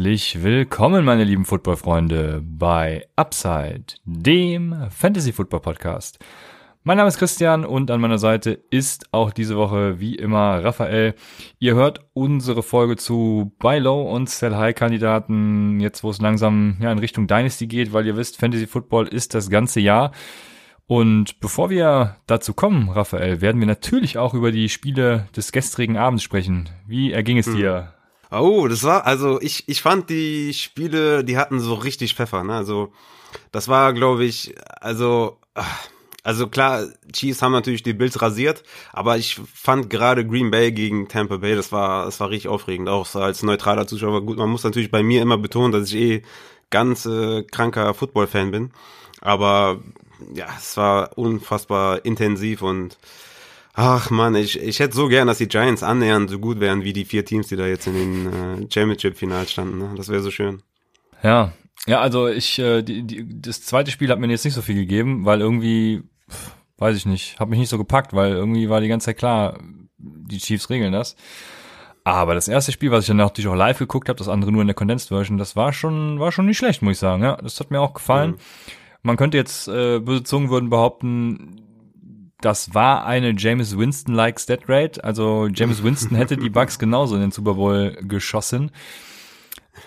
Herzlich willkommen, meine lieben Football-Freunde, bei Upside, dem Fantasy-Football-Podcast. Mein Name ist Christian und an meiner Seite ist auch diese Woche wie immer Raphael. Ihr hört unsere Folge zu Buy Low und Sell High Kandidaten, jetzt wo es langsam ja, in Richtung Dynasty geht, weil ihr wisst, Fantasy Football ist das ganze Jahr. Und bevor wir dazu kommen, Raphael, werden wir natürlich auch über die Spiele des gestrigen Abends sprechen. Wie erging es dir? Oh, das war, also ich, ich fand die Spiele, die hatten so richtig Pfeffer, ne? Also, das war, glaube ich, also, also klar, Chiefs haben natürlich die Bills rasiert, aber ich fand gerade Green Bay gegen Tampa Bay, das war, das war richtig aufregend, auch so als neutraler Zuschauer. Gut, man muss natürlich bei mir immer betonen, dass ich eh ganz äh, kranker Football-Fan bin, aber ja, es war unfassbar intensiv und Ach man, ich, ich hätte so gern, dass die Giants annähernd so gut wären wie die vier Teams, die da jetzt in den äh, Championship-Finals standen. Ne? Das wäre so schön. Ja, ja, also ich, äh, die, die, das zweite Spiel hat mir jetzt nicht so viel gegeben, weil irgendwie, weiß ich nicht, hat mich nicht so gepackt, weil irgendwie war die ganze Zeit klar, die Chiefs regeln das. Aber das erste Spiel, was ich dann natürlich auch live geguckt habe, das andere nur in der Condensed Version, das war schon, war schon nicht schlecht, muss ich sagen. Ja, das hat mir auch gefallen. Mhm. Man könnte jetzt äh, böse Zungen würden behaupten, das war eine James Winston-like Stat Rate. Also James Winston hätte die Bucks genauso in den Super Bowl geschossen.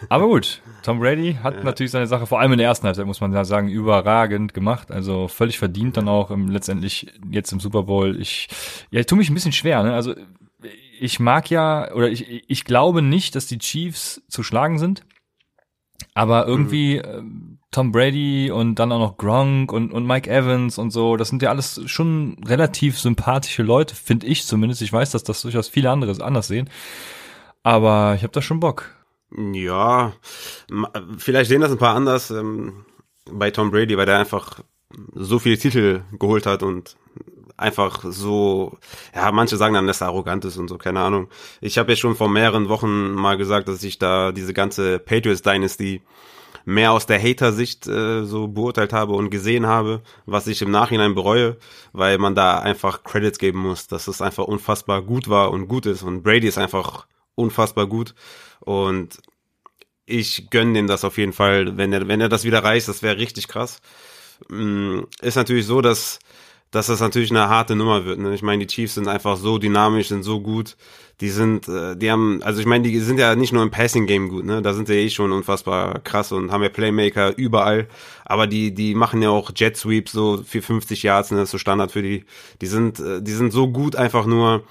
Aber gut, Tom Brady hat ja. natürlich seine Sache, vor allem in der ersten Halbzeit, muss man ja sagen, überragend gemacht. Also völlig verdient dann auch im, letztendlich jetzt im Super Bowl. Ich, ja, ich tue mich ein bisschen schwer. Ne? Also ich mag ja, oder ich, ich glaube nicht, dass die Chiefs zu schlagen sind. Aber irgendwie mhm. Tom Brady und dann auch noch Gronk und, und Mike Evans und so, das sind ja alles schon relativ sympathische Leute, finde ich zumindest. Ich weiß, dass das durchaus viele andere anders sehen. Aber ich habe da schon Bock. Ja, vielleicht sehen das ein paar anders ähm, bei Tom Brady, weil der einfach so viele Titel geholt hat und einfach so, ja, manche sagen dann, dass er arrogant ist und so, keine Ahnung. Ich habe ja schon vor mehreren Wochen mal gesagt, dass ich da diese ganze Patriots Dynasty mehr aus der Hater-Sicht äh, so beurteilt habe und gesehen habe, was ich im Nachhinein bereue, weil man da einfach Credits geben muss, dass es einfach unfassbar gut war und gut ist und Brady ist einfach unfassbar gut und ich gönne dem das auf jeden Fall, wenn er wenn er das wieder reißt, das wäre richtig krass. Mm, ist natürlich so, dass dass das natürlich eine harte Nummer wird. Ne? Ich meine, die Chiefs sind einfach so dynamisch, sind so gut. Die sind, äh, die haben, also ich meine, die sind ja nicht nur im Passing Game gut, ne? Da sind sie eh schon unfassbar krass und haben ja Playmaker überall. Aber die, die machen ja auch Jet Sweeps so für 50 Yards, ne? Das ist so Standard für die. Die sind, äh, die sind so gut einfach nur.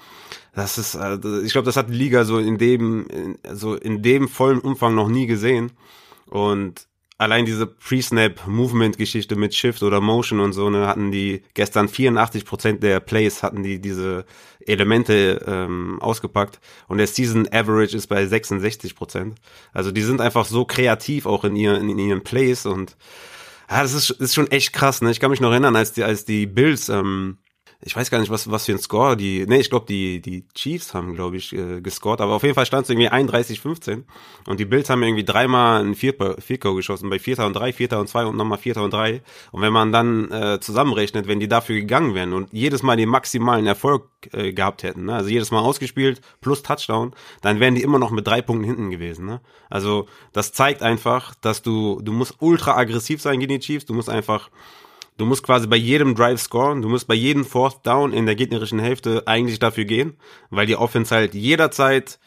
Das ist, äh, ich glaube, das hat die Liga so in dem, so in dem vollen Umfang noch nie gesehen. Und allein diese Pre-Snap-Movement-Geschichte mit Shift oder Motion und so, ne, hatten die gestern 84 Prozent der Plays hatten die diese Elemente ähm, ausgepackt und der Season Average ist bei 66 Prozent. Also die sind einfach so kreativ auch in ihren in ihren Plays und ja, das ist, ist schon echt krass. Ne? Ich kann mich noch erinnern, als die als die Bills ähm, ich weiß gar nicht, was, was für ein Score die, nee, ich glaube, die, die Chiefs haben, glaube ich, äh, gescored, aber auf jeden Fall stand es irgendwie 31-15 und die Bills haben irgendwie dreimal ein Vierter geschossen, bei Vierter und drei, Vierter und zwei und nochmal Vierter und drei und wenn man dann äh, zusammenrechnet, wenn die dafür gegangen wären und jedes Mal den maximalen Erfolg äh, gehabt hätten, ne? also jedes Mal ausgespielt plus Touchdown, dann wären die immer noch mit drei Punkten hinten gewesen, ne? also das zeigt einfach, dass du, du musst ultra aggressiv sein gegen die Chiefs, du musst einfach Du musst quasi bei jedem Drive scoren, du musst bei jedem Fourth Down in der gegnerischen Hälfte eigentlich dafür gehen, weil die Offense halt jederzeit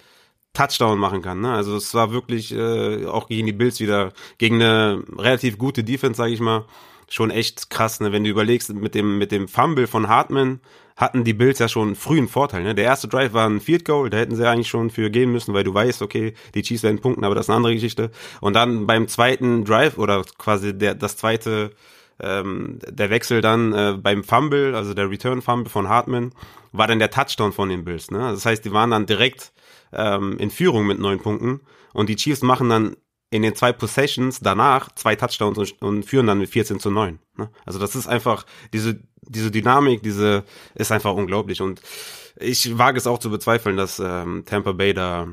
Touchdown machen kann. Ne? Also es war wirklich äh, auch gegen die Bills wieder gegen eine relativ gute Defense, sage ich mal, schon echt krass. Ne? Wenn du überlegst mit dem mit dem Fumble von Hartman hatten die Bills ja schon früh einen Vorteil. Ne? Der erste Drive war ein Field Goal, da hätten sie eigentlich schon für gehen müssen, weil du weißt, okay, die Chiefs werden punkten, aber das ist eine andere Geschichte. Und dann beim zweiten Drive oder quasi der das zweite ähm, der Wechsel dann äh, beim Fumble, also der Return Fumble von Hartman, war dann der Touchdown von den Bills. Ne? Das heißt, die waren dann direkt ähm, in Führung mit neun Punkten und die Chiefs machen dann in den zwei Possessions danach zwei Touchdowns und, und führen dann mit 14 zu 9. Ne? Also das ist einfach, diese, diese Dynamik, diese, ist einfach unglaublich. Und ich wage es auch zu bezweifeln, dass ähm, Tampa Bay da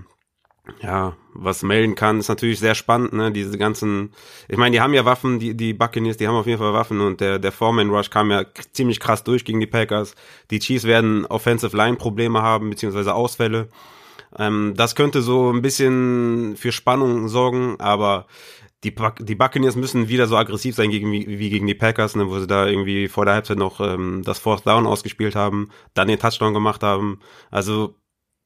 ja, was melden kann, ist natürlich sehr spannend, ne, diese ganzen, ich meine, die haben ja Waffen, die, die Buccaneers, die haben auf jeden Fall Waffen und der, der Foreman Rush kam ja ziemlich krass durch gegen die Packers. Die Chiefs werden Offensive Line Probleme haben, beziehungsweise Ausfälle. Ähm, das könnte so ein bisschen für Spannung sorgen, aber die, die Buccaneers müssen wieder so aggressiv sein gegen, wie, gegen die Packers, ne, wo sie da irgendwie vor der Halbzeit noch ähm, das Fourth Down ausgespielt haben, dann den Touchdown gemacht haben. Also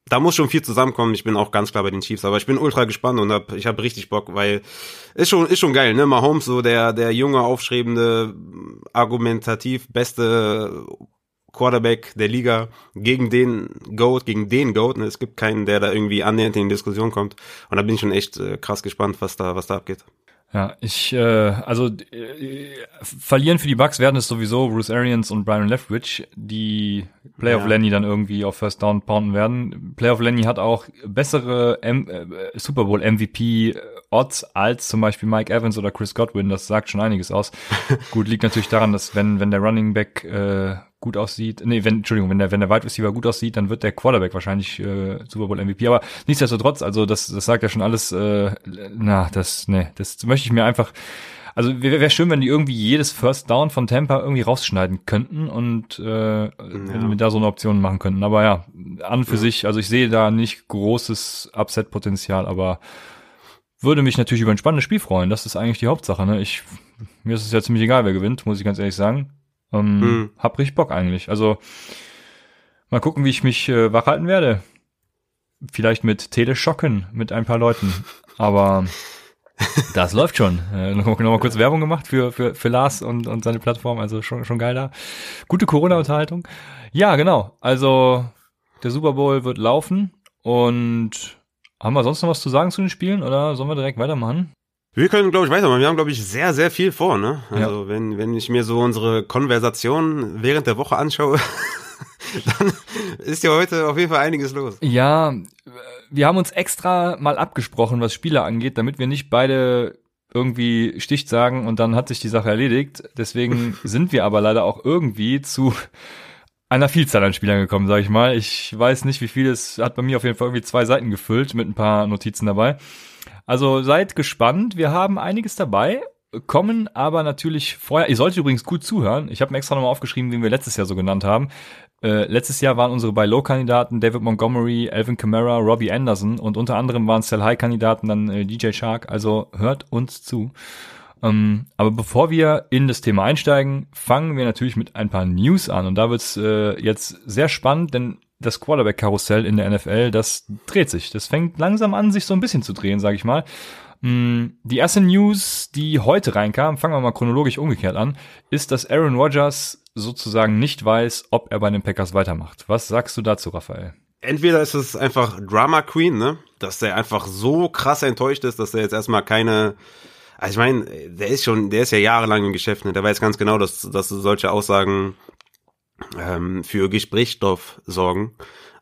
da muss schon viel zusammenkommen. Ich bin auch ganz klar bei den Chiefs, aber ich bin ultra gespannt und hab, ich habe richtig Bock, weil ist schon ist schon geil, ne? Mahomes so der der junge aufstrebende argumentativ beste Quarterback der Liga gegen den Goat, gegen den Goat. Ne? Es gibt keinen, der da irgendwie annähernd in die Diskussion kommt. Und da bin ich schon echt äh, krass gespannt, was da was da abgeht. Ja, ich, äh, also äh, verlieren für die Bucks werden es sowieso Bruce Arians und Brian Leftwich, die Playoff ja. Lenny dann irgendwie auf First Down pounden werden. Playoff Lenny hat auch bessere M äh, Super Bowl MVP Odds als zum Beispiel Mike Evans oder Chris Godwin. Das sagt schon einiges aus. Gut, liegt natürlich daran, dass wenn wenn der Running Back äh, gut aussieht, nee, wenn, Entschuldigung, wenn der, wenn der Wide Receiver gut aussieht, dann wird der Quarterback wahrscheinlich äh, Super Bowl MVP. Aber nichtsdestotrotz, also das, das sagt ja schon alles, äh, na, das, nee, das möchte ich mir einfach, also wäre wär schön, wenn die irgendwie jedes First Down von Tampa irgendwie rausschneiden könnten und äh, ja. wenn wir da so eine Option machen könnten. Aber ja, an für ja. sich, also ich sehe da nicht großes Upset-Potenzial, aber würde mich natürlich über ein spannendes Spiel freuen. Das ist eigentlich die Hauptsache. Ne? Ich, mir ist es ja ziemlich egal, wer gewinnt, muss ich ganz ehrlich sagen. Ähm, mhm. Hab richtig Bock eigentlich. Also mal gucken, wie ich mich äh, wachhalten werde. Vielleicht mit Teleschocken mit ein paar Leuten. Aber das läuft schon. Äh, noch, noch mal kurz Werbung gemacht für, für, für Lars und, und seine Plattform. Also schon, schon geil da. Gute Corona-Unterhaltung. Ja, genau. Also der Super Bowl wird laufen. Und haben wir sonst noch was zu sagen zu den Spielen oder sollen wir direkt weitermachen? Wir können, glaube ich, weitermachen. Wir haben, glaube ich, sehr, sehr viel vor, ne? Also, ja. wenn, wenn ich mir so unsere Konversation während der Woche anschaue, dann ist ja heute auf jeden Fall einiges los. Ja, wir haben uns extra mal abgesprochen, was Spieler angeht, damit wir nicht beide irgendwie Sticht sagen und dann hat sich die Sache erledigt. Deswegen sind wir aber leider auch irgendwie zu einer Vielzahl an Spielern gekommen, sage ich mal. Ich weiß nicht, wie viel es hat bei mir auf jeden Fall irgendwie zwei Seiten gefüllt mit ein paar Notizen dabei. Also seid gespannt. Wir haben einiges dabei, kommen aber natürlich vorher. Ihr solltet übrigens gut zuhören. Ich habe mir extra nochmal aufgeschrieben, wen wir letztes Jahr so genannt haben. Äh, letztes Jahr waren unsere bei Low-Kandidaten David Montgomery, Alvin Kamara, Robbie Anderson und unter anderem waren Sell High-Kandidaten dann äh, DJ Shark. Also hört uns zu. Ähm, aber bevor wir in das Thema einsteigen, fangen wir natürlich mit ein paar News an. Und da wird's äh, jetzt sehr spannend, denn das Quarterback-Karussell in der NFL, das dreht sich. Das fängt langsam an, sich so ein bisschen zu drehen, sage ich mal. Mm, die erste News, die heute reinkam, fangen wir mal chronologisch umgekehrt an, ist, dass Aaron Rodgers sozusagen nicht weiß, ob er bei den Packers weitermacht. Was sagst du dazu, Raphael? Entweder ist es einfach Drama Queen, ne? Dass der einfach so krass enttäuscht ist, dass er jetzt erstmal keine also ich meine, der ist schon, der ist ja jahrelang im Geschäft, ne? Der weiß ganz genau, dass, dass solche Aussagen ähm, für Gesprächsstoff sorgen.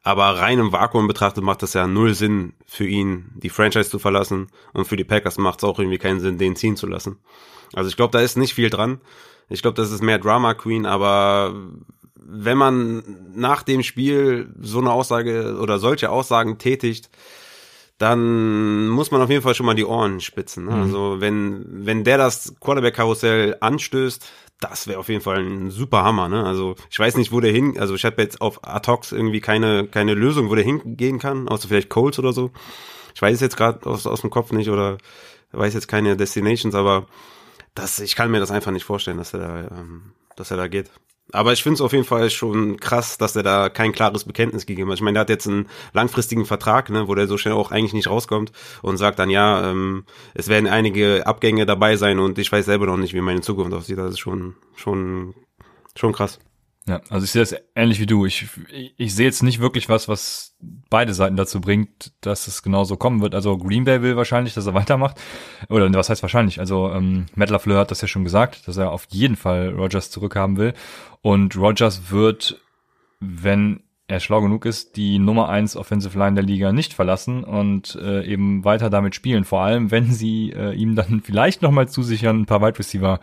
Aber rein im Vakuum betrachtet macht das ja null Sinn für ihn, die Franchise zu verlassen. Und für die Packers macht es auch irgendwie keinen Sinn, den ziehen zu lassen. Also ich glaube, da ist nicht viel dran. Ich glaube, das ist mehr Drama Queen, aber wenn man nach dem Spiel so eine Aussage oder solche Aussagen tätigt, dann muss man auf jeden Fall schon mal die Ohren spitzen. Ne? Mhm. Also wenn, wenn der das Quarterback-Karussell anstößt, das wäre auf jeden Fall ein super Hammer, ne? Also ich weiß nicht, wo der hin, also ich habe jetzt auf Atox irgendwie keine, keine Lösung, wo der hingehen kann, außer vielleicht Colts oder so. Ich weiß es jetzt gerade aus, aus dem Kopf nicht oder weiß jetzt keine Destinations, aber das, ich kann mir das einfach nicht vorstellen, dass er da, ähm, dass er da geht. Aber ich finde es auf jeden Fall schon krass, dass er da kein klares Bekenntnis gegeben hat. Ich meine, der hat jetzt einen langfristigen Vertrag, ne, wo der so schnell auch eigentlich nicht rauskommt und sagt dann, ja, ähm, es werden einige Abgänge dabei sein und ich weiß selber noch nicht, wie meine Zukunft aussieht. Das ist schon, schon, schon krass. Ja, also ich sehe das ähnlich wie du. Ich, ich sehe jetzt nicht wirklich was, was beide Seiten dazu bringt, dass es genauso kommen wird. Also Green Bay will wahrscheinlich, dass er weitermacht. Oder was heißt wahrscheinlich? Also ähm, Matt LaFleur hat das ja schon gesagt, dass er auf jeden Fall Rogers zurückhaben will. Und Rogers wird, wenn er schlau genug ist, die Nummer eins Offensive Line der Liga nicht verlassen und äh, eben weiter damit spielen. Vor allem, wenn sie äh, ihm dann vielleicht nochmal zusichern, ein paar Wide Receiver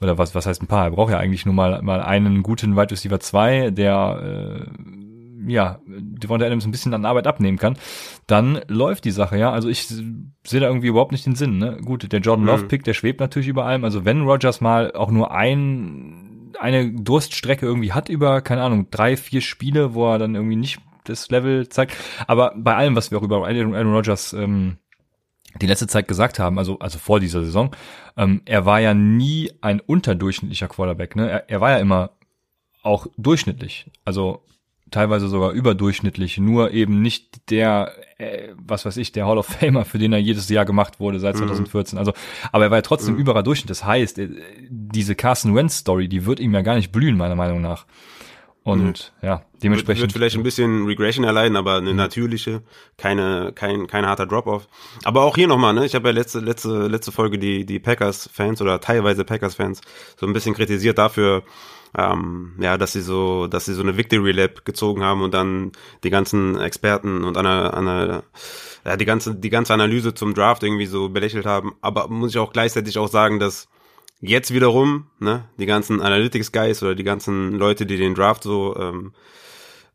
oder was, was heißt ein paar? Er braucht ja eigentlich nur mal, mal einen guten Wide Receiver 2, der äh, ja, Devonta Adams ein bisschen an Arbeit abnehmen kann, dann läuft die Sache, ja. Also ich sehe da irgendwie überhaupt nicht den Sinn, ne? Gut, der Jordan Love Pick, der schwebt natürlich über allem. Also wenn Rogers mal auch nur ein, eine Durststrecke irgendwie hat über, keine Ahnung, drei, vier Spiele, wo er dann irgendwie nicht das Level zeigt. Aber bei allem, was wir auch über Aaron Rodgers ähm, die letzte Zeit gesagt haben, also, also vor dieser Saison, ähm, er war ja nie ein unterdurchschnittlicher Quarterback, ne? Er, er war ja immer auch durchschnittlich. Also teilweise sogar überdurchschnittlich, nur eben nicht der, äh, was weiß ich, der Hall of Famer, für den er jedes Jahr gemacht wurde seit 2014. Mhm. Also, aber er war ja trotzdem mhm. überer Durchschnitt. Das heißt, äh, diese Carson Wentz Story, die wird ihm ja gar nicht blühen, meiner Meinung nach. Und mhm. ja, dementsprechend. Wird, wird vielleicht ein bisschen Regression erleiden, aber eine mhm. natürliche, keine, kein, kein harter Drop-off. Aber auch hier nochmal, ne, ich habe ja letzte, letzte, letzte Folge die, die Packers-Fans oder teilweise Packers-Fans so ein bisschen kritisiert dafür, ähm, ja, dass sie so, dass sie so eine Victory Lab gezogen haben und dann die ganzen Experten und eine, eine ja, die ganze, die ganze Analyse zum Draft irgendwie so belächelt haben. Aber muss ich auch gleichzeitig auch sagen, dass jetzt wiederum, ne, die ganzen Analytics Guys oder die ganzen Leute, die den Draft so ähm,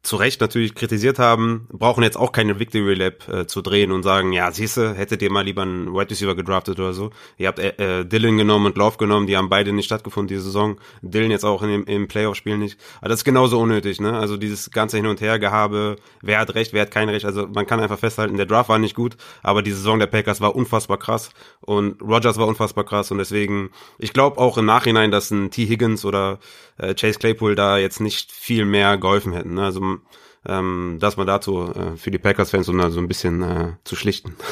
zu Recht natürlich kritisiert haben, brauchen jetzt auch keine Victory Lab äh, zu drehen und sagen, ja, siehste, hättet ihr mal lieber einen Wide Receiver gedraftet oder so. Ihr habt äh, äh, Dylan genommen und Love genommen, die haben beide nicht stattgefunden diese Saison. Dylan jetzt auch in dem, im Playoff-Spiel nicht. Aber das ist genauso unnötig, ne? Also dieses ganze Hin- und Her-Gehabe, wer hat recht, wer hat kein Recht. Also man kann einfach festhalten, der Draft war nicht gut, aber die Saison der Packers war unfassbar krass und Rogers war unfassbar krass und deswegen, ich glaube auch im Nachhinein, dass ein T. Higgins oder äh, Chase Claypool da jetzt nicht viel mehr geholfen hätten. Ne? Also ähm, das mal dazu äh, für die Packers-Fans, um da so ein bisschen äh, zu schlichten.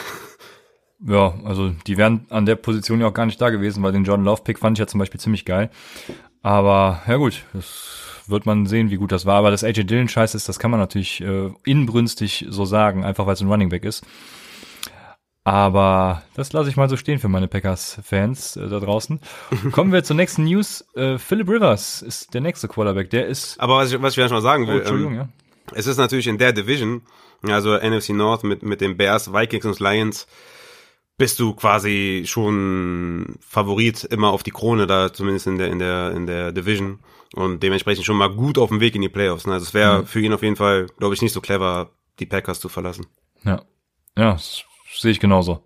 Ja, also die wären an der Position ja auch gar nicht da gewesen, weil den Jordan Love Pick fand ich ja zum Beispiel ziemlich geil. Aber ja gut, das wird man sehen, wie gut das war. Aber das AJ Dillon Scheiß ist, das kann man natürlich äh, inbrünstig so sagen, einfach weil es ein Running Back ist. Aber das lasse ich mal so stehen für meine Packers-Fans äh, da draußen. Kommen wir zur nächsten News. Äh, Philip Rivers ist der nächste Quarterback. Der ist. Aber was ich, was ich erst mal sagen will. Oh, Entschuldigung, ähm, ja. Es ist natürlich in der Division, also NFC North mit, mit den Bears, Vikings und Lions, bist du quasi schon Favorit immer auf die Krone da, zumindest in der, in der, in der Division. Und dementsprechend schon mal gut auf dem Weg in die Playoffs. Ne? Also es wäre mhm. für ihn auf jeden Fall, glaube ich, nicht so clever, die Packers zu verlassen. Ja. Ja, sehe ich genauso.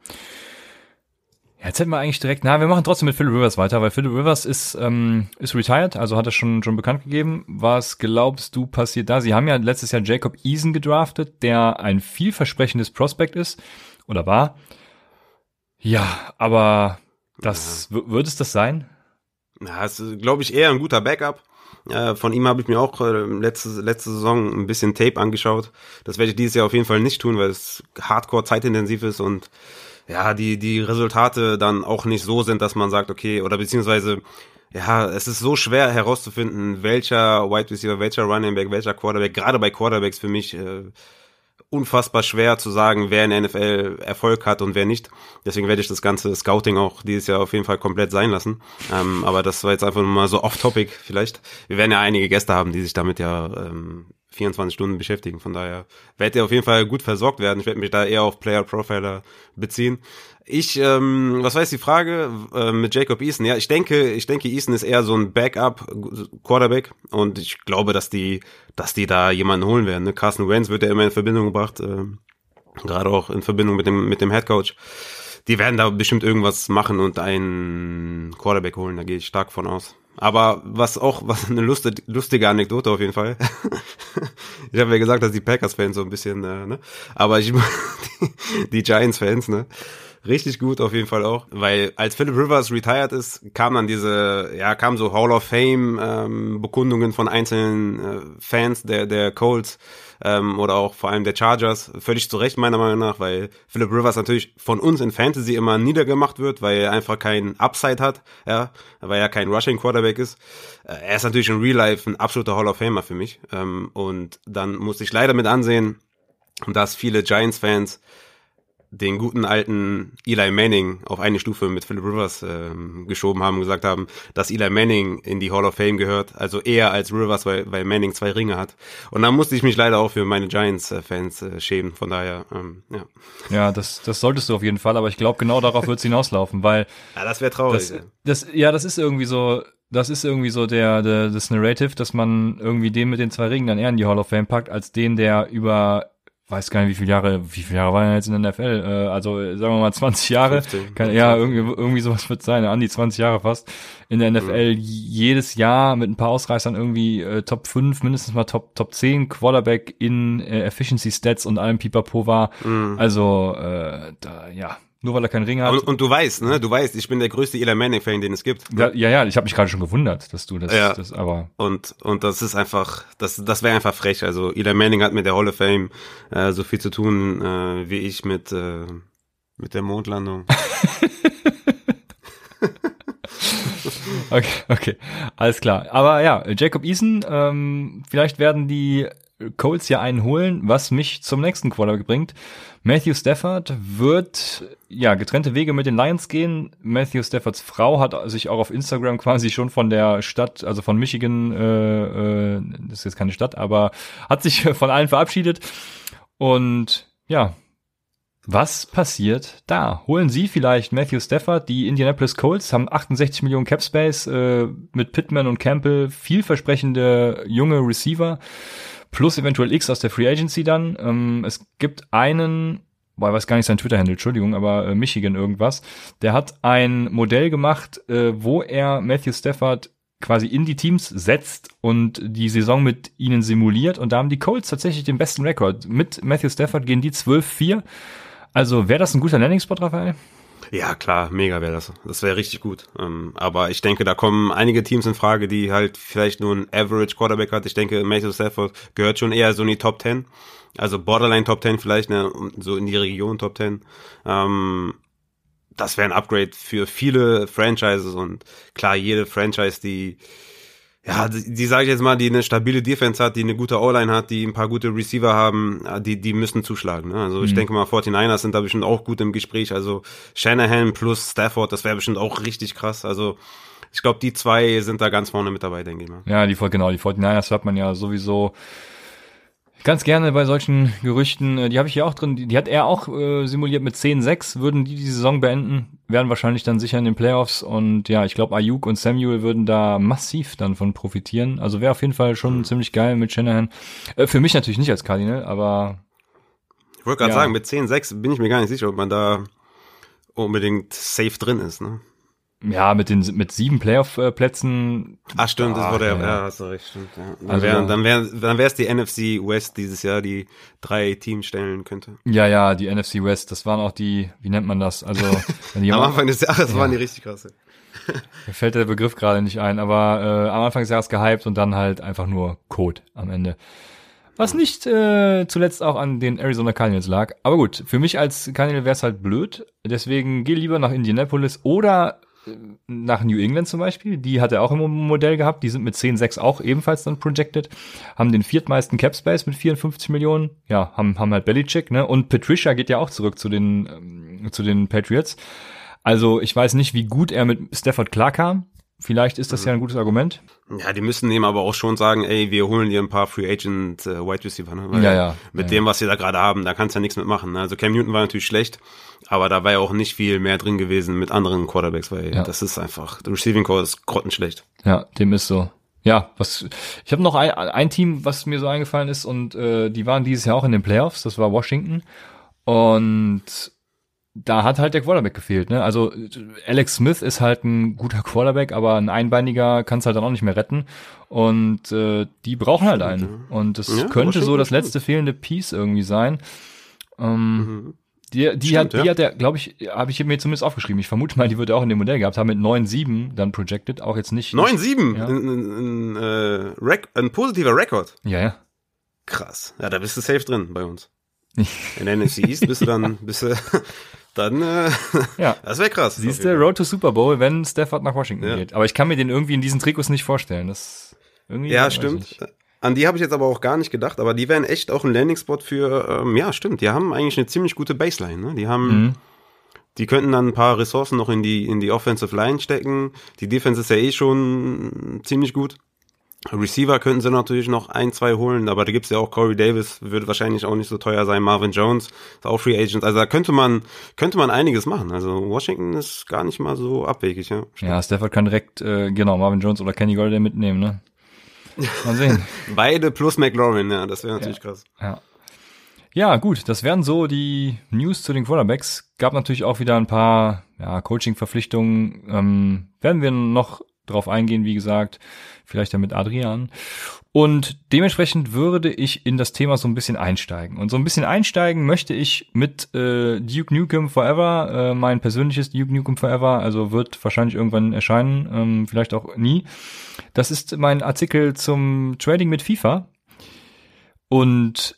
Ja, jetzt hätten wir eigentlich direkt, na, wir machen trotzdem mit Philip Rivers weiter, weil Philip Rivers ist, ähm, ist retired, also hat er schon, schon bekannt gegeben. Was glaubst du passiert da? Sie haben ja letztes Jahr Jacob Eason gedraftet, der ein vielversprechendes Prospect ist, oder war. Ja, aber das, ja. wird es das sein? Ja, ist, glaube ich, eher ein guter Backup. Äh, von ihm habe ich mir auch äh, letzte, letzte Saison ein bisschen Tape angeschaut. Das werde ich dieses Jahr auf jeden Fall nicht tun, weil es hardcore zeitintensiv ist und ja, die, die Resultate dann auch nicht so sind, dass man sagt, okay, oder beziehungsweise, ja, es ist so schwer herauszufinden, welcher Wide Receiver, welcher Running Back, welcher Quarterback, gerade bei Quarterbacks für mich äh, unfassbar schwer zu sagen, wer in der NFL Erfolg hat und wer nicht. Deswegen werde ich das ganze Scouting auch dieses Jahr auf jeden Fall komplett sein lassen. Ähm, aber das war jetzt einfach nur mal so off-topic vielleicht. Wir werden ja einige Gäste haben, die sich damit ja ähm, 24 Stunden beschäftigen. Von daher werdet ihr auf jeden Fall gut versorgt werden. Ich werde mich da eher auf Player Profiler beziehen. Ich, ähm, was jetzt die Frage äh, mit Jacob Eason? Ja, ich denke, ich denke, Eason ist eher so ein Backup Quarterback und ich glaube, dass die, dass die da jemanden holen werden. Ne? Carson Wentz wird ja immer in Verbindung gebracht, äh, gerade auch in Verbindung mit dem mit dem Head Coach. Die werden da bestimmt irgendwas machen und einen Quarterback holen. Da gehe ich stark von aus. Aber was auch, was eine lustige, lustige Anekdote auf jeden Fall. ich habe ja gesagt, dass die Packers-Fans so ein bisschen, äh, ne? Aber ich die, die Giants-Fans, ne? Richtig gut auf jeden Fall auch, weil als Philip Rivers retired ist, kam dann diese, ja, kam so Hall of Fame ähm, Bekundungen von einzelnen äh, Fans der der Colts ähm, oder auch vor allem der Chargers, völlig zu Recht meiner Meinung nach, weil Philip Rivers natürlich von uns in Fantasy immer niedergemacht wird, weil er einfach keinen Upside hat, ja, weil er kein Rushing Quarterback ist. Äh, er ist natürlich in Real Life ein absoluter Hall of Famer für mich. Ähm, und dann musste ich leider mit ansehen, dass viele Giants-Fans den guten alten Eli Manning auf eine Stufe mit Philip Rivers ähm, geschoben haben und gesagt haben, dass Eli Manning in die Hall of Fame gehört, also eher als Rivers, weil, weil Manning zwei Ringe hat. Und da musste ich mich leider auch für meine Giants-Fans äh, schämen, von daher, ähm, ja. Ja, das, das solltest du auf jeden Fall, aber ich glaube, genau darauf wird es hinauslaufen, weil Ja, das wäre traurig. das, das, ja, das ist irgendwie so, das ist irgendwie so der, der, das Narrative, dass man irgendwie den mit den zwei Ringen dann eher in die Hall of Fame packt, als den, der über weiß gar nicht, wie viele Jahre, wie viele Jahre war er jetzt in der NFL? Äh, also sagen wir mal 20 Jahre. 15, Kann, ja, irgendwie, irgendwie sowas wird sein, an die 20 Jahre fast. In der NFL jedes Jahr mit ein paar Ausreißern irgendwie äh, Top 5, mindestens mal Top, Top 10 Quarterback in äh, Efficiency Stats und allem Pipapo war. Also, äh, da, ja, nur weil er keinen Ring hat. Und, und du weißt, ne, du weißt, ich bin der größte Eli Manning-Fan, den es gibt. ja, ja, ja, ich habe mich gerade schon gewundert, dass du das, Ja. das aber Und, und das ist einfach, das, das wäre einfach frech. Also Eli Manning hat mit der Hall of Fame äh, so viel zu tun äh, wie ich mit, äh, mit der Mondlandung. Okay, okay, alles klar. Aber ja, Jacob Eason, ähm, vielleicht werden die Colts ja einen holen, was mich zum nächsten Quarterback bringt. Matthew Stafford wird ja getrennte Wege mit den Lions gehen. Matthew Staffords Frau hat sich auch auf Instagram quasi schon von der Stadt, also von Michigan, äh, äh, das ist jetzt keine Stadt, aber hat sich von allen verabschiedet. Und ja, was passiert da? Holen Sie vielleicht Matthew Stafford? Die Indianapolis Colts haben 68 Millionen Cap Space äh, mit Pittman und Campbell, vielversprechende junge Receiver plus eventuell X aus der Free Agency dann. Ähm, es gibt einen, boah, ich weiß gar nicht sein Twitter-Handle, Entschuldigung, aber äh, Michigan irgendwas, der hat ein Modell gemacht, äh, wo er Matthew Stafford quasi in die Teams setzt und die Saison mit ihnen simuliert und da haben die Colts tatsächlich den besten Rekord. Mit Matthew Stafford gehen die 12-4. Also wäre das ein guter Landing-Spot, Raphael? Ja, klar, mega wäre das. Das wäre richtig gut. Ähm, aber ich denke, da kommen einige Teams in Frage, die halt vielleicht nur ein Average Quarterback hat. Ich denke, Matthew Stafford gehört schon eher so in die Top 10. Also Borderline Top 10 vielleicht, ne, so in die Region Top 10. Ähm, das wäre ein Upgrade für viele Franchises und klar, jede Franchise, die ja, die, die sage ich jetzt mal, die eine stabile Defense hat, die eine gute O-Line hat, die ein paar gute Receiver haben, die, die müssen zuschlagen. Ne? Also ich Mhm. denke mal, 49ers sind da bestimmt auch gut im Gespräch. Also Shanahan plus Stafford, das wäre bestimmt auch richtig krass. Also ich glaube, die zwei sind da ganz vorne mit dabei, denke ich mal. Ja, die genau, die 49ers hört man ja sowieso ganz gerne bei solchen Gerüchten. Äh, Die habe ich hier auch drin. Die, die hat er auch äh, simuliert mit 10-6. Würden die die Saison beenden, wären wahrscheinlich dann sicher in den Playoffs. Und ja, ich glaube, Ayuk und Samuel würden da massiv dann von profitieren. Also wäre auf jeden Fall schon ziemlich geil mit Shanahan. Äh, für mich natürlich nicht als Cardinal, aber Ich wollte gerade Ja. sagen, mit 10-6 bin ich mir gar nicht sicher, ob man da unbedingt safe drin ist. Ne? Ja, mit den mit sieben Playoff-Plätzen Ach stimmt, das Ah, war der, ja. ja, hast du recht, stimmt. Ja. Dann Also- wäre dann wär, dann wär's die NFC West dieses Jahr, die drei Teams stellen könnte. Ja, ja, die NFC West, das waren auch die, wie nennt man das? Also, wenn Am jemand, Anfang des Jahres Ja. waren die richtig krasse. mir fällt der Begriff gerade nicht ein, aber äh, am Anfang des Jahres gehypt und dann halt einfach nur Code am Ende. Was nicht äh, zuletzt auch an den Arizona Cardinals lag. Aber gut, für mich als Cardinal wäre es halt blöd. Deswegen geh lieber nach Indianapolis oder nach New England zum Beispiel. Die hat er auch im Modell gehabt. Die sind mit 10,6 auch ebenfalls dann projected. Haben den viertmeisten Cap Space mit 54 Millionen. Ja, haben, haben halt Belichick, ne? Und Patricia geht ja auch zurück zu den, ähm, zu den Patriots. Also ich weiß nicht, wie gut er mit Stafford klarkam. Vielleicht ist das ja ein gutes Argument. Ja, die müssen dem aber auch schon sagen, ey, wir holen dir ein paar Free Agent äh, Wide Receiver, ne? Ja, ja, Mit ja. dem, was sie da gerade haben, da kannst du ja nichts mitmachen. Ne? Also Cam Newton war natürlich schlecht, aber da war ja auch nicht viel mehr drin gewesen mit anderen Quarterbacks, weil Ja. das ist einfach, der Receiving Core ist grottenschlecht. Ja, dem ist so. Ja, was ich habe noch ein, ein Team, was mir so eingefallen ist und äh, die waren dieses Jahr auch in den Playoffs, das war Washington und da hat halt der Quarterback gefehlt, ne? Also Alex Smith ist halt ein guter Quarterback, aber ein einbeiniger kann es halt dann auch nicht mehr retten und äh, die brauchen halt einen und das Ja, könnte so das letzte fehlende Piece irgendwie sein. Ähm, Die, die, Stimmt, hat, die ja. hat er, glaube ich, habe ich mir zumindest aufgeschrieben. Ich vermute mal, die wird er auch in dem Modell gehabt haben mit 9-7 dann projected, auch jetzt nicht. 9-7, Ja. ein, ein, ein, äh, ein positiver Rekord. Ja, ja. Krass. Ja, da bist du safe drin bei uns. In der NFC East bist du dann, bist du, dann, äh, Ja. das wäre krass. Siehst du. Road to Super Bowl, wenn Stafford nach Washington Ja. geht. Aber ich kann mir den irgendwie in diesen Trikots nicht vorstellen. Das irgendwie Ja, stimmt. An die habe ich jetzt aber auch gar nicht gedacht, aber die wären echt auch ein Landing-Spot für, ähm, ja, stimmt, die haben eigentlich eine ziemlich gute Baseline, ne? Die haben, mhm. die könnten dann ein paar Ressourcen noch in die, in die Offensive Line stecken. Die Defense ist ja eh schon ziemlich gut. Receiver könnten sie natürlich noch ein, zwei holen, aber da gibt's ja auch Corey Davis, würde wahrscheinlich auch nicht so teuer sein. Marvin Jones ist auch Free Agent. Also da könnte man, könnte man einiges machen. Also Washington ist gar nicht mal so abwegig, ja. Ja, Stafford kann direkt, äh, genau, Marvin Jones oder Kenny Golladay mitnehmen, ne? Mal sehen. Beide plus McLaurin, ja, das wäre natürlich ja, krass. Ja. Ja, gut, das wären so die News zu den Quarterbacks. Gab natürlich auch wieder ein paar ja, Coaching-Verpflichtungen. Ähm, werden wir noch drauf eingehen, wie gesagt, vielleicht ja mit Adrian. Und dementsprechend würde ich in das Thema so ein bisschen einsteigen. Und so ein bisschen einsteigen möchte ich mit äh, Duke Nukem Forever, äh, mein persönliches Duke Nukem Forever, also wird wahrscheinlich irgendwann erscheinen, ähm, vielleicht auch nie. Das ist mein Artikel zum Trading mit FIFA. Und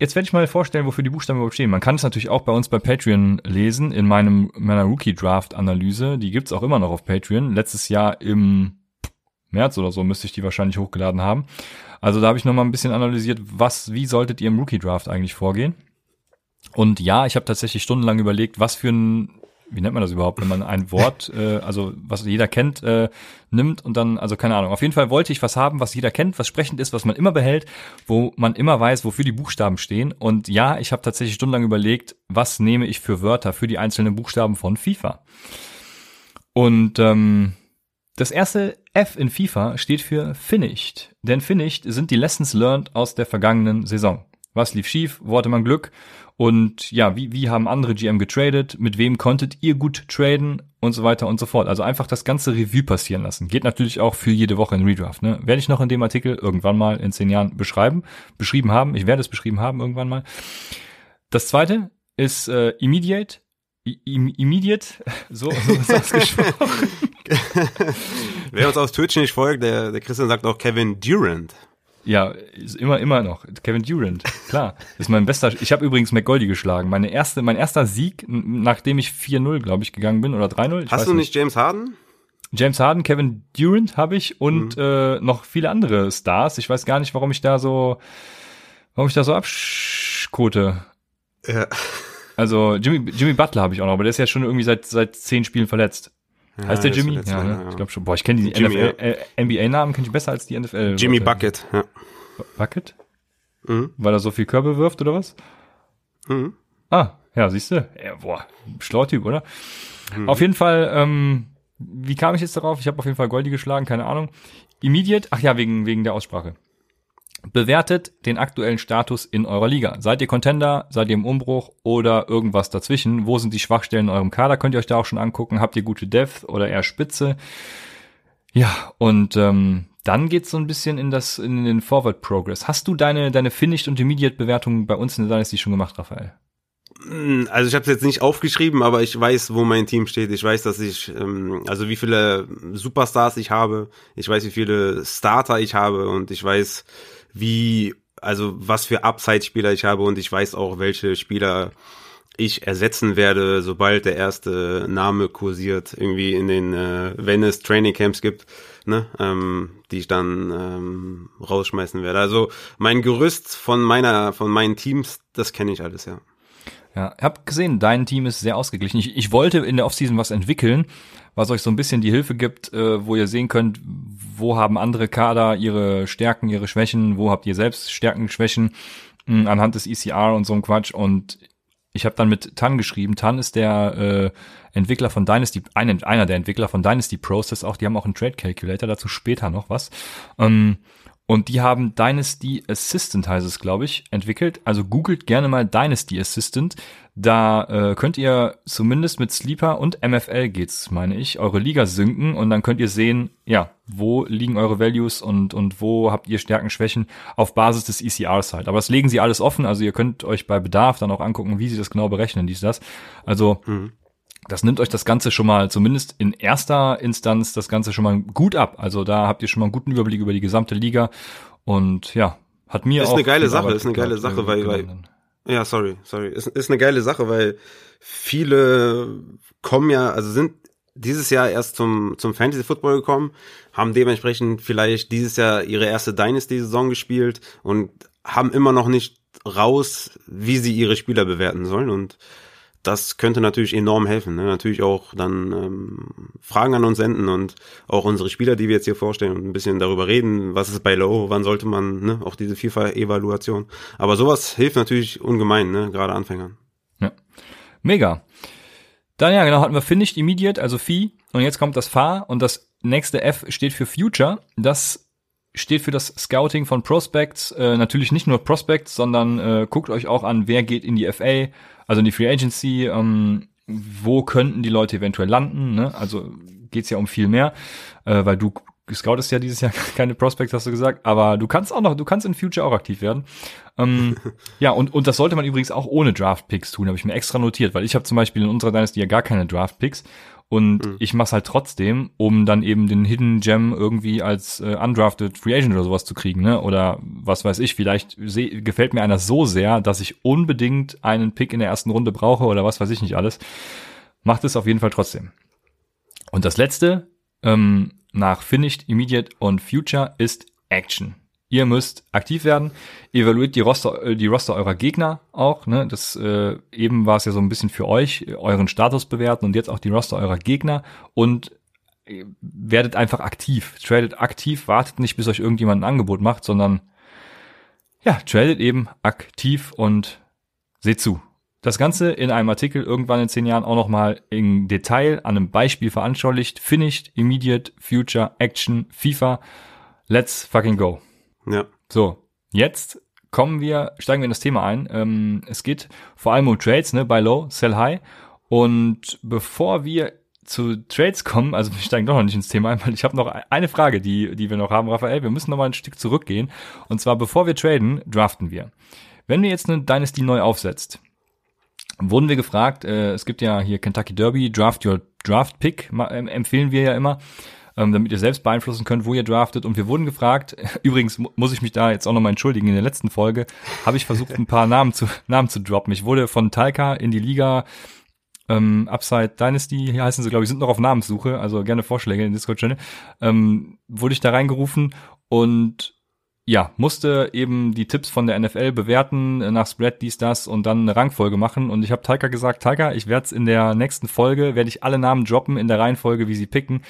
Jetzt werde ich mal vorstellen, wofür die Buchstaben überhaupt stehen. Man kann es natürlich auch bei uns bei Patreon lesen, in meinem meiner Rookie-Draft-Analyse. Die gibt's auch immer noch auf Patreon. Letztes Jahr im März oder so müsste ich die wahrscheinlich hochgeladen haben. Also da habe ich nochmal ein bisschen analysiert, was, wie solltet ihr im Rookie-Draft eigentlich vorgehen? Und ja, ich habe tatsächlich stundenlang überlegt, was für ein wie nennt man das überhaupt, wenn man ein Wort, äh, also was jeder kennt, äh, nimmt und dann, also keine Ahnung. Auf jeden Fall wollte ich was haben, was jeder kennt, was sprechend ist, was man immer behält, wo man immer weiß, wofür die Buchstaben stehen. Und ja, ich habe tatsächlich stundenlang überlegt, was nehme ich für Wörter für die einzelnen Buchstaben von FIFA. Und ähm, das erste F in FIFA steht für Finished. Denn Finished sind die Lessons learned aus der vergangenen Saison. Was lief schief? Wo hatte man Glück? Und ja, wie, wie haben andere GM getradet? Mit wem konntet ihr gut traden? Und so weiter und so fort. Also einfach das ganze Revue passieren lassen. Geht natürlich auch für jede Woche in Redraft. Ne? Werde ich noch in dem Artikel irgendwann mal in zehn Jahren beschreiben, beschrieben haben. Ich werde es beschrieben haben irgendwann mal. Das zweite ist äh, Immediate. Immediate, so, so ist das gesprochen. Wer uns auf Twitch nicht folgt, der, der Christian sagt auch Kevin Durant. Ja, ist immer, immer noch. Kevin Durant, klar. ist mein bester. Ich habe übrigens McGoldy geschlagen. Meine erste, mein erster Sieg, nachdem ich 4-0, glaube ich, gegangen bin, oder 3-0. Hast du nicht James Harden? James Harden, Kevin Durant habe ich und mhm. äh, noch viele andere Stars. Ich weiß gar nicht, warum ich da so, warum ich da so abschkote. Ja. Also Jimmy, Jimmy Butler habe ich auch noch, aber der ist ja schon irgendwie seit seit zehn Spielen verletzt. Ja, heißt der Jimmy? Ja, ne? ja, ich glaube schon. Boah, ich kenne die äh, NBA-Namen kenne ich besser als die NFL. Jimmy Bucket, ja. Bucket? Mhm. Weil er so viel Körbe wirft oder was? Mhm. Ah, ja, siehst du? Ja, boah, schlauer Typ, oder? Mhm. Auf jeden Fall, ähm, wie kam ich jetzt darauf? Ich habe auf jeden Fall Goldi geschlagen, keine Ahnung. Immediate, ach ja, wegen, wegen der Aussprache. Bewertet den aktuellen Status in eurer Liga. Seid ihr Contender? Seid ihr im Umbruch oder irgendwas dazwischen? Wo sind die Schwachstellen in eurem Kader? Könnt ihr euch da auch schon angucken. Habt ihr gute Depth oder eher Spitze? Ja, und ähm, dann geht's so ein bisschen in das in den Forward Progress. Hast du deine deine Finished und Immediate Bewertung bei uns in der Dynasty schon gemacht, Raphael? Hm, also ich habe es jetzt nicht aufgeschrieben, aber ich weiß, wo mein Team steht. Ich weiß, dass ich, ähm, also wie viele Superstars ich habe. Ich weiß, wie viele Starter ich habe und ich weiß, wie, also was für Upside-Spieler ich habe und ich weiß auch, welche Spieler ich ersetzen werde, sobald der erste Name kursiert, irgendwie in den, äh, wenn es Training Camps gibt, ne, ähm, die ich dann ähm, rausschmeißen werde. Also mein Gerüst von meiner, von meinen Teams, das kenne ich alles, ja. Ja, ich habe gesehen, dein Team ist sehr ausgeglichen. Ich, ich wollte in der Offseason was entwickeln, was euch so ein bisschen die Hilfe gibt, äh, wo ihr sehen könnt, wo haben andere Kader ihre Stärken, ihre Schwächen, wo habt ihr selbst Stärken, Schwächen mh, anhand des ECR und so ein Quatsch. Und ich habe dann mit Tan geschrieben. Tan ist der äh, Entwickler von Dynasty, ein, einer der Entwickler von Dynasty Process auch. Die haben auch einen Trade Calculator, dazu später noch was. Ähm, und die haben Dynasty Assistant, heißt es, glaube ich, entwickelt. Also googelt gerne mal Dynasty Assistant. Da äh, könnt ihr zumindest mit Sleeper und MFL geht's, meine ich, eure Liga sinken und dann könnt ihr sehen, ja, wo liegen eure Values und, und wo habt ihr Stärken, Schwächen auf Basis des ECRs halt. Aber das legen sie alles offen, also ihr könnt euch bei Bedarf dann auch angucken, wie sie das genau berechnen, dies, das. Also, mhm das nimmt euch das Ganze schon mal, zumindest in erster Instanz, das Ganze schon mal gut ab. Also da habt ihr schon mal einen guten Überblick über die gesamte Liga. Und ja, hat mir ist auch. Ist eine geile Sache, ist eine geile Sache, weil, weil, ja, sorry, sorry. Ist, ist eine geile Sache, weil viele kommen ja, also sind dieses Jahr erst zum, zum Fantasy Football gekommen, haben dementsprechend vielleicht dieses Jahr ihre erste Dynasty-Saison gespielt und haben immer noch nicht raus, wie sie ihre Spieler bewerten sollen und das könnte natürlich enorm helfen. Ne? Natürlich auch dann ähm, Fragen an uns senden und auch unsere Spieler, die wir jetzt hier vorstellen und ein bisschen darüber reden, was ist bei Low, wann sollte man, ne? auch diese FIFA-Evaluation. Aber sowas hilft natürlich ungemein, ne? gerade Anfängern. Ja, mega. Dann ja, genau, hatten wir Finished Immediate, also Fee. Und jetzt kommt das Fa und das nächste F steht für Future. Das steht für das Scouting von Prospects. Äh, natürlich nicht nur Prospects, sondern äh, guckt euch auch an, wer geht in die FA, also in die Free Agency, ähm, wo könnten die Leute eventuell landen. Ne? Also geht's ja um viel mehr, äh, weil du scoutest ja dieses Jahr keine Prospects, hast du gesagt, aber du kannst auch noch, du kannst in Future auch aktiv werden. Ähm, ja, und, und das sollte man übrigens auch ohne Draft-Picks tun, habe ich mir extra notiert, weil ich habe zum Beispiel in unserer Dynasty ja gar keine Draft-Picks und mhm. ich mache halt trotzdem, um dann eben den Hidden Gem irgendwie als äh, undrafted Free Agent oder sowas zu kriegen, ne? Oder was weiß ich, vielleicht seh, gefällt mir einer so sehr, dass ich unbedingt einen Pick in der ersten Runde brauche oder was weiß ich nicht alles. Macht es auf jeden Fall trotzdem. Und das letzte, ähm, nach Finished, Immediate und Future ist Action. Ihr müsst aktiv werden, evaluiert die Roster, äh, die Roster eurer Gegner auch. Ne? Das äh, eben war es ja so ein bisschen für euch, euren Status bewerten und jetzt auch die Roster eurer Gegner und äh, werdet einfach aktiv. Tradet aktiv, wartet nicht, bis euch irgendjemand ein Angebot macht, sondern ja, tradet eben aktiv und seht zu. Das Ganze in einem Artikel irgendwann in zehn Jahren auch nochmal in Detail an einem Beispiel veranschaulicht. Finished, Immediate, Future, Action, FIFA. Let's fucking go. Ja. So, jetzt kommen wir, steigen wir in das Thema ein. Ähm, es geht vor allem um Trades, ne? Buy low, sell high. Und bevor wir zu Trades kommen, also wir steigen doch noch nicht ins Thema ein, weil ich habe noch eine Frage, die, die wir noch haben, Raphael. Wir müssen noch mal ein Stück zurückgehen. Und zwar, bevor wir traden, draften wir. Wenn wir jetzt eine Dynasty neu aufsetzt, wurden wir gefragt, äh, es gibt ja hier Kentucky Derby, Draft Your Draft Pick, äh, empfehlen wir ja immer ähm, damit ihr selbst beeinflussen könnt, wo ihr draftet. Und wir wurden gefragt, übrigens muss ich mich da jetzt auch nochmal entschuldigen, in der letzten Folge habe ich versucht, ein paar Namen zu, Namen zu droppen. Ich wurde von Talca in die Liga ähm, Upside Dynasty, hier heißen sie, glaube ich, sind noch auf Namenssuche, also gerne Vorschläge in Discord-Channel, ähm, wurde ich da reingerufen und ja, musste eben die Tipps von der NFL bewerten, äh, nach Spread, dies, das und dann eine Rangfolge machen. Und ich habe Taika gesagt, Taika, ich werde es in der nächsten Folge, werde ich alle Namen droppen in der Reihenfolge, wie sie picken.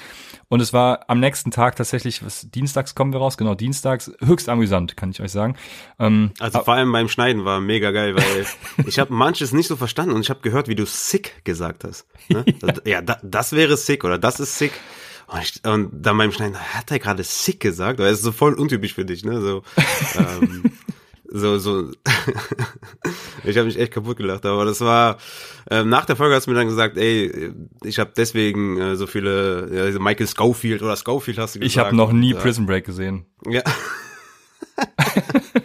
Und es war am nächsten Tag tatsächlich, was dienstags kommen wir raus, genau, dienstags, höchst amüsant, kann ich euch sagen. Ähm, also vor allem beim Schneiden war mega geil, weil ich habe manches nicht so verstanden und ich habe gehört, wie du sick gesagt hast. Ne? ja, ja da, das wäre sick oder das ist sick. Und, ich, und dann beim Schneiden, hat er gerade sick gesagt? Weil es ist so voll untypisch für dich, ne? So, ähm, so, so. ich habe mich echt kaputt gelacht, aber das war ähm, nach der Folge hast du mir dann gesagt, ey, ich habe deswegen äh, so viele ja, Michael Schofield oder Schofield hast du gesagt. Ich habe noch nie Prison Break gesehen. Ja.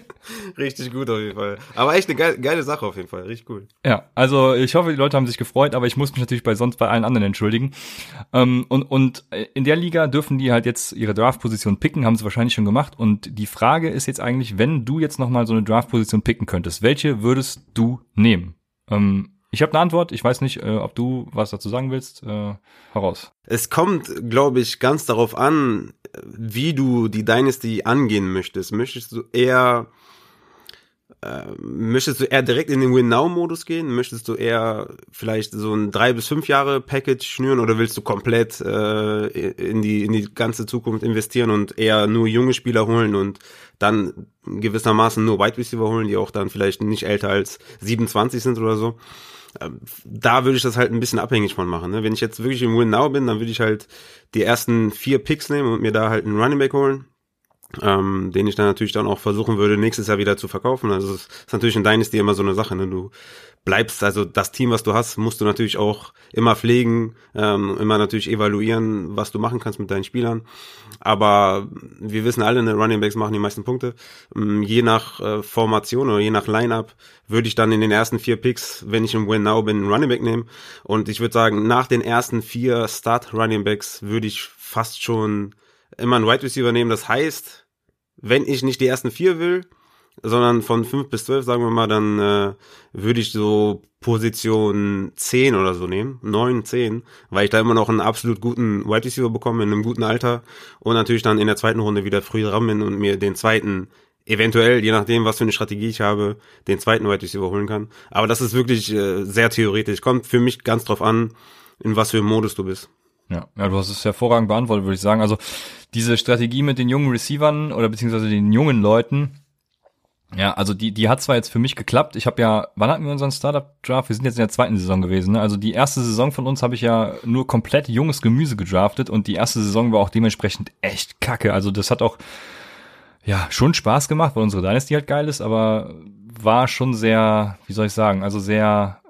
Richtig gut auf jeden Fall. Aber echt eine geile, geile Sache auf jeden Fall. Richtig cool. Ja, also ich hoffe, die Leute haben sich gefreut, aber ich muss mich natürlich bei sonst bei allen anderen entschuldigen. Ähm, und, und in der Liga dürfen die halt jetzt ihre Draft-Position picken, haben sie wahrscheinlich schon gemacht. Und die Frage ist jetzt eigentlich, wenn du jetzt nochmal so eine Draft-Position picken könntest, welche würdest du nehmen? Ähm, ich habe eine Antwort. Ich weiß nicht, äh, ob du was dazu sagen willst. Äh, heraus. Es kommt, glaube ich, ganz darauf an, wie du die Dynasty angehen möchtest. Möchtest du eher äh, möchtest du eher direkt in den Win-Now-Modus gehen? Möchtest du eher vielleicht so ein drei bis fünf Jahre Package schnüren oder willst du komplett äh, in die in die ganze Zukunft investieren und eher nur junge Spieler holen und dann gewissermaßen nur Wide Receiver holen, die auch dann vielleicht nicht älter als 27 sind oder so? Ähm, da würde ich das halt ein bisschen abhängig von machen. Ne? Wenn ich jetzt wirklich im Win-Now bin, dann würde ich halt die ersten vier Picks nehmen und mir da halt einen Running Back holen ähm, den ich dann natürlich dann auch versuchen würde, nächstes Jahr wieder zu verkaufen. Also es ist natürlich in Dynasty immer so eine Sache, ne? Du bleibst, also das Team, was du hast, musst du natürlich auch immer pflegen, ähm, immer natürlich evaluieren, was du machen kannst mit deinen Spielern. Aber wir wissen alle, ne, Running Backs machen die meisten Punkte. Ähm, je nach äh, Formation oder je nach Lineup würde ich dann in den ersten vier Picks, wenn ich im Win Now bin, einen Running Back nehmen. Und ich würde sagen, nach den ersten vier Start Running Backs würde ich fast schon immer einen Wide Receiver nehmen. Das heißt, wenn ich nicht die ersten vier will, sondern von 5 bis 12, sagen wir mal, dann äh, würde ich so Position 10 oder so nehmen, 9, 10, weil ich da immer noch einen absolut guten Wide Receiver bekomme in einem guten Alter und natürlich dann in der zweiten Runde wieder früh dran bin und mir den zweiten eventuell, je nachdem, was für eine Strategie ich habe, den zweiten Wide Receiver holen kann. Aber das ist wirklich äh, sehr theoretisch. Kommt für mich ganz drauf an, in was für einem Modus du bist. Ja, ja, du hast es hervorragend beantwortet, würde ich sagen. Also diese Strategie mit den jungen Receivern oder beziehungsweise den jungen Leuten, ja, also die, die hat zwar jetzt für mich geklappt. Ich habe ja, wann hatten wir unseren Startup-Draft? Wir sind jetzt in der zweiten Saison gewesen. Ne? Also die erste Saison von uns habe ich ja nur komplett junges Gemüse gedraftet und die erste Saison war auch dementsprechend echt kacke. Also das hat auch ja schon Spaß gemacht, weil unsere Dynasty halt geil ist, aber war schon sehr, wie soll ich sagen, also sehr,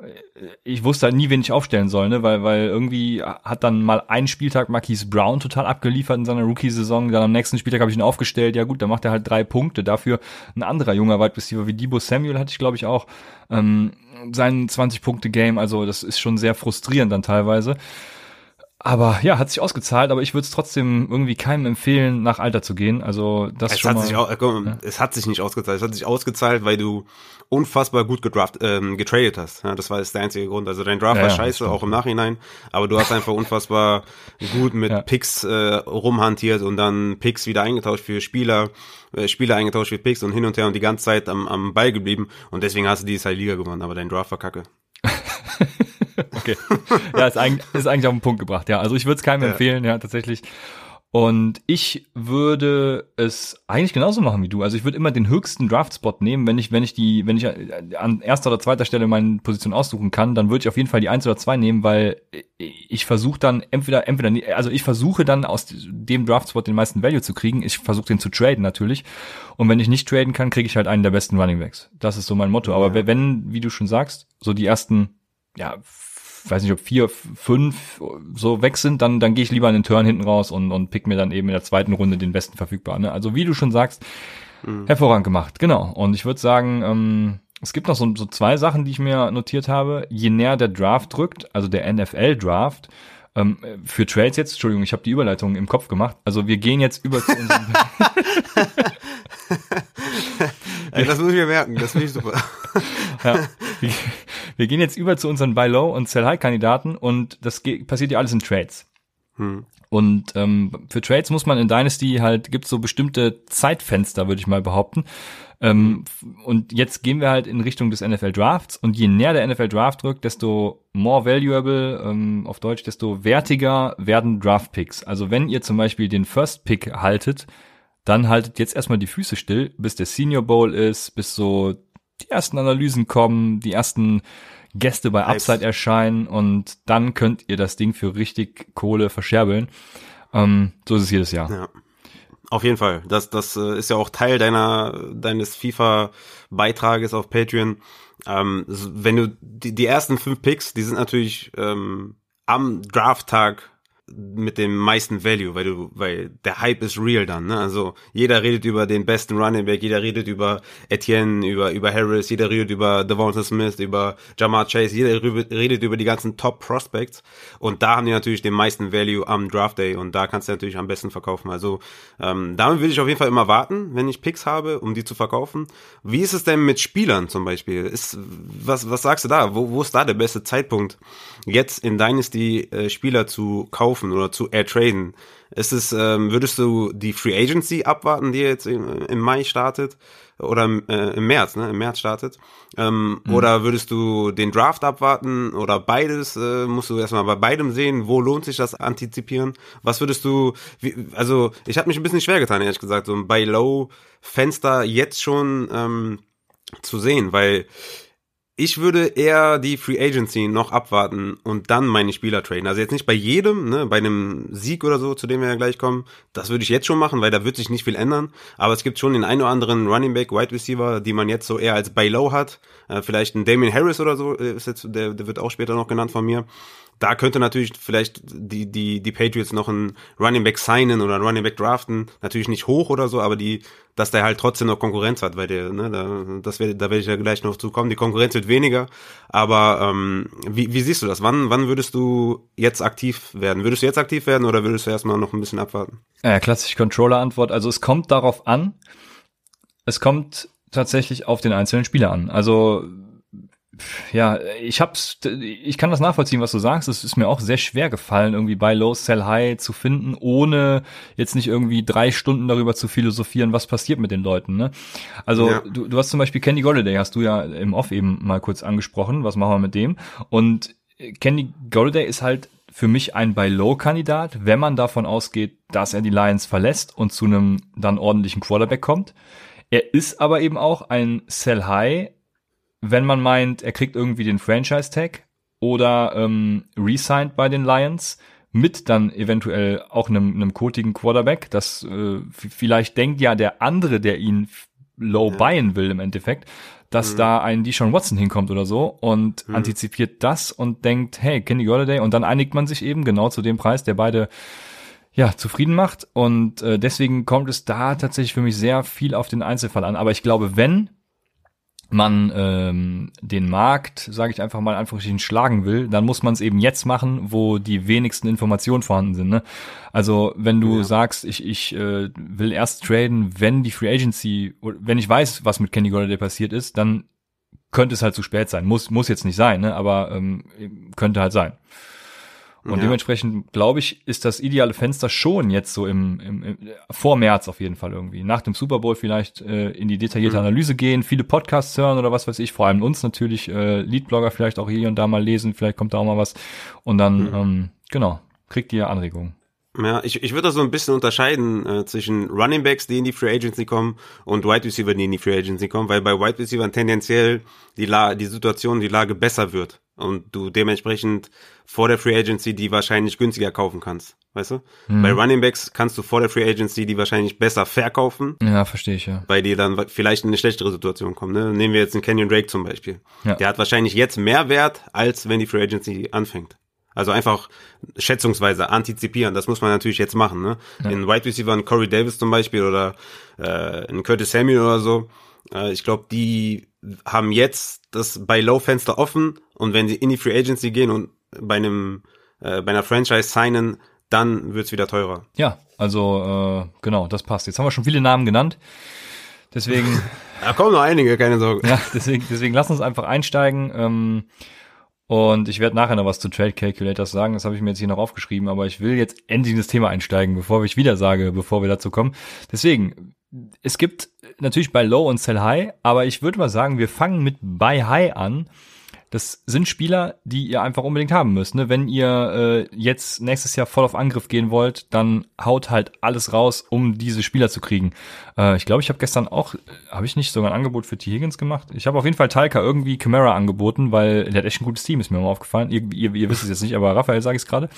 ich wusste halt nie, wen ich aufstellen soll, ne, weil, weil irgendwie hat dann mal einen Spieltag Marquise Brown total abgeliefert in seiner Rookie-Saison, dann am nächsten Spieltag habe ich ihn aufgestellt, ja gut, dann macht er halt drei Punkte, dafür ein anderer junger Wide Receiver wie Debo Samuel hatte ich glaube ich auch, ähm, sein 20-Punkte-Game, also das ist schon sehr frustrierend dann teilweise. Aber ja, hat sich ausgezahlt, aber ich würde es trotzdem irgendwie keinem empfehlen, nach Alter zu gehen. Also das es schon hat mal, sich auch, äh, komm, ja. es hat sich nicht ausgezahlt. Es hat sich ausgezahlt, weil du unfassbar gut gedraft, ähm, getradet hast. Ja, das war jetzt der einzige Grund. Also dein Draft Ja, war scheiße, auch im Nachhinein, aber du hast einfach unfassbar gut mit. Picks äh, rumhantiert und dann Picks wieder eingetauscht für Spieler, äh, Spieler eingetauscht für Picks und hin und her und die ganze Zeit am, am Ball geblieben und deswegen hast du die Liga gewonnen, aber dein Draft war kacke. Okay. Ja, ist eigentlich, ist eigentlich auf den Punkt gebracht. Ja, also ich würde es keinem Ja. empfehlen, ja, tatsächlich. Und ich würde es eigentlich genauso machen wie du. Also ich würde immer den höchsten Draft-Spot nehmen, wenn ich, wenn ich die, wenn ich an erster oder zweiter Stelle meine Position aussuchen kann, dann würde ich auf jeden Fall die eins oder zwei nehmen, weil ich versuche dann entweder, entweder, also ich versuche dann aus dem Draft-Spot den meisten Value zu kriegen. Ich versuche den zu traden natürlich. Und wenn ich nicht traden kann, kriege ich halt einen der besten Running Backs. Das ist so mein Motto. Aber Ja. wenn, wie du schon sagst, so die ersten, ja, weiß nicht, ob vier, fünf so weg sind, dann, dann gehe ich lieber in den Turn hinten raus und, und pick mir dann eben in der zweiten Runde den besten verfügbar. Ne? Also wie du schon sagst, hervorragend gemacht, genau. Und ich würde sagen, ähm, es gibt noch so, so zwei Sachen, die ich mir notiert habe. Je näher der Draft drückt, also der NFL-Draft, ähm, für Trades jetzt, Entschuldigung, ich habe die Überleitung im Kopf gemacht. Also wir gehen jetzt über zu unserem das muss ich mir merken, das finde ich super. ja, wir, gehen jetzt über zu unseren Buy Low und Sell High Kandidaten und das passiert ja alles in Trades. Hm. Und ähm, für Trades muss man in Dynasty halt, gibt's so bestimmte Zeitfenster, würde ich mal behaupten. Ähm, und jetzt gehen wir halt in Richtung des NFL Drafts und je näher der NFL Draft drückt, desto more valuable, ähm, auf Deutsch, desto wertiger werden Draft Picks. Also wenn ihr zum Beispiel den First Pick haltet, dann haltet jetzt erstmal die Füße still, bis der Senior Bowl ist, bis so die ersten Analysen kommen, die ersten Gäste bei. Upside erscheinen und dann könnt ihr das Ding für richtig Kohle verscherbeln. Ähm, so ist es jedes Jahr. Ja. Auf jeden Fall. Das, das äh, ist ja auch Teil deiner, deines FIFA-Beitrages auf Patreon. Ähm, wenn du die, die ersten fünf Picks, die sind natürlich ähm, am Drafttag mit dem meisten Value, weil du, weil der Hype ist real dann, ne? Also jeder redet über den besten Running Back, jeder redet über Etienne, über über Harris, jeder redet über Devonta Smith, über Jamar Chase, jeder redet über die ganzen Top Prospects und da haben die natürlich den meisten Value am Draft Day und da kannst du natürlich am besten verkaufen. Also ähm, damit will ich auf jeden Fall immer warten, wenn ich Picks habe, um die zu verkaufen. Wie ist es denn mit Spielern zum Beispiel? Ist was was sagst du da? Wo, wo ist da der beste Zeitpunkt, jetzt in Dynasty äh, Spieler zu kaufen oder zu ertraden? Ist es, ähm, würdest du die Free Agency abwarten, die jetzt im, Mai startet? Oder äh, im März, ne? Im März startet. Ähm, Oder würdest du den Draft abwarten oder beides? Äh, musst du erstmal bei beidem sehen, wo lohnt sich das antizipieren? Was würdest du, wie, also ich habe mich ein bisschen schwer getan, ehrlich gesagt, so ein Buy-Low-Fenster jetzt schon ähm, zu sehen, weil ich würde eher die Free Agency noch abwarten und dann meine Spieler traden. Also jetzt nicht bei jedem, ne, bei einem Sieg oder so, zu dem wir ja gleich kommen. Das würde ich jetzt schon machen, weil da wird sich nicht viel ändern. Aber es gibt schon den einen oder anderen Running Back, Wide Receiver, die man jetzt so eher als Buy Low hat. Äh, vielleicht ein Damien Harris oder so, äh, ist jetzt, der, der wird auch später noch genannt von mir. Da könnte natürlich vielleicht die, die, die Patriots noch einen Running Back signen oder einen Running Back draften. Natürlich nicht hoch oder so, aber die, dass der halt trotzdem noch Konkurrenz hat, weil der, ne, da, das wär, da werde ich ja gleich noch zu kommen. Die Konkurrenz wird weniger. Aber ähm, wie, wie siehst du das? Wann, wann würdest du jetzt aktiv werden? Würdest du jetzt aktiv werden oder würdest du erstmal noch ein bisschen abwarten? Äh, klassische Controller-Antwort. Also es kommt darauf an, es kommt tatsächlich auf den einzelnen Spieler an. Also ja, ich hab's, ich kann das nachvollziehen, was du sagst. Es ist mir auch sehr schwer gefallen, irgendwie bei Low Sell High zu finden, ohne jetzt nicht irgendwie drei Stunden darüber zu philosophieren, was passiert mit den Leuten. Ne? Also ja. du, du hast zum Beispiel Candy Golladay, hast du ja im Off eben mal kurz angesprochen. Was machen wir mit dem? Und Candy Golladay ist halt für mich ein Buy Low Kandidat, wenn man davon ausgeht, dass er die Lions verlässt und zu einem dann ordentlichen Quarterback kommt. Er ist aber eben auch ein Sell High, wenn man meint, er kriegt irgendwie den Franchise-Tag oder ähm, resigned bei den Lions mit dann eventuell auch einem, einem kotigen Quarterback, das äh, vielleicht denkt ja der andere, der ihn low ja. buyen will im Endeffekt, dass mhm. da ein Deshaun Watson hinkommt oder so und mhm. antizipiert das und denkt, hey, Kenny Golladay und dann einigt man sich eben genau zu dem Preis, der beide ja, zufrieden macht und äh, deswegen kommt es da tatsächlich für mich sehr viel auf den Einzelfall an. Aber ich glaube, wenn man ähm, den Markt, sage ich einfach mal einfach schlagen will, dann muss man es eben jetzt machen, wo die wenigsten Informationen vorhanden sind. Ne? Also wenn du ja. sagst, ich, ich äh, will erst traden, wenn die Free Agency, wenn ich weiß, was mit Kenny Golladay passiert ist, dann könnte es halt zu spät sein. Muss muss jetzt nicht sein, ne? aber ähm, könnte halt sein. Und ja. dementsprechend, glaube ich, ist das ideale Fenster schon jetzt so im, im, im vor März auf jeden Fall irgendwie. Nach dem Super Bowl vielleicht äh, in die detaillierte mhm. Analyse gehen, viele Podcasts hören oder was weiß ich, vor allem uns natürlich, äh, Leadblogger vielleicht auch hier und da mal lesen, vielleicht kommt da auch mal was. Und dann, mhm. ähm, genau, kriegt ihr Anregungen. Ja, ich, ich würde da so ein bisschen unterscheiden äh, zwischen Running Backs, die in die Free Agency kommen, und Wide Receiver, die in die Free Agency kommen, weil bei Wide Receiver tendenziell die, La die Situation, die Lage besser wird und du dementsprechend vor der Free Agency die wahrscheinlich günstiger kaufen kannst. Weißt du? Mhm. Bei Running Backs kannst du vor der Free Agency die wahrscheinlich besser verkaufen. Ja, verstehe ich, ja. Weil die dann vielleicht in eine schlechtere Situation kommen. Ne? Nehmen wir jetzt einen Canyon Drake zum Beispiel. Ja. Der hat wahrscheinlich jetzt mehr Wert, als wenn die Free Agency anfängt. Also einfach schätzungsweise antizipieren, das muss man natürlich jetzt machen. Ne? Ja. In Wide Receiver, ein Corey Davis zum Beispiel oder äh, in Curtis Samuel oder so. Äh, ich glaube, die haben jetzt das bei Low Fenster offen und wenn sie in die Free Agency gehen und bei einem äh, bei einer Franchise signen, dann wird's wieder teurer. Ja, also äh, genau, das passt. Jetzt haben wir schon viele Namen genannt. Deswegen. da kommen noch einige, keine Sorge. Ja, deswegen, deswegen lass uns einfach einsteigen. Ähm, und ich werde nachher noch was zu Trade Calculators sagen, das habe ich mir jetzt hier noch aufgeschrieben, aber ich will jetzt endlich in das Thema einsteigen, bevor ich wieder sage, bevor wir dazu kommen. Deswegen, es gibt natürlich bei Low und Sell High, aber ich würde mal sagen, wir fangen mit Buy High an das sind Spieler, die ihr einfach unbedingt haben müsst. Ne? Wenn ihr äh, jetzt nächstes Jahr voll auf Angriff gehen wollt, dann haut halt alles raus, um diese Spieler zu kriegen. Äh, ich glaube, ich habe gestern auch, äh, habe ich nicht sogar ein Angebot für T. Higgins gemacht? Ich habe auf jeden Fall Talca irgendwie Camara angeboten, weil der hat echt ein gutes Team, ist mir mal aufgefallen. Ihr, ihr, ihr wisst es jetzt nicht, aber Raphael sage ich es gerade.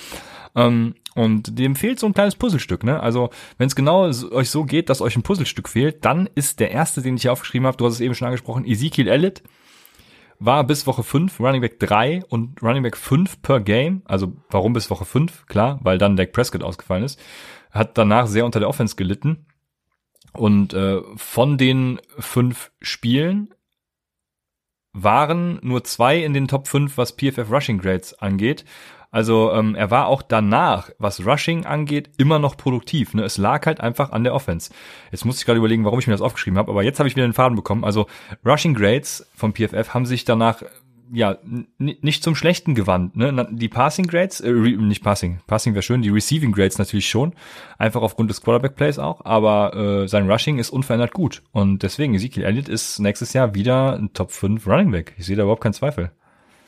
Ähm, und dem fehlt so ein kleines Puzzlestück. Ne? Also wenn es genau euch so geht, dass euch ein Puzzlestück fehlt, dann ist der erste, den ich hier aufgeschrieben habe, du hast es eben schon angesprochen, Ezekiel Elliott war bis Woche 5 Running Back 3 und Running Back 5 per Game. Also warum bis Woche 5? Klar, weil dann Dak Prescott ausgefallen ist. Hat danach sehr unter der Offense gelitten. Und äh, von den fünf Spielen waren nur zwei in den Top 5, was PFF Rushing Grades angeht. Also ähm, er war auch danach, was Rushing angeht, immer noch produktiv. Ne? Es lag halt einfach an der Offense. Jetzt muss ich gerade überlegen, warum ich mir das aufgeschrieben habe, aber jetzt habe ich wieder den Faden bekommen. Also Rushing Grades vom PFF haben sich danach ja nicht zum Schlechten gewandt. Ne? Die Passing Grades, äh, nicht Passing, Passing wäre schön, die Receiving Grades natürlich schon, einfach aufgrund des Quarterback Plays auch, aber äh, sein Rushing ist unverändert gut und deswegen Ezekiel Elliott ist nächstes Jahr wieder ein Top 5 Running Back. Ich sehe da überhaupt keinen Zweifel.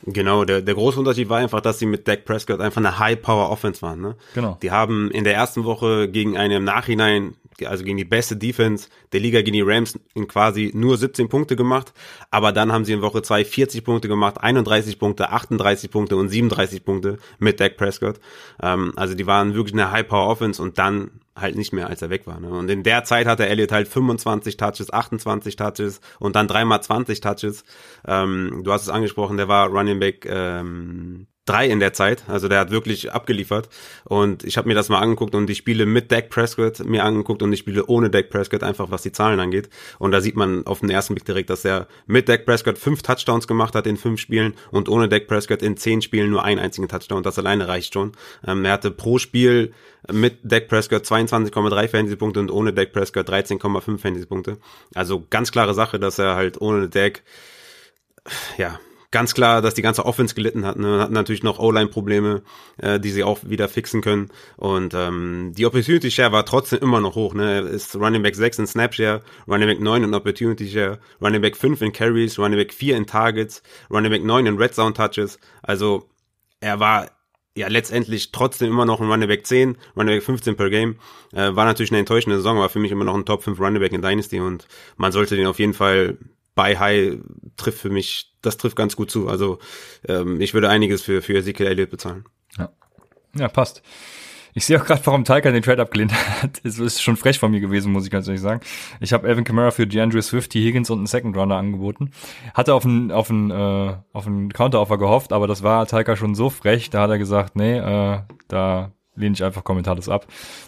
Genau, der, der große Unterschied war einfach, dass sie mit Dak Prescott einfach eine High-Power-Offense waren. Ne? Genau. Die haben in der ersten Woche gegen eine im Nachhinein, also gegen die beste Defense der Liga, gegen die Rams, in quasi nur 17 Punkte gemacht. Aber dann haben sie in Woche 2 40 Punkte gemacht, 31 Punkte, 38 Punkte und 37 Punkte mit Dak Prescott. Ähm, also die waren wirklich eine High-Power-Offense und dann halt nicht mehr, als er weg war. Ne? Und in der Zeit hatte Elliott halt 25 Touches, 28 Touches und dann dreimal 20 Touches. Ähm, du hast es angesprochen, der war Running Back ähm, drei in der Zeit. Also der hat wirklich abgeliefert. Und ich habe mir das mal angeguckt und die Spiele mit Dak Prescott mir angeguckt und die Spiele ohne Dak Prescott einfach, was die Zahlen angeht. Und da sieht man auf den ersten Blick direkt, dass er mit Dak Prescott fünf Touchdowns gemacht hat in fünf Spielen und ohne Dak Prescott in zehn Spielen nur einen einzigen Touchdown. Das alleine reicht schon. Ähm, er hatte pro Spiel mit Dak Prescott 22,3 Fantasy-Punkte und ohne Dak Prescott 13,5 Fantasy-Punkte. Also ganz klare Sache, dass er halt ohne Dak ja, ganz klar, dass die ganze Offense gelitten hat. Ne? Hatten natürlich noch O-Line-Probleme, äh, die sie auch wieder fixen können. Und ähm, die Opportunity Share war trotzdem immer noch hoch. Ne? Ist Running Back 6 in Snap Share, Running Back 9 in Opportunity Share, Running Back 5 in Carries, Running Back 4 in Targets, Running Back 9 in Red Zone Touches. Also er war ja letztendlich trotzdem immer noch ein Running Back 10, Running Back 15 per Game. Äh, war natürlich eine enttäuschende Saison, aber für mich immer noch ein Top 5 Running Back in Dynasty und man sollte den auf jeden Fall bei High trifft für mich, das trifft ganz gut zu. Also ähm, ich würde einiges für, für Ezekiel Elliott bezahlen. Ja, ja passt. Ich sehe auch gerade, warum Tiger den Trade abgelehnt hat. Es ist schon frech von mir gewesen, muss ich ganz ehrlich sagen. Ich habe Evan Kamara für DeAndre Swift, T. Higgins und einen Second Runner angeboten. Hatte auf einen auf einen äh, auf einen Counteroffer gehofft, aber das war Tiger schon so frech, da hat er gesagt, nee, äh, da lehne ich einfach kommentarlos ab.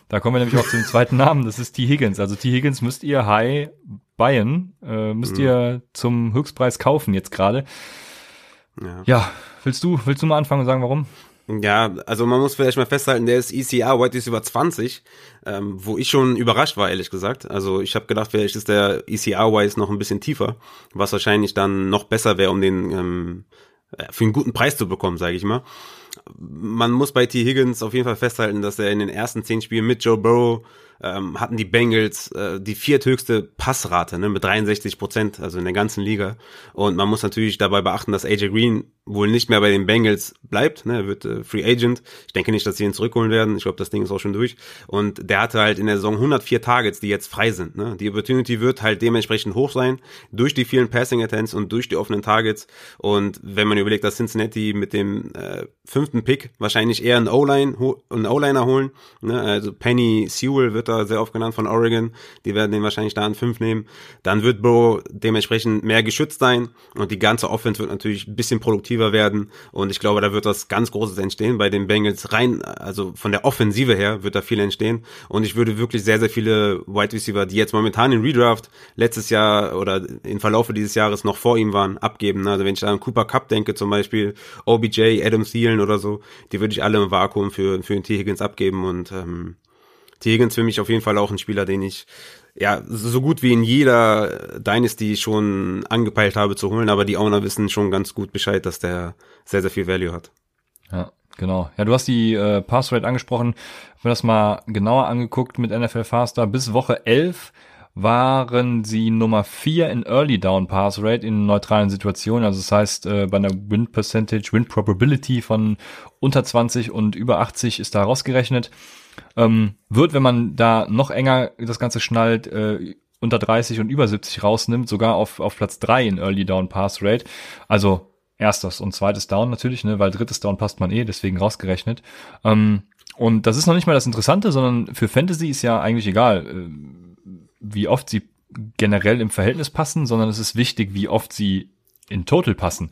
Da kommen wir nämlich auch zu dem zweiten Namen, das ist T. Higgins. Also T. Higgins müsst ihr high buyen, äh, müsst mhm. ihr zum Höchstpreis kaufen jetzt gerade. Ja. ja, willst du, willst du mal anfangen und sagen, warum? Ja, also man muss vielleicht mal festhalten, der ist ECR White ist über 20, ähm, wo ich schon überrascht war, ehrlich gesagt. Also ich habe gedacht, vielleicht ist der ECR Wise noch ein bisschen tiefer, was wahrscheinlich dann noch besser wäre, um den ähm, äh, für einen guten Preis zu bekommen, sage ich mal. Man muss bei T. Higgins auf jeden Fall festhalten, dass er in den ersten zehn Spielen mit Joe Burrow ähm, hatten die Bengals äh, die vierthöchste Passrate ne, mit 63 Prozent, also in der ganzen Liga. Und man muss natürlich dabei beachten, dass AJ Green wohl nicht mehr bei den Bengals bleibt. Ne? Er wird äh, Free Agent. Ich denke nicht, dass sie ihn zurückholen werden. Ich glaube, das Ding ist auch schon durch. Und der hatte halt in der Saison 104 Targets, die jetzt frei sind. Ne? Die Opportunity wird halt dementsprechend hoch sein durch die vielen Passing Attempts und durch die offenen Targets. Und wenn man überlegt, dass Cincinnati mit dem äh, fünften Pick wahrscheinlich eher einen O-Line, einen O-Liner holen. Ne? Also Penny Sewell wird da sehr oft genannt von Oregon. Die werden den wahrscheinlich da an fünf nehmen. Dann wird Burrow dementsprechend mehr geschützt sein und die ganze Offense wird natürlich ein bisschen produktiver werden. Und ich glaube, da wird was ganz Großes entstehen bei den Bengals rein, also von der Offensive her wird da viel entstehen. Und ich würde wirklich sehr, sehr viele Wide Receiver, die jetzt momentan in Redraft letztes Jahr oder im Verlaufe dieses Jahres noch vor ihm waren, abgeben. Also wenn ich an Cooper Cup denke zum Beispiel, OBJ, Adam Thielen oder so, die würde ich alle im Vakuum für, für den T. Higgins abgeben und ähm, T. Higgins für mich auf jeden Fall auch ein Spieler, den ich ja so gut wie in jeder Dynasty schon angepeilt habe zu holen, aber die Owner wissen schon ganz gut Bescheid, dass der sehr, sehr viel Value hat. Ja, genau. Ja, du hast die äh, Passrate angesprochen. Wenn das mal genauer angeguckt mit NFL Faster, bis Woche 11 waren sie Nummer 4 in Early Down Pass Rate in neutralen Situationen. Also das heißt, äh, bei einer Win Percentage, Win Probability von unter 20 und über 80 ist da rausgerechnet. Ähm, wird, wenn man da noch enger das Ganze schnallt, äh, unter 30 und über 70 rausnimmt, sogar auf, auf Platz 3 in Early Down Pass Rate. Also erstes und zweites Down natürlich, ne, weil drittes Down passt man eh, deswegen rausgerechnet. Ähm, und das ist noch nicht mal das Interessante, sondern für Fantasy ist ja eigentlich egal, äh, wie oft sie generell im Verhältnis passen, sondern es ist wichtig, wie oft sie in Total passen.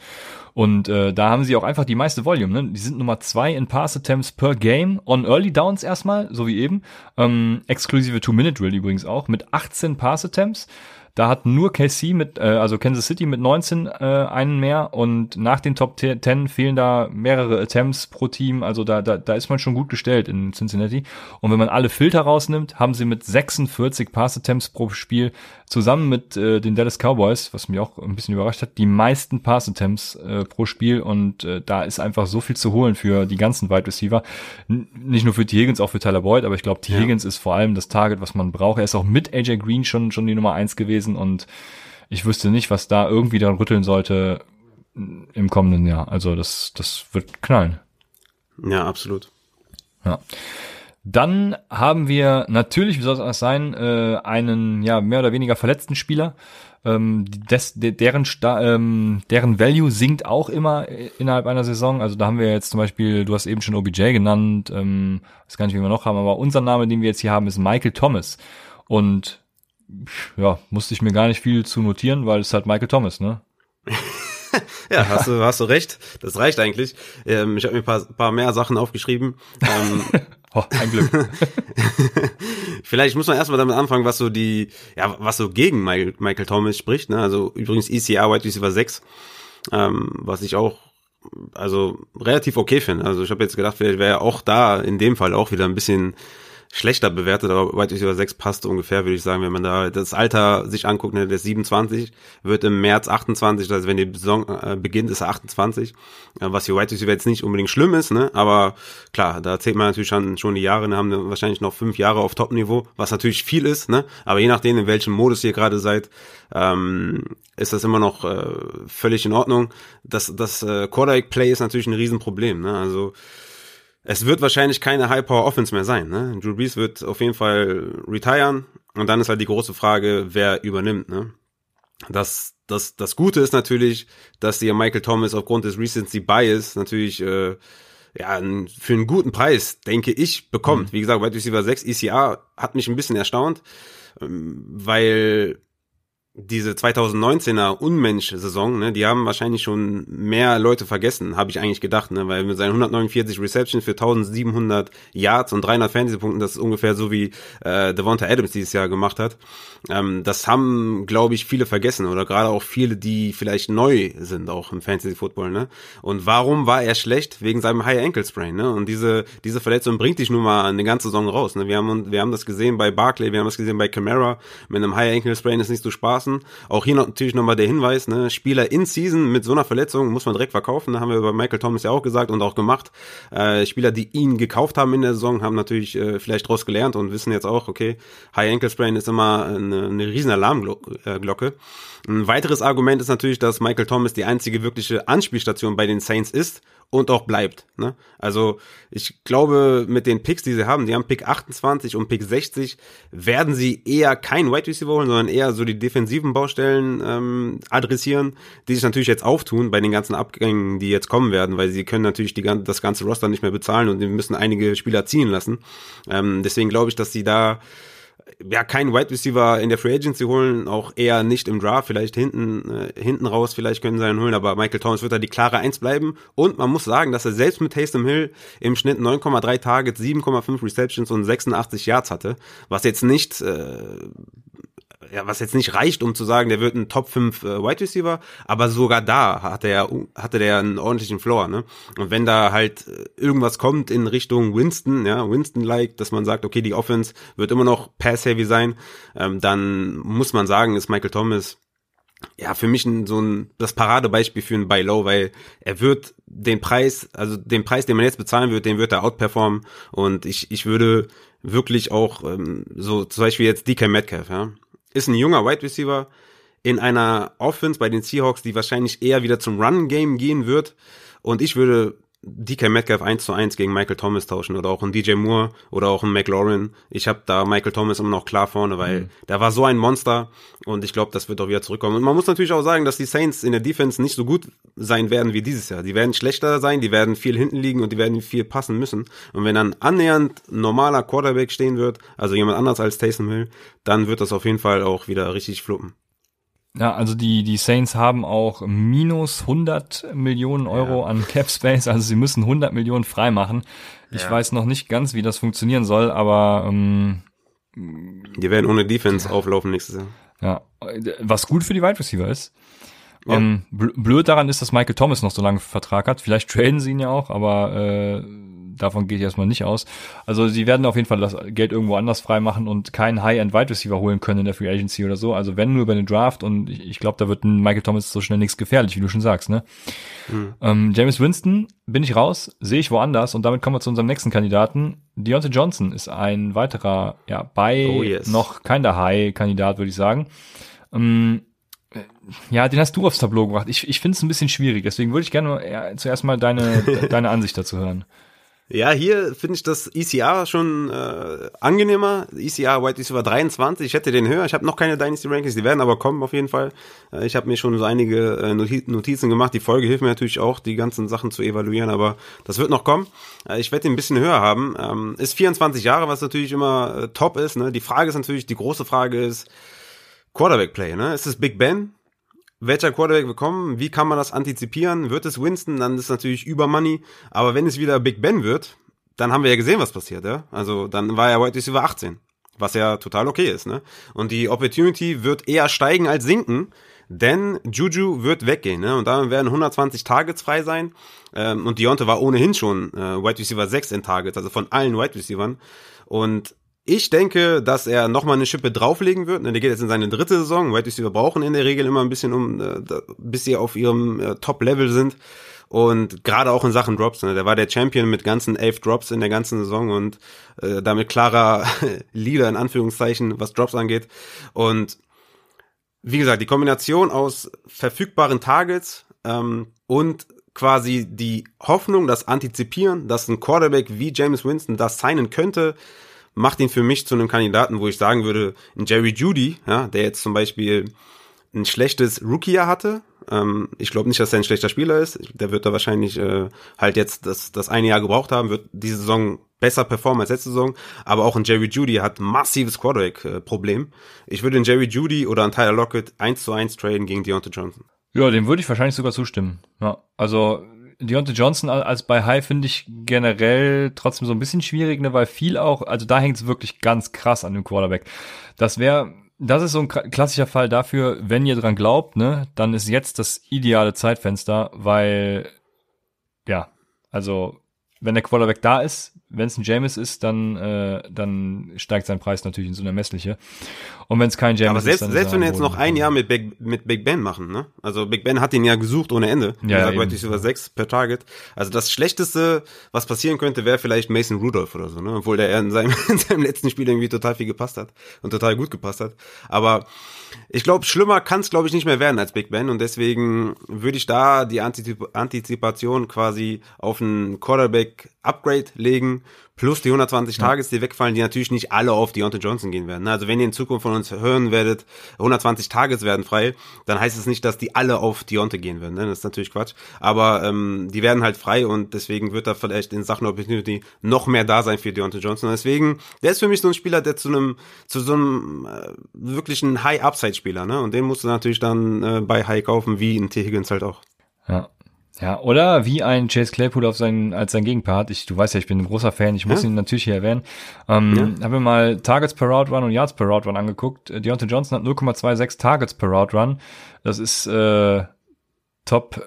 Und äh, da haben sie auch einfach die meiste Volume. Ne? Die sind Nummer zwei in Pass Attempts per Game on Early Downs erstmal, so wie eben. Ähm, exklusive Two-Minute-Drill übrigens auch mit 18 Pass Attempts. Da hat nur KC mit, äh, also Kansas City mit 19 äh, einen mehr und nach den Top 10 fehlen da mehrere Attempts pro Team. Also da, da, da ist man schon gut gestellt in Cincinnati. Und wenn man alle Filter rausnimmt, haben sie mit 46 Pass Attempts pro Spiel zusammen mit äh, den Dallas Cowboys, was mich auch ein bisschen überrascht hat, die meisten Pass Attempts äh, pro Spiel und äh, da ist einfach so viel zu holen für die ganzen Wide Receiver. N nicht nur für T. Higgins, auch für Tyler Boyd, aber ich glaube, T. Ja. Higgins ist vor allem das Target, was man braucht. Er ist auch mit AJ Green schon, schon die Nummer eins gewesen und ich wüsste nicht, was da irgendwie dann rütteln sollte im kommenden Jahr. Also das, das wird knallen. Ja, absolut. Ja. Dann haben wir natürlich, wie soll es anders sein, äh, einen ja mehr oder weniger verletzten Spieler. Ähm, des, de, deren, Sta ähm, deren Value sinkt auch immer innerhalb einer Saison. Also da haben wir jetzt zum Beispiel, du hast eben schon OBJ genannt, ähm, weiß gar nicht, wie wir noch haben, aber unser Name, den wir jetzt hier haben, ist Michael Thomas. Und ja, musste ich mir gar nicht viel zu notieren, weil es halt Michael Thomas, ne? ja, hast du, hast du recht. Das reicht eigentlich. Ähm, ich habe mir ein paar, paar mehr Sachen aufgeschrieben. Ähm, oh, ein Glück. Vielleicht muss man erstmal damit anfangen, was so die, ja, was so gegen Michael, Michael Thomas spricht. Ne? Also übrigens ECR White Receiver 6, ähm, was ich auch also relativ okay finde. Also ich habe jetzt gedacht, vielleicht wäre auch da in dem Fall auch wieder ein bisschen schlechter bewertet, aber weit über 6 passt ungefähr, würde ich sagen, wenn man da das Alter sich anguckt, ne, der ist 27, wird im März 28, also wenn die Saison äh, beginnt, ist er 28, äh, was für White Receiver jetzt nicht unbedingt schlimm ist, ne, aber klar, da zählt man natürlich schon, schon die Jahre, ne, haben wahrscheinlich noch fünf Jahre auf Top-Niveau, was natürlich viel ist, ne, aber je nachdem, in welchem Modus ihr gerade seid, ähm, ist das immer noch äh, völlig in Ordnung. Das, das äh, Quarterback-Play ist natürlich ein Riesenproblem, ne, also es wird wahrscheinlich keine High-Power-Offense mehr sein. Ne? Drew Brees wird auf jeden Fall retiren und dann ist halt die große Frage, wer übernimmt. Ne? Das, das, das Gute ist natürlich, dass ihr Michael Thomas aufgrund des Recency Bias natürlich äh, ja, für einen guten Preis, denke ich, bekommt. Mhm. Wie gesagt, Wide Receiver 6 ECR hat mich ein bisschen erstaunt, ähm, weil diese 2019er Unmensch-Saison, ne, die haben wahrscheinlich schon mehr Leute vergessen, habe ich eigentlich gedacht, ne, weil mit seinen 149 Receptions für 1700 Yards und 300 Fantasy-Punkten, das ist ungefähr so wie äh, Devonta Adams dieses Jahr gemacht hat. Ähm, das haben, glaube ich, viele vergessen oder gerade auch viele, die vielleicht neu sind auch im Fantasy-Football. Ne? Und warum war er schlecht? Wegen seinem High Ankle Sprain. Ne? Und diese diese Verletzung bringt dich nun mal eine ganze Saison raus. Ne? Wir haben wir haben das gesehen bei Barclay, wir haben das gesehen bei Camara. Mit einem High Ankle Sprain ist nicht zu spaßen lassen. Auch hier noch, natürlich nochmal der Hinweis, ne, Spieler in Season mit so einer Verletzung muss man direkt verkaufen. Da haben wir bei Michael Thomas ja auch gesagt und auch gemacht. Äh, Spieler, die ihn gekauft haben in der Saison, haben natürlich äh, vielleicht daraus gelernt und wissen jetzt auch, okay, High Ankle Sprain ist immer eine, eine riesen Alarmglocke. Ein weiteres Argument ist natürlich, dass Michael Thomas die einzige wirkliche Anspielstation bei den Saints ist und auch bleibt. Ne? Also ich glaube, mit den Picks, die sie haben, die haben Pick 28 und Pick 60, werden sie eher kein Wide Receiver holen, sondern eher so die defensiven Baustellen ähm, adressieren, die sich natürlich jetzt auftun bei den ganzen Abgängen, die jetzt kommen werden, weil sie können natürlich die, das ganze Roster nicht mehr bezahlen und die müssen einige Spieler ziehen lassen. Ähm, deswegen glaube ich, dass sie da ja keinen Wide Receiver in der Free Agency holen, auch eher nicht im Draft, vielleicht hinten äh, hinten raus, vielleicht können sie einen holen, aber Michael Thomas wird da die klare Eins bleiben. Und man muss sagen, dass er selbst mit Taysom Hill im Schnitt 9,3 Targets, 7,5 Receptions und 86 Yards hatte, was jetzt nicht äh, ja, was jetzt nicht reicht, um zu sagen, der wird ein Top 5 äh, Wide Receiver, aber sogar da hatte er hatte der einen ordentlichen Floor, ne? Und wenn da halt äh, irgendwas kommt in Richtung Winston, ja, Winston-like, dass man sagt, okay, die Offense wird immer noch pass-heavy sein, ähm, dann muss man sagen, ist Michael Thomas ja, für mich ein, so ein, das Paradebeispiel für ein Buy Low, weil er wird den Preis, also den Preis, den man jetzt bezahlen wird, den wird er outperformen und ich, ich würde wirklich auch, ähm, so zum Beispiel jetzt DK Metcalf, ja, ist ein junger Wide Receiver in einer Offense bei den Seahawks, die wahrscheinlich eher wieder zum Run-Game gehen wird. Und ich würde DK Metcalf 1 zu 1 gegen Michael Thomas tauschen oder auch ein DJ Moore oder auch ein McLaurin. Ich habe da Michael Thomas immer noch klar vorne, weil mhm. der war so ein Monster und ich glaube, das wird auch wieder zurückkommen. Und man muss natürlich auch sagen, dass die Saints in der Defense nicht so gut sein werden wie dieses Jahr. Die werden schlechter sein, die werden viel hinten liegen und die werden viel passen müssen. Und wenn dann annähernd normaler Quarterback stehen wird, also jemand anders als Taysom Hill, dann wird das auf jeden Fall auch wieder richtig fluppen. Ja, also die, die Saints haben auch minus 100 Millionen Euro ja. an Cap Space, also sie müssen 100 Millionen freimachen. Ich ja. weiß noch nicht ganz, wie das funktionieren soll, aber ähm, die werden ohne Defense auflaufen nächstes Jahr. Ja, was gut für die Wide Receiver ist. Ja. Ähm, blöd daran ist, dass Michael Thomas noch so lange Vertrag hat. Vielleicht traden sie ihn ja auch, aber äh, davon gehe ich erstmal nicht aus. Also sie werden auf jeden Fall das Geld irgendwo anders freimachen und keinen High-End Wide Receiver holen können in der Free Agency oder so. Also wenn nur über den Draft und ich, ich glaube, da wird ein Michael Thomas so schnell nichts gefährlich, wie du schon sagst, ne? Mhm. Ähm, James Winston bin ich raus, sehe ich woanders und damit kommen wir zu unserem nächsten Kandidaten. Deontay Johnson ist ein weiterer, ja, bei oh yes. noch keiner High-Kandidat, würde ich sagen. Ähm, ja, den hast du aufs Tableau gebracht. Ich, ich finde es ein bisschen schwierig, deswegen würde ich gerne ja, zuerst mal deine, deine Ansicht dazu hören. Ja, hier finde ich das ECR schon äh, angenehmer. ECR White Receiver 23. Ich hätte den höher. Ich habe noch keine Dynasty Rankings. Die werden aber kommen auf jeden Fall. Äh, ich habe mir schon so einige äh, Notizen gemacht. Die Folge hilft mir natürlich auch, die ganzen Sachen zu evaluieren. Aber das wird noch kommen. Äh, ich werde ihn ein bisschen höher haben. Ähm, ist 24 Jahre, was natürlich immer äh, top ist. Ne? Die Frage ist natürlich, die große Frage ist Quarterback Play. Ne? Ist es Big Ben? welcher Quarterback wir kommen, wie kann man das antizipieren? Wird es Winston, dann ist natürlich über Money. Aber wenn es wieder Big Ben wird, dann haben wir ja gesehen, was passiert, ja. Also dann war er Wide Receiver 18, was ja total okay ist, ne? Und die Opportunity wird eher steigen als sinken, denn Juju wird weggehen, ne? Und dann werden 120 Targets frei sein. Ähm, und Deontay war ohnehin schon äh, Wide Receiver 6 in Targets, also von allen Wide Receivern. Und ich denke, dass er nochmal eine Schippe drauflegen wird. Der geht jetzt in seine dritte Saison. Wide Receiver brauchen in der Regel immer ein bisschen, um, äh, bis sie auf ihrem äh, Top-Level sind. Und gerade auch in Sachen Drops. Ne? Der war der Champion mit ganzen elf Drops in der ganzen Saison und äh, damit klarer Leader in Anführungszeichen, was Drops angeht. Und wie gesagt, die Kombination aus verfügbaren Targets ähm, und quasi die Hoffnung, das Antizipieren, dass ein Quarterback wie James Winston das signen könnte, macht ihn für mich zu einem Kandidaten, wo ich sagen würde, ein Jerry Judy, ja, der jetzt zum Beispiel ein schlechtes Rookie-Jahr hatte. Ähm, ich glaube nicht, dass er ein schlechter Spieler ist. Der wird da wahrscheinlich äh, halt jetzt das, das eine Jahr gebraucht haben, wird diese Saison besser performen als letzte Saison. Aber auch ein Jerry Judy hat massives Quarterback-Problem. Ich würde den Jerry Judy oder einen Tyler Lockett eins zu eins traden gegen Deontay Johnson. Ja, dem würde ich wahrscheinlich sogar zustimmen. Ja, also Deontay Johnson als bei High finde ich generell trotzdem so ein bisschen schwierig, ne, weil viel auch, also da hängt es wirklich ganz krass an dem Quarterback. Das wäre, das ist so ein klassischer Fall dafür, wenn ihr dran glaubt, ne, dann ist jetzt das ideale Zeitfenster, weil, ja, also wenn der Quarterback da ist, wenn es ein James ist, dann, äh, dann steigt sein Preis natürlich ins Unermessliche. Und wenn es kein James Aber selbst, ist, dann selbst wenn wir jetzt noch ein Jahr mit Big, mit Big Ben machen, ne? Also Big Ben hat ihn ja gesucht ohne Ende. Ja, ja, Wide Receiver 6 per Target. Also das Schlechteste, was passieren könnte, wäre vielleicht Mason Rudolph oder so, ne? Obwohl der in seinem, in seinem letzten Spiel irgendwie total viel gepasst hat und total gut gepasst hat. Aber ich glaube, schlimmer kann es, glaube ich, nicht mehr werden als Big Ben und deswegen würde ich da die Antizip Antizipation quasi auf einen Quarterback-Upgrade legen, plus die 120 Tages, die wegfallen, die natürlich nicht alle auf Deontay Johnson gehen werden. Also wenn ihr in Zukunft von uns hören werdet, 120 Tages werden frei, dann heißt es nicht, dass die alle auf Deontay gehen werden. Ne? Das ist natürlich Quatsch. Aber ähm, die werden halt frei und deswegen wird da vielleicht in Sachen Opportunity noch mehr da sein für Deontay Johnson. Deswegen, der ist für mich so ein Spieler, der zu einem, zu so einem äh, wirklichen High-Upside-Spieler, ne? Und den musst du natürlich dann äh, bei High kaufen, wie ein T. Higgins halt auch. Ja. Ja, oder wie ein Chase Claypool auf seinen, als sein Gegenpart. Ich, du weißt ja, ich bin ein großer Fan, ich muss Ja. ihn natürlich hier erwähnen. Ähm, Habe mir mal Targets per Route Run und Yards per Route Run angeguckt. Äh, Deontay Johnson hat 0,26 Targets per Route Run. Das ist äh, Top,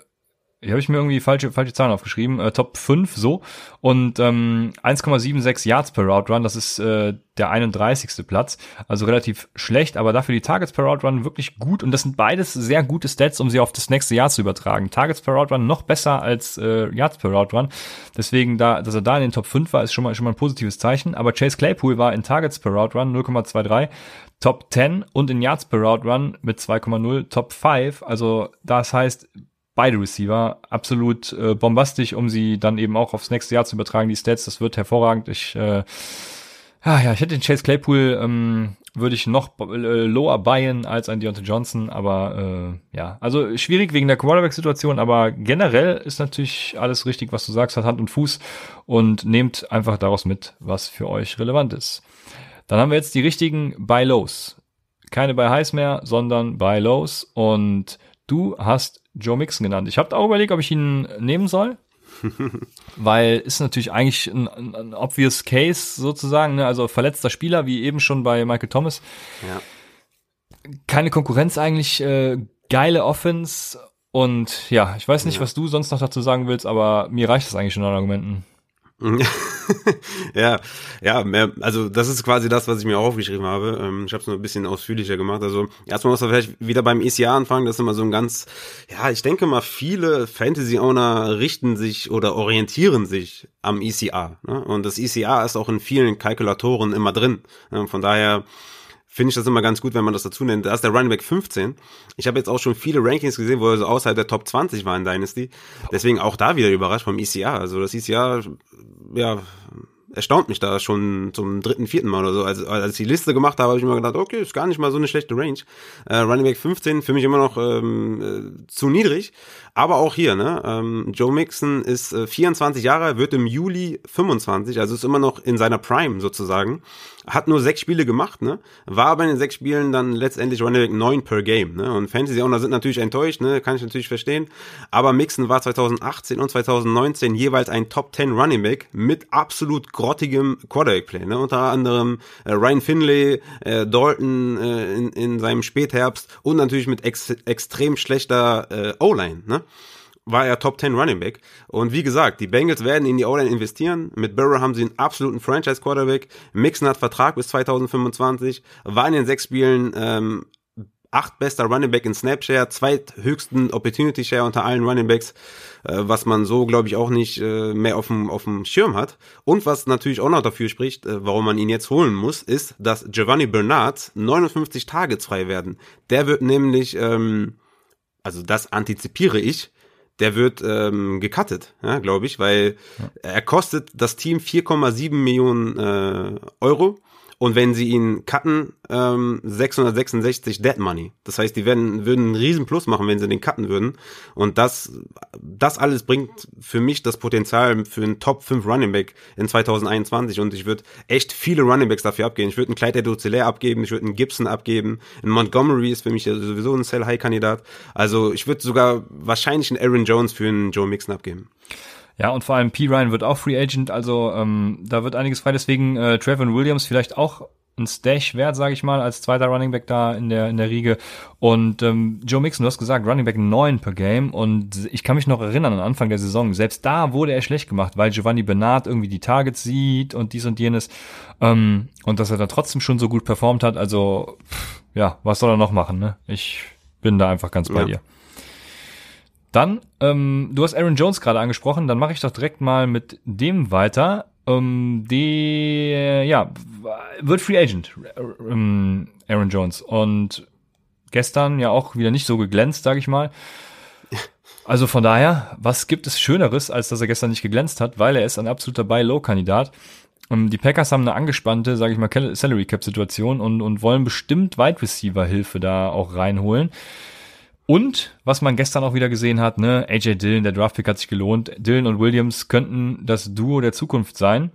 hier habe ich mir irgendwie falsche, falsche Zahlen aufgeschrieben, äh, Top 5 so. Und ähm, 1,76 Yards per Route Run, das ist äh, der 31. Platz. Also relativ schlecht, aber dafür die Targets per Route Run wirklich gut. Und das sind beides sehr gute Stats, um sie auf das nächste Jahr zu übertragen. Targets per Route Run noch besser als äh, Yards per Route Run. Deswegen, da, dass er da in den Top 5 war, ist schon mal, schon mal ein positives Zeichen. Aber Chase Claypool war in Targets per Route Run 0,23. Top 10 und in Yards per Route Run mit 2,0 Top 5. Also das heißt, beide Receiver absolut äh, bombastisch, um sie dann eben auch aufs nächste Jahr zu übertragen, die Stats. Das wird hervorragend. Ich, äh, ja, ja, ich hätte den Chase Claypool, ähm, würde ich noch äh, lower buyen als ein Deontay Johnson, aber äh, ja, also schwierig wegen der Quarterback-Situation, aber generell ist natürlich alles richtig, was du sagst, hat Hand und Fuß und nehmt einfach daraus mit, was für euch relevant ist. Dann haben wir jetzt die richtigen Buy Lows. Keine Buy Highs mehr, sondern Buy Lows und du hast Joe Mixon genannt. Ich habe auch überlegt, ob ich ihn nehmen soll. Weil ist natürlich eigentlich ein, ein, ein obvious Case sozusagen, ne? also verletzter Spieler, wie eben schon bei Michael Thomas. Ja. Keine Konkurrenz eigentlich, äh, geile Offense und ja, ich weiß nicht, Ja. was du sonst noch dazu sagen willst, aber mir reicht das eigentlich schon an Argumenten. ja, ja, mehr, also das ist quasi das, was ich mir auch aufgeschrieben habe. Ähm, ich habe es nur ein bisschen ausführlicher gemacht. Also erstmal muss man vielleicht wieder beim ECA anfangen. Das ist immer so ein ganz, ja, ich denke mal, viele Fantasy-Owner richten sich oder orientieren sich am ECA. Ne? Und das ECA ist auch in vielen Kalkulatoren immer drin. Ne? Von daher finde ich das immer ganz gut, wenn man das dazu nennt. Da ist der Running Back 15. Ich habe jetzt auch schon viele Rankings gesehen, wo er so außerhalb der Top 20 war in Dynasty. Deswegen auch da wieder überrascht vom ECA. Also das ECA, ja, erstaunt mich da schon zum dritten, vierten Mal oder so. Als, als ich die Liste gemacht habe, habe ich mir gedacht, okay, ist gar nicht mal so eine schlechte Range. Äh, Running Back 15 für mich immer noch ähm, äh, zu niedrig. Aber auch hier, ne? Ähm, Joe Mixon ist äh, 24 Jahre, wird im Juli 25, also ist immer noch in seiner Prime sozusagen. Hat nur sechs Spiele gemacht, ne? War aber in den sechs Spielen dann letztendlich Running Back neun per Game, ne? Und Fantasy Owner sind natürlich enttäuscht, ne? Kann ich natürlich verstehen. Aber Mixon war 2018 und 2019 jeweils ein Top 10 Running Back mit absolut grottigem Quarterback Play, ne? Unter anderem äh, Ryan Finlay, äh, Dalton äh, in, in seinem Spätherbst und natürlich mit ex extrem schlechter äh, O-Line, ne? War er Top 10 Running Back. Und wie gesagt, die Bengals werden in die O-Line investieren. Mit Burrow haben sie einen absoluten Franchise Quarterback. Mixon hat Vertrag bis 2025, war in den sechs Spielen ähm, acht bester Running Back in Snapshare, zweithöchsten Opportunity Share unter allen Running Backs, äh, was man so, glaube ich, auch nicht äh, mehr auf dem, auf dem Schirm hat. Und was natürlich auch noch dafür spricht, äh, warum man ihn jetzt holen muss, ist, dass Giovanni Bernard 59 Targets frei werden. Der wird nämlich, ähm, also das antizipiere ich, der wird ähm, gecuttet, ja, glaube ich, weil ja. er kostet das Team 4,7 Millionen äh, Euro und wenn sie ihn cutten, ähm, 666 Dead Money. Das heißt, die werden, würden einen riesen Plus machen, wenn sie den cutten würden. Und das, das alles bringt für mich das Potenzial für einen Top 5 Running Back in 2021. Und ich würde echt viele Running Backs dafür abgeben. Ich würde einen Clyde Edwards-Helaire abgeben, ich würde einen Gibson abgeben. Ein Montgomery ist für mich sowieso ein Sell-High-Kandidat. Also ich würde sogar wahrscheinlich einen Aaron Jones für einen Joe Mixon abgeben. Ja, und vor allem P. Ryan wird auch Free Agent, also ähm, da wird einiges frei. Deswegen äh, Trevor Williams vielleicht auch ein Stash wert, sage ich mal, als zweiter Running Back da in der in der Riege. Und ähm, Joe Mixon, du hast gesagt, Running Back 9 per Game. Und ich kann mich noch erinnern an Anfang der Saison, selbst da wurde er schlecht gemacht, weil Giovanni Bernard irgendwie die Targets sieht und dies und jenes. Ähm, und dass er da trotzdem schon so gut performt hat. Also, ja, was soll er noch machen, ne? Ich bin da einfach ganz bei ja. dir. Dann, ähm, du hast Aaron Jones gerade angesprochen, dann mache ich doch direkt mal mit dem weiter. Ähm, der, ja, wird Free Agent, ähm, Aaron Jones. Und gestern ja auch wieder nicht so geglänzt, sage ich mal. Also von daher, was gibt es Schöneres, als dass er gestern nicht geglänzt hat, weil er ist ein absoluter Buy-Low-Kandidat. Ähm, die Packers haben eine angespannte, sage ich mal, Salary Cap Situation und, und wollen bestimmt Wide Receiver Hilfe da auch reinholen. Und was man gestern auch wieder gesehen hat, ne, AJ Dillon, der Draftpick hat sich gelohnt. Dillon und Williams könnten das Duo der Zukunft sein.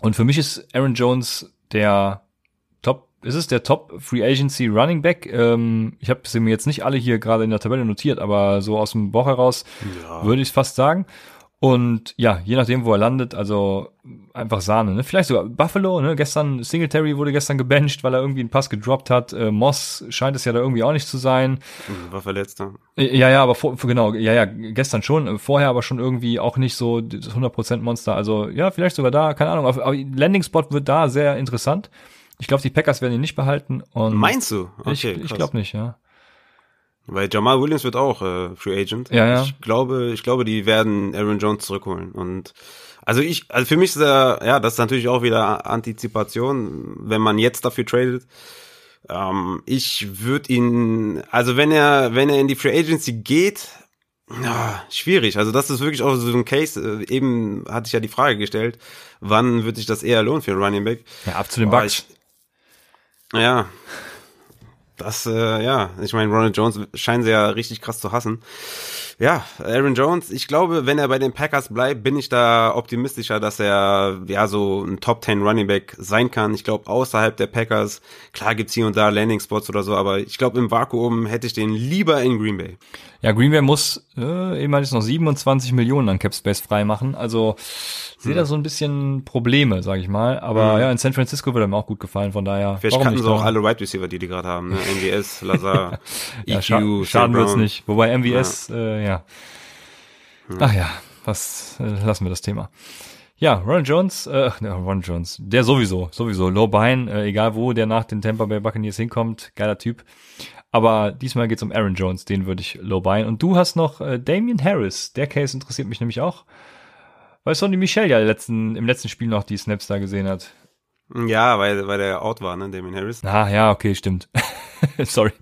Und für mich ist Aaron Jones der Top, ist es der Top Free Agency Running Back? Ähm, ich habe sie mir jetzt nicht alle hier gerade in der Tabelle notiert, aber so aus dem Bauch heraus ja. würde ich fast sagen. Und ja, je nachdem, wo er landet, also einfach Sahne. Ne? Vielleicht sogar Buffalo, ne? Gestern, Singletary wurde gestern gebencht, weil er irgendwie einen Pass gedroppt hat. Äh, Moss scheint es ja da irgendwie auch nicht zu sein. Hm, war verletzt, ne? Ja, ja, aber vor, genau, ja, ja, gestern schon, vorher aber schon irgendwie auch nicht so das 100% Monster. Also ja, vielleicht sogar da, keine Ahnung. Aber Landing Spot wird da sehr interessant. Ich glaube, die Packers werden ihn nicht behalten. Und Meinst du? Okay, ich ich glaube nicht, ja. Weil Jamal Williams wird auch äh, Free Agent. Ja, ja. Ich glaube, ich glaube, die werden Aaron Jones zurückholen. Und also ich, also für mich ist er, ja, das ist natürlich auch wieder Antizipation, wenn man jetzt dafür tradet. Ähm, ich würde ihn, also wenn er, wenn er in die Free Agency geht, ja, schwierig. Also das ist wirklich auch so ein Case. Äh, eben hatte ich ja die Frage gestellt, wann würde sich das eher lohnen für einen Running Back? Ja, ab zu den Bucks. ja, das, äh, ja, ich meine, Ronald Jones scheinen sie ja richtig krass zu hassen. Ja, Aaron Jones, ich glaube, wenn er bei den Packers bleibt, bin ich da optimistischer, dass er ja so ein Top 10 Running Back sein kann. Ich glaube, außerhalb der Packers, klar gibt's hier und da Landing Spots oder so, aber ich glaube, im Vakuum hätte ich den lieber in Green Bay. Ja, Green Bay muss äh, ehemals noch 27 Millionen an Cap Space freimachen. Also sehe hm. da so ein bisschen Probleme, sage ich mal. Aber hm. ja, in San Francisco würde mir auch gut gefallen, von daher. Vielleicht kannten sie auch alle Wide Receiver, die die gerade haben. Ne? MVS, Lazar, ja, EQ, scha Schaden wird's nicht. Wobei MVS, ja. Äh, ja. Hm. Ach ja, was äh, lassen wir das Thema. Ja, Ron Jones, äh, ne, Ron Jones, der sowieso, sowieso, Low Bein, äh, egal wo der nach den Tampa Bay Buccaneers hinkommt, geiler Typ. Aber diesmal geht's um Aaron Jones, den würde ich low buyen. Und du hast noch äh, Damian Harris, der Case interessiert mich nämlich auch, weil Sonny Michel ja letzten, im letzten Spiel noch die Snaps da gesehen hat. Ja, weil, weil der out war, ne, Damien Harris. Ah, ja, okay, stimmt. Sorry.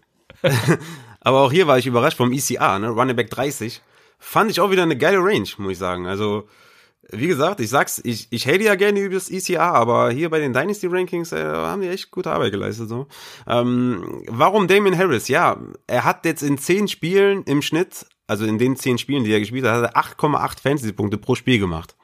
Aber auch hier war ich überrascht vom ECA, ne, Running Back 30. Fand ich auch wieder eine geile Range, muss ich sagen. Also, wie gesagt, ich sag's, ich, ich hate ja gerne über das ECA, aber hier bei den Dynasty Rankings äh, haben die echt gute Arbeit geleistet. So. Ähm, warum Damien Harris? Ja, er hat jetzt in zehn Spielen im Schnitt also in den zehn Spielen, die er gespielt hat, hat er 8,8 Fantasy-Punkte pro Spiel gemacht.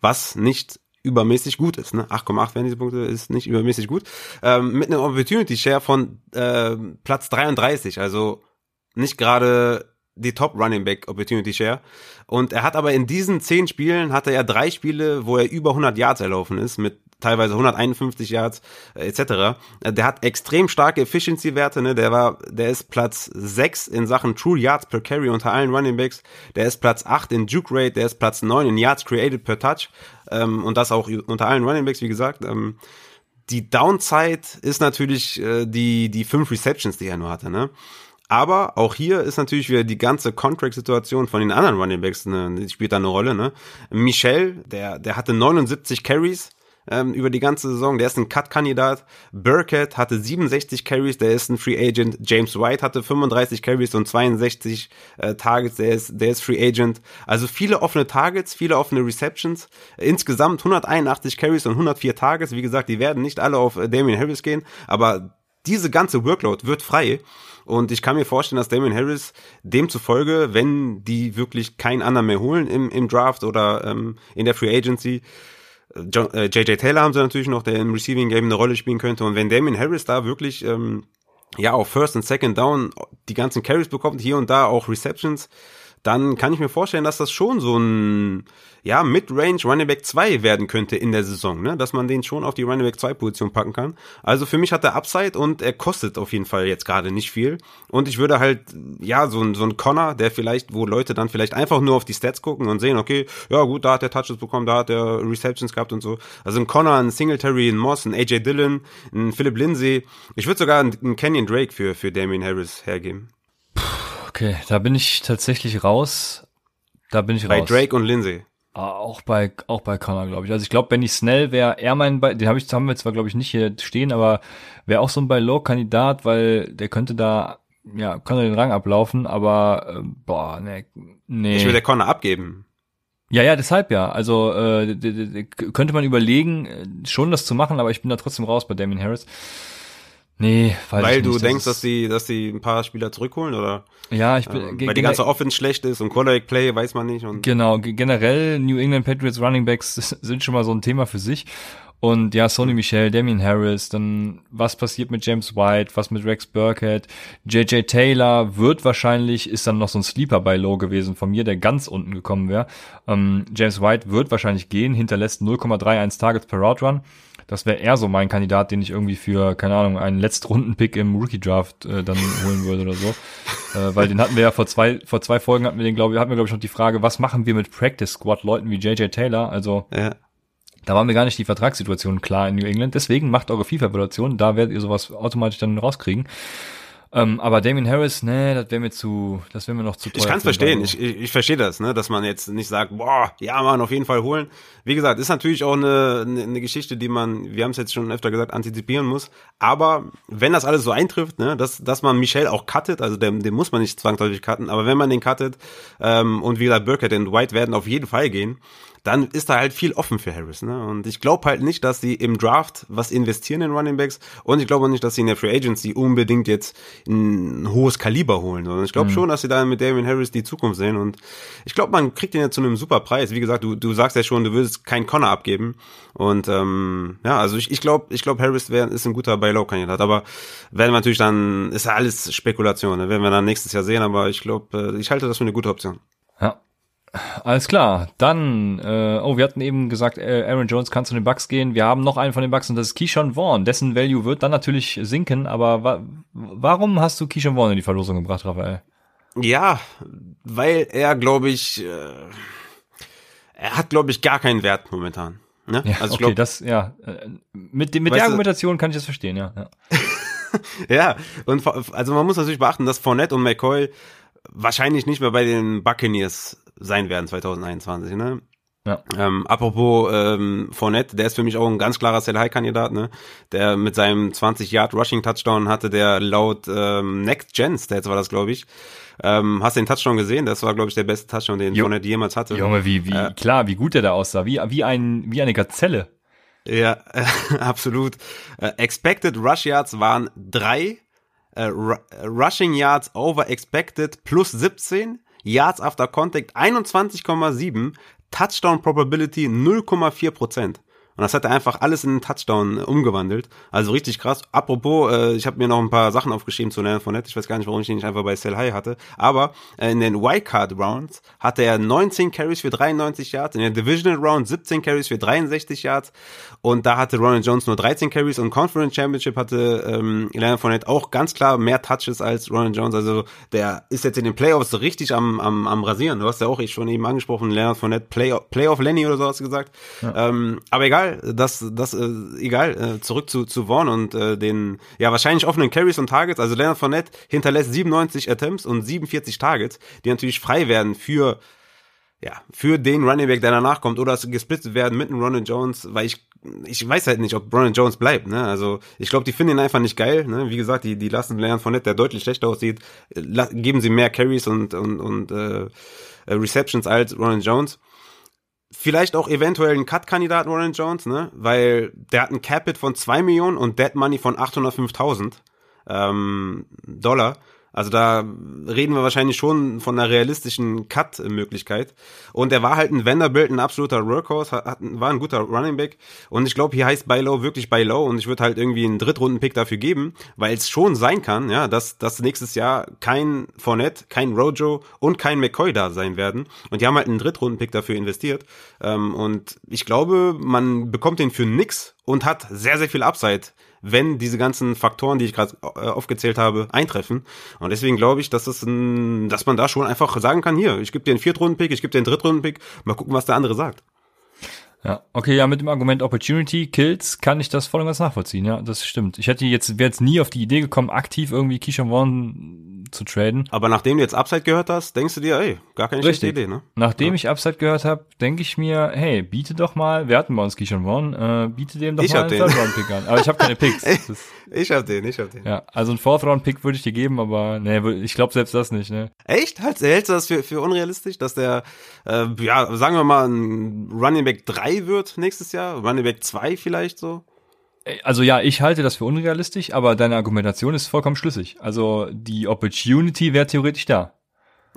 Was nicht übermäßig gut ist. Ne? 8,8 Fantasy-Punkte ist nicht übermäßig gut. Ähm, mit einem Opportunity Share von äh, Platz 33, also nicht gerade die Top Running Back Opportunity Share. Und er hat aber in diesen zehn Spielen hatte er drei Spiele, wo er über 100 Yards erlaufen ist mit teilweise 151 Yards äh, etc. Äh, der hat extrem starke Efficiency-Werte, ne? Der war, der ist Platz 6 in Sachen True Yards per Carry unter allen Running Backs. Der ist Platz 8 in Juke Rate, der ist Platz 9 in Yards created per Touch ähm, und das auch unter allen Running Backs, wie gesagt. Ähm, die Downside ist natürlich äh, die die fünf Receptions, die er nur hatte, ne? Aber auch hier ist natürlich wieder die ganze Contract-Situation von den anderen Running Backs, ne, spielt da eine Rolle. Ne? Michel, der, der hatte 79 Carries, ähm, über die ganze Saison. Der ist ein Cut-Kandidat. Burkett hatte 67 Carries, der ist ein Free Agent. James White hatte 35 Carries und 62 äh, Targets, der ist, der ist Free Agent. Also viele offene Targets, viele offene Receptions. Insgesamt 181 Carries und 104 Targets. Wie gesagt, die werden nicht alle auf äh, Damian Harris gehen, aber diese ganze Workload wird frei. Und ich kann mir vorstellen, dass Damien Harris demzufolge, wenn die wirklich keinen anderen mehr holen im, im Draft oder ähm, in der Free Agency, John, äh, JJ Taylor haben sie natürlich noch, der im Receiving Game eine Rolle spielen könnte. Und wenn Damien Harris da wirklich ähm, ja auch First und Second Down die ganzen Carries bekommt, hier und da auch Receptions, dann kann ich mir vorstellen, dass das schon so ein ja, Mid-Range Running Back 2 werden könnte in der Saison, ne? dass man den schon auf die Running Back 2 Position packen kann. Also für mich hat er Upside und er kostet auf jeden Fall jetzt gerade nicht viel. Und ich würde halt, ja, so ein, so ein Connor, der vielleicht, wo Leute dann vielleicht einfach nur auf die Stats gucken und sehen, okay, ja gut, da hat er Touches bekommen, da hat er Receptions gehabt und so. Also ein Connor, ein Singletary, ein Moss, ein AJ Dillon, ein Philip Lindsay. Ich würde sogar einen Kenyon Drake für, für Damien Harris hergeben. Okay, da bin ich tatsächlich raus. Da bin ich Bei raus. Bei Drake und Lindsay. Ah, auch bei auch bei Connor, glaube ich. Also ich glaube, Benny Snell wäre eher mein, Be den habe ich haben wir zwar glaube ich nicht hier stehen, aber wäre auch so ein bei Low Kandidat, weil der könnte da ja könnte den Rang ablaufen, aber äh, boah, nee, nee. Ich will der Connor abgeben. Ja, ja, deshalb ja. Also äh, könnte man überlegen, äh, schon das zu machen, aber ich bin da trotzdem raus bei Damien Harris. Nee, weiß Weil du nicht, denkst, das dass die, dass die ein paar Spieler zurückholen, oder? Ja, ich bin. Äh, weil die ganze Offense schlecht ist und Quarterback Play weiß man nicht. Und genau, generell New England Patriots Running Backs sind schon mal so ein Thema für sich. Und ja, Sony Michel, Damien Harris, dann was passiert mit James White, was mit Rex Burkhead, JJ Taylor wird wahrscheinlich, ist dann noch so ein Sleeper bei Low gewesen von mir, der ganz unten gekommen wäre. Ähm, James White wird wahrscheinlich gehen, hinterlässt 0,31 Targets per Route Run. Das wäre eher so mein Kandidat, den ich irgendwie für, keine Ahnung, einen Letztrunden-Pick im Rookie-Draft äh, dann holen würde oder so. Äh, weil den hatten wir ja vor zwei, vor zwei Folgen hatten wir den, glaube ich, hatten wir, glaube ich, noch die Frage, was machen wir mit Practice Squad Leuten wie JJ Taylor? Also ja. da war mir gar nicht die Vertragssituation klar in New England. Deswegen macht eure FIFA-Evaluation, da werdet ihr sowas automatisch dann rauskriegen. Ähm, aber Damien Harris, nee, das wäre mir zu, das wäre mir noch zu teuer. Ich kann es verstehen, ich, ich, ich verstehe das, ne, dass man jetzt nicht sagt, boah, ja, man, auf jeden Fall holen. Wie gesagt, ist natürlich auch eine, eine, eine Geschichte, die man, wir haben es jetzt schon öfter gesagt, antizipieren muss. Aber wenn das alles so eintrifft, ne, dass, dass man Michel auch cuttet, also den, den muss man nicht zwangsläufig cutten, aber wenn man den cuttet, ähm, und wie gesagt, Burkett und White werden auf jeden Fall gehen, dann ist da halt viel offen für Harris. Ne? Und ich glaube halt nicht, dass sie im Draft was investieren in Running Backs und ich glaube auch nicht, dass sie in der Free Agency unbedingt jetzt ein hohes Kaliber holen, sondern ich glaube mhm. schon, dass sie da mit Damien Harris die Zukunft sehen und ich glaube, man kriegt ihn ja zu einem super Preis. Wie gesagt, du, du sagst ja schon, du würdest keinen Connor abgeben und ähm, ja, also ich, ich glaube, ich glaube, Harris wär, ist ein guter Buy-Low-Kandidat, aber werden wir natürlich dann, ist ja alles Spekulation, ne? werden wir dann nächstes Jahr sehen, aber ich glaube, äh, ich halte das für eine gute Option. Ja, alles klar, dann, äh, oh, wir hatten eben gesagt, äh, Aaron Jones kann zu den Bucks gehen. Wir haben noch einen von den Bucks und das ist Keyshawn Vaughn. Dessen Value wird dann natürlich sinken, aber wa warum hast du Keyshawn Vaughn in die Verlosung gebracht, Raphael? Ja, weil er, glaube ich, äh, er hat, glaube ich, gar keinen Wert momentan. Ne? Ja, also okay, glaub, das, ja, äh, mit, dem, mit der Argumentation du, kann ich das verstehen, ja. Ja, ja und also man muss natürlich beachten, dass Fournette und McCoy wahrscheinlich nicht mehr bei den Buccaneers sein werden 2021, ne? Ja. Ähm, apropos ähm, Fournette, der ist für mich auch ein ganz klarer Sell High Kandidat, ne? Der mit seinem 20 Yard Rushing Touchdown hatte, der laut ähm, Next Gen Stats war das, glaube ich. Ähm, hast du den Touchdown gesehen? Das war, glaube ich, der beste Touchdown, den jo Fournette jemals hatte. Junge, wie wie äh, klar, wie gut der da aussah, wie wie ein wie eine Gazelle. Ja, äh, absolut. Äh, expected Rush Yards waren drei, äh, Rushing Yards over expected plus 17 Yards after Contact 21,7, Touchdown Probability 0,4 Prozent. Und das hat er einfach alles in einen Touchdown umgewandelt. Also richtig krass. Apropos, äh, ich habe mir noch ein paar Sachen aufgeschrieben zu Leonard Fournette. Ich weiß gar nicht, warum ich ihn nicht einfach bei Sell High hatte. Aber äh, in den Wildcard Rounds hatte er 19 Carries für 93 Yards. In der Divisional Round 17 Carries für 63 Yards. Und da hatte Ronald Jones nur 13 Carries und Conference Championship hatte ähm, Leonard Fournette auch ganz klar mehr Touches als Ronald Jones. Also der ist jetzt in den Playoffs so richtig am, am, am Rasieren. Du hast ja auch ich schon eben angesprochen, Leonard Fournette, Play, Playoff Lenny oder so hast du gesagt. Ja. Ähm, aber egal, das, das, äh, egal, äh, zurück zu, zu Vaughn und äh, den, ja, wahrscheinlich offenen Carries und Targets. Also Leonard Fournette hinterlässt 97 Attempts und 47 Targets, die natürlich frei werden für ja, für den Running Back, der danach kommt, oder gesplittet werden mit einem Ronald Jones, weil ich, ich weiß halt nicht, ob Ronald Jones bleibt, ne, also, ich glaube, die finden ihn einfach nicht geil, ne, wie gesagt, die, die lassen Leonard Fournette, der deutlich schlechter aussieht, geben sie mehr Carries und, und, und, äh, Receptions als Ronald Jones vielleicht auch eventuell ein Cut-Kandidat Warren Jones, ne? Weil der hat ein Capit von 2 Millionen und Dead Money von 805.000 ähm, Dollar. Also da reden wir wahrscheinlich schon von einer realistischen Cut-Möglichkeit. Und er war halt ein Vanderbilt, ein absoluter Workhorse, hat, war ein guter Running Back. Und ich glaube, hier heißt Buy Low wirklich Buy Low. Und ich würde halt irgendwie einen Drittrunden-Pick dafür geben, weil es schon sein kann, ja, dass, dass nächstes Jahr kein Fournette, kein Rojo und kein McCoy da sein werden. Und die haben halt einen Drittrunden-Pick dafür investiert. Ähm, und ich glaube, man bekommt den für nix und hat sehr, sehr viel Upside wenn diese ganzen Faktoren, die ich gerade äh, aufgezählt habe, eintreffen. Und deswegen glaube ich, dass das ein, dass man da schon einfach sagen kann, hier, ich gebe dir einen Viertrunden-Pick, ich gebe dir einen Drittrunden-Pick, mal gucken, was der andere sagt. Ja, okay, ja, mit dem Argument Opportunity Kills kann ich das voll und ganz nachvollziehen, ja, das stimmt. Ich hätte jetzt, wäre jetzt nie auf die Idee gekommen, aktiv irgendwie Keyshawn Vaughn zu traden. Aber nachdem du jetzt Upside gehört hast, denkst du dir, ey, gar keine Richtig. schlechte Idee, ne? Nachdem ja. ich Upside gehört habe, denke ich mir, hey, biete doch mal, wir hatten bei uns Keyshawn Vaughn, äh, biete dem doch ich mal einen Third-Round-Pick an. Aber ich habe keine Picks. ich hab den, ich hab den. Ja, also einen Fourth-Round-Pick würde ich dir geben, aber nee, ich glaube selbst das nicht, ne? Echt? Hältst, hältst du das für, für unrealistisch, dass der, äh, ja, sagen wir mal, ein Running Back 3 wird nächstes Jahr? Running Back 2 vielleicht so? Also ja, ich halte das für unrealistisch, aber deine Argumentation ist vollkommen schlüssig. Also die Opportunity wäre theoretisch da.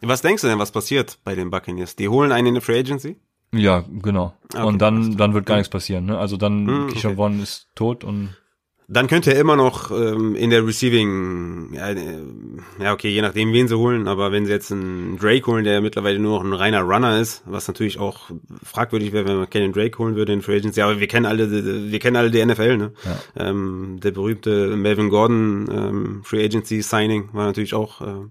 Was denkst du denn, was passiert bei den Buccaneers? Die holen einen in der Free Agency? Ja, genau. Okay, und dann, dann wird gar nichts passieren. Ne? Also dann, Keyshawn okay. Vaughn ist tot und dann könnte er immer noch ähm, in der Receiving, ja, äh, ja, okay, je nachdem, wen sie holen, aber wenn sie jetzt einen Drake holen, der mittlerweile nur noch ein reiner Runner ist, was natürlich auch fragwürdig wäre, wenn man Kennen Drake holen würde in Free Agency, aber wir kennen alle, wir kennen alle die NFL, ne? Ja. Ähm, der berühmte Melvin Gordon ähm, Free Agency Signing war natürlich auch äh,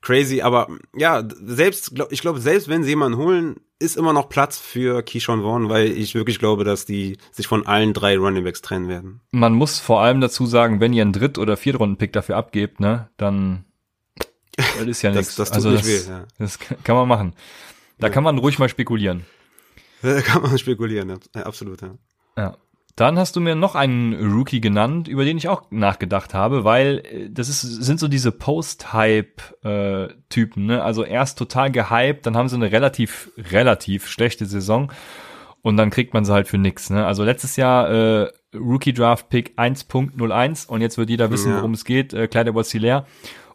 crazy, aber ja, selbst, glaub, ich glaube, selbst wenn sie jemanden holen, ist immer noch Platz für Keyshawn Vaughn, weil ich wirklich glaube, dass die sich von allen drei Running Backs trennen werden. Man muss vor allem dazu sagen, wenn ihr einen Dritt- oder Viertrunden-Pick dafür abgebt, ne, dann das ist ja nichts. Das, das also das, weh, ja. das kann man machen. Da ja. kann man ruhig mal spekulieren. Da kann man spekulieren, ja, absolut, ja. Ja. Dann hast du mir noch einen Rookie genannt, über den ich auch nachgedacht habe, weil äh, das ist, sind so diese Post-Hype-Typen, ne? Also erst total gehypt, dann haben sie eine relativ, relativ schlechte Saison und dann kriegt man sie halt für nix, ne? Also letztes Jahr äh, Rookie Draft Pick 1.01 und jetzt wird jeder wissen, worum es geht, äh, Kleider leer.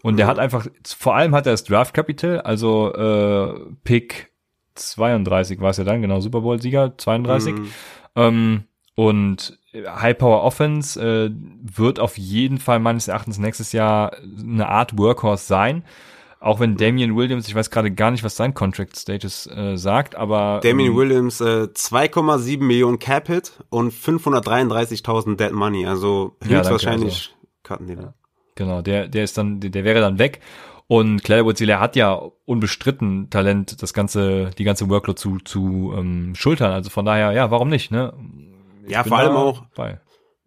Und der hat einfach, vor allem hat er das Draft Capital, also äh, Pick 32 war es ja dann, genau, Super Bowl-Sieger, 32. Mhm. Ähm, und High Power Offense äh, wird auf jeden Fall meines Erachtens nächstes Jahr eine Art Workhorse sein. Auch wenn Damian Williams, ich weiß gerade gar nicht, was sein Contract Status äh, sagt, aber Damian ähm, Williams äh, 2,7 Millionen Cap Hit und 533.000 Dead Money, also höchstwahrscheinlich ja, also, cutten den. Ja. Genau, der der ist dann der wäre dann weg und Claire Woodzilla hat ja unbestritten Talent, das ganze die ganze Workload zu zu ähm, schultern, also von daher ja, warum nicht, ne? Ja, vor allem auch. Bei.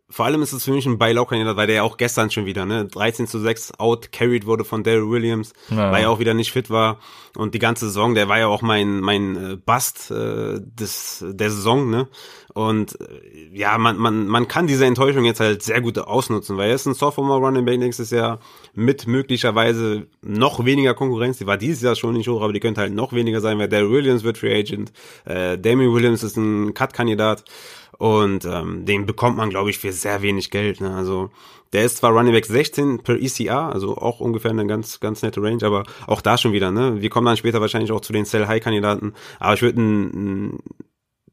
Vor allem ist es für mich ein Buy-Low-Kandidat, weil der ja auch gestern schon wieder, ne, 13 zu 6 out-carried wurde von Daryl Williams, ja. weil er auch wieder nicht fit war. Und die ganze Saison, der war ja auch mein, mein äh, Bust äh, des, der Saison, ne. Und äh, ja, man, man, man kann diese Enttäuschung jetzt halt sehr gut ausnutzen, weil er ist ein Sophomore Running Back nächstes Jahr mit möglicherweise noch weniger Konkurrenz. Die war dieses Jahr schon nicht hoch, aber die könnte halt noch weniger sein, weil Daryl Williams wird Free Agent, äh, Damien Williams ist ein Cut-Kandidat. Und ähm, den bekommt man, glaube ich, für sehr wenig Geld. Ne? Also der ist zwar Running Back 16 per ECR, also auch ungefähr eine ganz, ganz nette Range, aber auch da schon wieder, ne? Wir kommen dann später wahrscheinlich auch zu den Sell-High-Kandidaten. Aber ich würde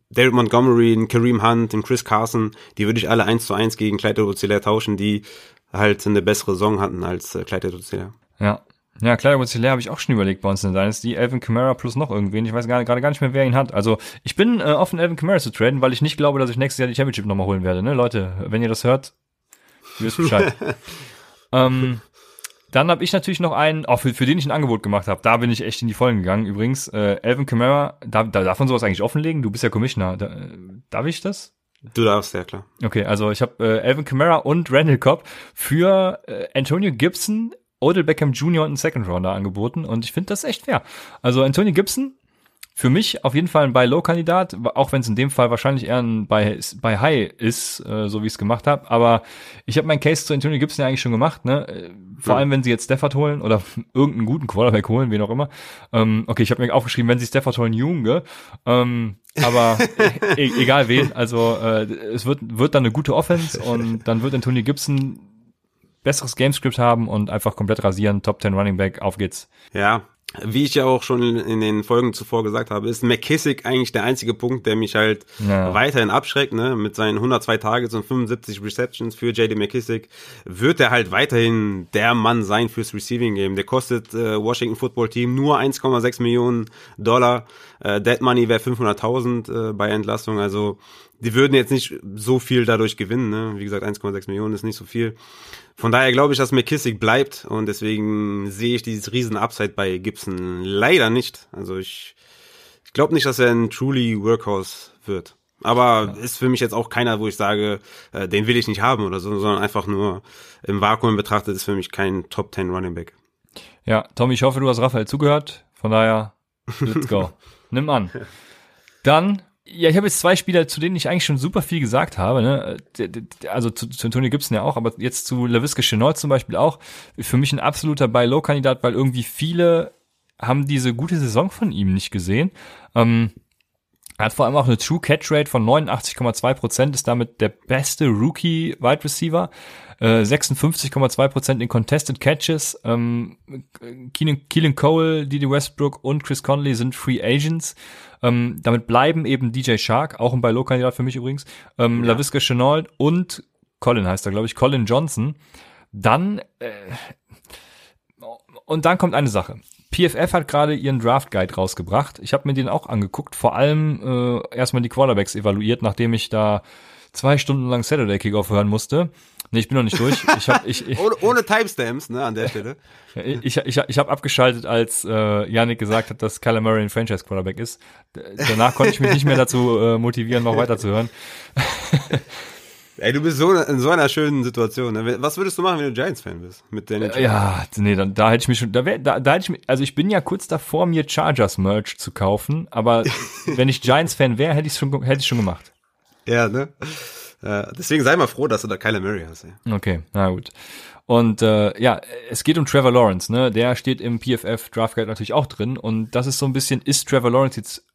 David Montgomery, ein Kareem Hunt, ein Chris Carson, die würde ich alle eins zu eins gegen Clyde Edwards tauschen, die halt eine bessere Saison hatten als äh, Clyde Ja. Ja, Clyde Edwards habe ich auch schon überlegt bei uns in der Dynasty. Alvin Kamara plus noch irgendwen. Ich weiß gerade gar nicht mehr, wer ihn hat. Also ich bin äh, offen, Alvin Kamara zu traden, weil ich nicht glaube, dass ich nächstes Jahr die Championship nochmal holen werde. Ne, Leute, wenn ihr das hört, ihr wisst Bescheid. ähm, dann habe ich natürlich noch einen, auch für, für den ich ein Angebot gemacht habe. Da bin ich echt in die Vollen gegangen. Übrigens, äh, Alvin Kamara, da, da darf man sowas eigentlich offenlegen? Du bist ja Commissioner. Da, äh, darf ich das? Du darfst, ja klar. Okay, also ich habe äh, Alvin Kamara und Randall Cobb für äh, Antonio Gibson, Odell Beckham Jr. und einen Second Rounder angeboten und ich finde das echt fair. Also Antonio Gibson für mich auf jeden Fall ein Buy-Low-Kandidat, auch wenn es in dem Fall wahrscheinlich eher ein Buy-High ist, äh, so wie ich es gemacht habe. Aber ich habe meinen Case zu Antonio Gibson ja eigentlich schon gemacht. Ne? Äh, vor ja. allem, wenn sie jetzt Stafford holen oder irgendeinen guten Quarterback holen, wen auch immer. Ähm, okay, ich habe mir aufgeschrieben, wenn sie Stafford holen, Junge. Ähm, aber e egal wen. Also äh, es wird, wird dann eine gute Offense und dann wird Antonio Gibson besseres Gamescript haben und einfach komplett rasieren. Top 10 Running Back, auf geht's. Ja, wie ich ja auch schon in den Folgen zuvor gesagt habe, ist McKissick eigentlich der einzige Punkt, der mich halt ja. weiterhin abschreckt, ne? Mit seinen 102 Targets und 75 Receptions für JD McKissick wird er halt weiterhin der Mann sein fürs Receiving Game. Der kostet äh, Washington Football Team nur 1,6 Millionen Dollar. Äh, Dead Money wäre 500.000 äh, bei Entlassung, also die würden jetzt nicht so viel dadurch gewinnen, ne? Wie gesagt, 1,6 Millionen ist nicht so viel. Von daher glaube ich, dass McKissick bleibt und deswegen sehe ich dieses riesen Upside bei Gibson leider nicht. Also ich, ich glaube nicht, dass er ein truly Workhorse wird. Aber ist für mich jetzt auch keiner, wo ich sage, äh, den will ich nicht haben oder so, sondern einfach nur im Vakuum betrachtet ist für mich kein Top 10 Running Back. Ja, Tom, ich hoffe, du hast Raphael zugehört. Von daher, let's go. Nimm an. Dann ja, ich habe jetzt zwei Spieler, zu denen ich eigentlich schon super viel gesagt habe. Ne? Also zu, zu Tony Gibson ja auch, aber jetzt zu LaVisca Chenault zum Beispiel auch. Für mich ein absoluter Buy-Low-Kandidat, weil irgendwie viele haben diese gute Saison von ihm nicht gesehen. Ähm, er hat vor allem auch eine True Catch Rate von 89,2 Prozent, ist damit der beste Rookie Wide Receiver. 56,2 äh, Prozent in Contested Catches. Ähm, Keelan, Keelan Cole, Didi Westbrook und Chris Conley sind Free Agents. Ähm, damit bleiben eben DJ Shark, auch ein Buy-Low-Kandidat für mich übrigens, ähm, ja. LaVisca Chenault und Colin heißt er, glaube ich, Colin Johnson. Dann, äh, und dann kommt eine Sache. PFF hat gerade ihren Draft Guide rausgebracht. Ich habe mir den auch angeguckt, vor allem äh, erstmal die Quarterbacks evaluiert, nachdem ich da zwei Stunden lang Saturday Kickoff hören musste. Nee, ich bin noch nicht durch. Ich hab, ich, ich, ohne, ohne Timestamps, ne, an der Stelle. ich, ich, ich habe abgeschaltet, als äh, Yannick gesagt hat, dass Kyler Murray ein Franchise Quarterback ist. Danach konnte ich mich nicht mehr dazu äh, motivieren, noch weiterzuhören. Ey, du bist so in so einer schönen Situation. Ne? Was würdest du machen, wenn du Giants-Fan bist? Mit Daniel äh, Ja, nee, dann, da hätte ich mich schon, da, wär, da, da hätte ich mich, also ich bin ja kurz davor, mir Chargers-Merch zu kaufen, aber wenn ich Giants-Fan wäre, hätte ich schon, hätte ich schon gemacht. Ja, ne? Äh, deswegen sei mal froh, dass du da Kyler Murray hast. Ey. Okay, na gut. Und äh, ja, es geht um Trevor Lawrence, ne? Der steht im PFF Draft Guide natürlich auch drin. Und das ist so ein bisschen, ist Trevor Lawrence jetzt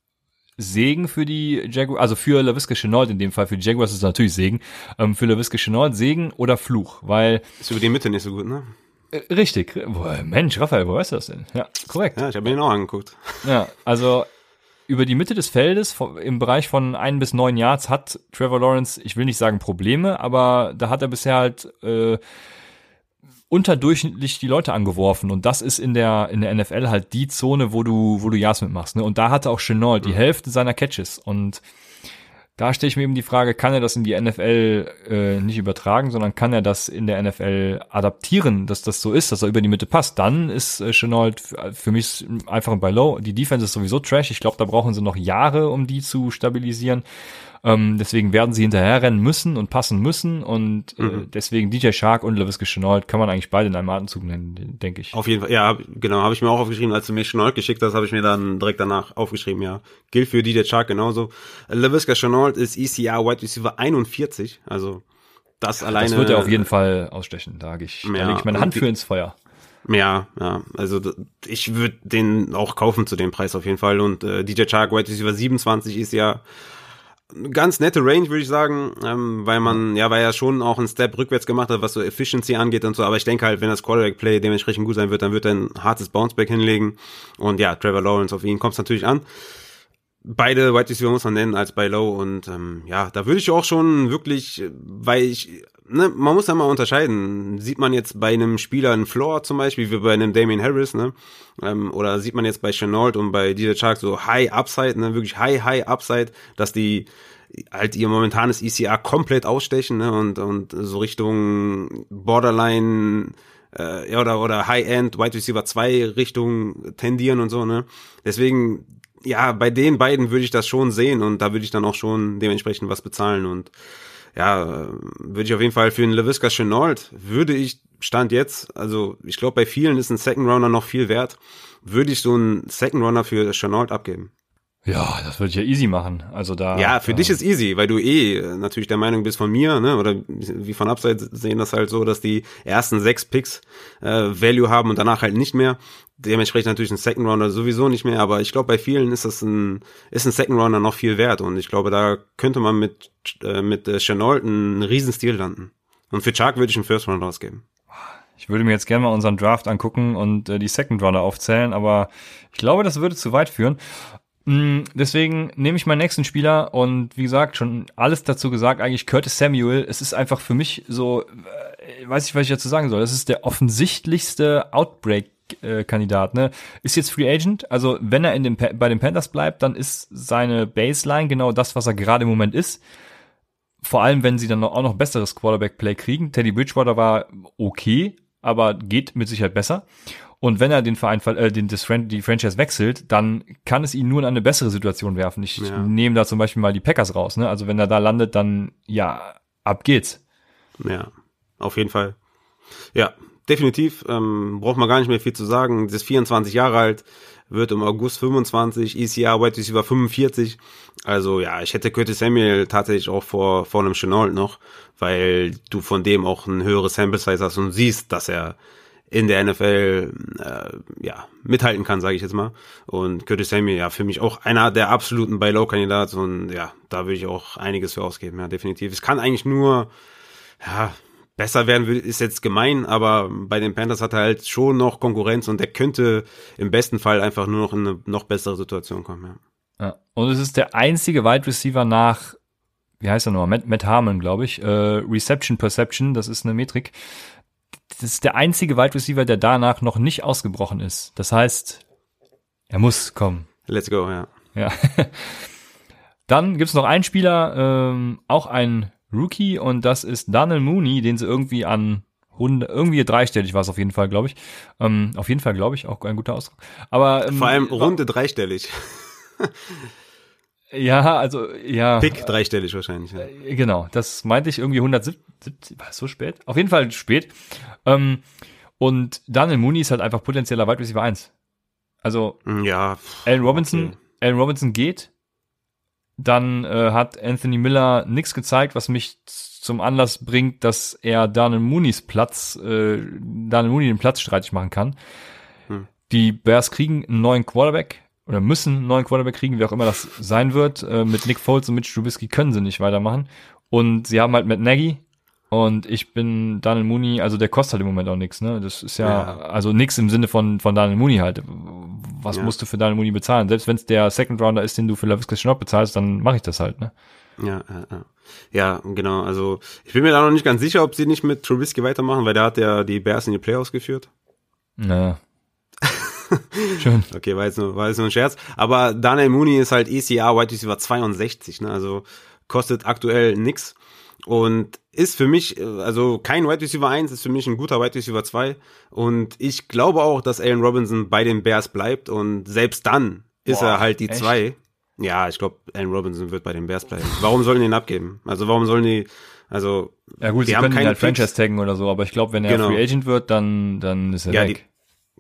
Segen für die Jaguars, also für LaVisca Chenault in dem Fall, für die Jaguars ist es natürlich Segen, ähm, für LaVisca Chenault Segen oder Fluch, weil... Ist über die Mitte nicht so gut, ne? Äh, richtig. Mensch, Raphael, wo weißt du das denn? Ja, korrekt. Ja, ich habe ihn auch angeguckt. Ja, also über die Mitte des Feldes im Bereich von ein bis neun Yards hat Trevor Lawrence, ich will nicht sagen Probleme, aber da hat er bisher halt äh, unterdurchschnittlich die Leute angeworfen und das ist in der in der NFL halt die Zone, wo du wo du Yards mitmachst. Ne? Und da hatte auch Chenault die mhm. Hälfte seiner Catches und da stelle ich mir eben die Frage, kann er das in die NFL äh, nicht übertragen, sondern kann er das in der NFL adaptieren, dass das so ist, dass er über die Mitte passt? Dann ist äh, Chenault für mich einfach ein Buy Low. Die Defense ist sowieso trash. Ich glaube, da brauchen sie noch Jahre, um die zu stabilisieren. Ähm, deswegen werden sie hinterherrennen müssen und passen müssen und äh, mhm. deswegen DJ Shark und LaVisca Chenault kann man eigentlich beide in einem Atemzug nennen, denke ich. Auf jeden Fall, ja, genau, habe ich mir auch aufgeschrieben, als du mir Chenault geschickt hast, habe ich mir dann direkt danach aufgeschrieben, ja. Gilt für DJ Shark genauso. LaVisca Chenault ist ECR Wide Receiver 41, also das alleine. Das wird er auf jeden Fall ausstechen, da, ich, ja, da lege ich meine Hand für ins Feuer. Ja, ja, also ich würde den auch kaufen zu dem Preis auf jeden Fall und äh, DJ Shark Wide Receiver 27 ist ja ganz nette Range, würde ich sagen, ähm, weil man, ja, weil er schon auch einen Step rückwärts gemacht hat, was so Efficiency angeht und so, aber ich denke halt, wenn das Quarterback-Play dementsprechend gut sein wird, dann wird er ein hartes Bounceback hinlegen. Und ja, Trevor Lawrence, auf ihn kommt es natürlich an. beide Wide Receiver muss man nennen als bei Low und ähm, ja, da würde ich auch schon wirklich, weil ich, ne, man muss ja mal unterscheiden. Sieht man jetzt bei einem Spieler einen Floor zum Beispiel, wie bei einem Damien Harris, ne, ähm, oder sieht man jetzt bei Chenault und bei DJ Chark so High Upside, ne, wirklich High High Upside, dass die halt ihr momentanes ECR komplett ausstechen ne, und und so Richtung Borderline äh, ja, oder, oder High-End, Wide Receiver 2 Richtung tendieren und so, ne? Deswegen, ja, bei den beiden würde ich das schon sehen und da würde ich dann auch schon dementsprechend was bezahlen und ja, würde ich auf jeden Fall für einen LaVisca Chenault, würde ich, Stand jetzt, also ich glaube bei vielen ist ein Second Runner noch viel wert, würde ich so einen Second Runner für Chenault abgeben. Ja, das würde ich ja easy machen. Also da. Ja, für äh, dich ist easy, weil du eh natürlich der Meinung bist von mir, ne? Oder wie von Upside sehen das halt so, dass die ersten sechs Picks äh, Value haben und danach halt nicht mehr. Dementsprechend natürlich ein Second Rounder sowieso nicht mehr, aber ich glaube, bei vielen ist das ein, ist ein Second Rounder noch viel wert und ich glaube, da könnte man mit, äh, mit äh, Chenault einen Riesenstil landen. Und für Chark würde ich einen First Rounder ausgeben. Ich würde mir jetzt gerne mal unseren Draft angucken und äh, die Second Runner aufzählen, aber ich glaube, das würde zu weit führen. Mm, Deswegen nehme ich meinen nächsten Spieler und wie gesagt, schon alles dazu gesagt, eigentlich Curtis Samuel. Es ist einfach für mich so, äh, weiß ich, was ich dazu sagen soll. Das ist der offensichtlichste Outbreak-Kandidat. Ne? Ist jetzt Free Agent, also wenn er in dem, bei den Panthers bleibt, dann ist seine Baseline genau das, was er gerade im Moment ist. Vor allem, wenn sie dann noch, auch noch besseres Quarterback-Play kriegen. Teddy Bridgewater war okay, aber geht mit Sicherheit besser. Und wenn er den Verein, ver- äh, den, das die Franchise wechselt, dann kann es ihn nur in eine bessere Situation werfen. Ich Ja. nehme da zum Beispiel mal die Packers raus. Ne? Also wenn er da landet, dann ja, ab geht's. Ja, auf jeden Fall. Ja, definitiv. Ähm, braucht man gar nicht mehr viel zu sagen. Das ist 24 Jahre alt, wird im August 25, ECR Wide Receiver 45. Also ja, ich hätte Curtis Samuel tatsächlich auch vor, vor einem Chenault noch, weil du von dem auch ein höheres Sample Size hast und siehst, dass er in der NFL äh, ja mithalten kann, sage ich jetzt mal. Und Curtis Samuel ja für mich auch einer der absoluten Buy Low Kandidaten und ja, da würde ich auch einiges für ausgeben, ja definitiv. Es kann eigentlich nur ja besser werden will, ist jetzt gemein, aber bei den Panthers hat er halt schon noch Konkurrenz und der könnte im besten Fall einfach nur noch in eine noch bessere Situation kommen. Ja. Ja. Und es ist der einzige Wide Receiver nach, wie heißt er nochmal, Matt, Matt Harmon, glaube ich, äh, Reception Perception, das ist eine Metrik. Das ist der einzige Wide Receiver, der danach noch nicht ausgebrochen ist. Das heißt, er muss kommen. Let's go, ja. Ja. Dann gibt's noch einen Spieler, ähm, auch ein Rookie, und das ist Daniel Mooney, den sie irgendwie an 100, irgendwie dreistellig war es auf jeden Fall, glaube ich. Ähm, auf jeden Fall, glaube ich, auch ein guter Ausdruck. Aber ähm, Vor allem runde dreistellig. ja, also ja. Pick dreistellig wahrscheinlich. Ja. Äh, Genau, das meinte ich irgendwie 170, war es so spät? Auf jeden Fall spät. Ähm, und Daniel Mooney ist halt einfach potenzieller Wide Receiver 1. Also Ja. pff, Allen Robinson, okay. Allen Robinson geht. Dann äh, hat Anthony Miller nichts gezeigt, was mich zum Anlass bringt, dass er Daniel Mooneys Platz, äh, Daniel Mooney den Platz streitig machen kann. Hm. Die Bears kriegen einen neuen Quarterback oder müssen einen neuen Quarterback kriegen, wie auch immer das sein wird. Äh, mit Nick Foles und mit Trubisky können sie nicht weitermachen. Und sie haben halt Matt Nagy und ich bin Daniel Mooney, also der kostet halt im Moment auch nichts, ne? Das ist ja, Ja. also nix im Sinne von, von Daniel Mooney halt. Was Ja. musst du für Daniel Mooney bezahlen? Selbst wenn es der Second Rounder ist, den du für LaVisca Chenault bezahlst, dann mache ich das halt, ne? Ja, ja, ja. Ja, genau. Also ich bin mir da noch nicht ganz sicher, ob sie nicht mit Trubisky weitermachen, weil der hat ja die Bears in die Playoffs geführt. Naja. Schön. Okay, war jetzt nur, war jetzt nur ein Scherz. Aber Daniel Mooney ist halt ECR Wide Receiver 62, ne? Also kostet aktuell nix. Und ist für mich, äh, also kein Wide Receiver 1, ist für mich ein guter Wide Receiver 2. Und ich glaube auch, dass Allen Robinson bei den Bears bleibt. Und selbst dann ist Boah, er halt die echt? 2. Ja, ich glaube, Allen Robinson wird bei den Bears bleiben. Warum sollen die ihn abgeben? Also warum sollen die, also Ja gut, die sie haben können ihn keine halt. Franchise taggen oder so, aber ich glaube, wenn er Genau. Free Agent wird, dann, dann ist er Ja, weg.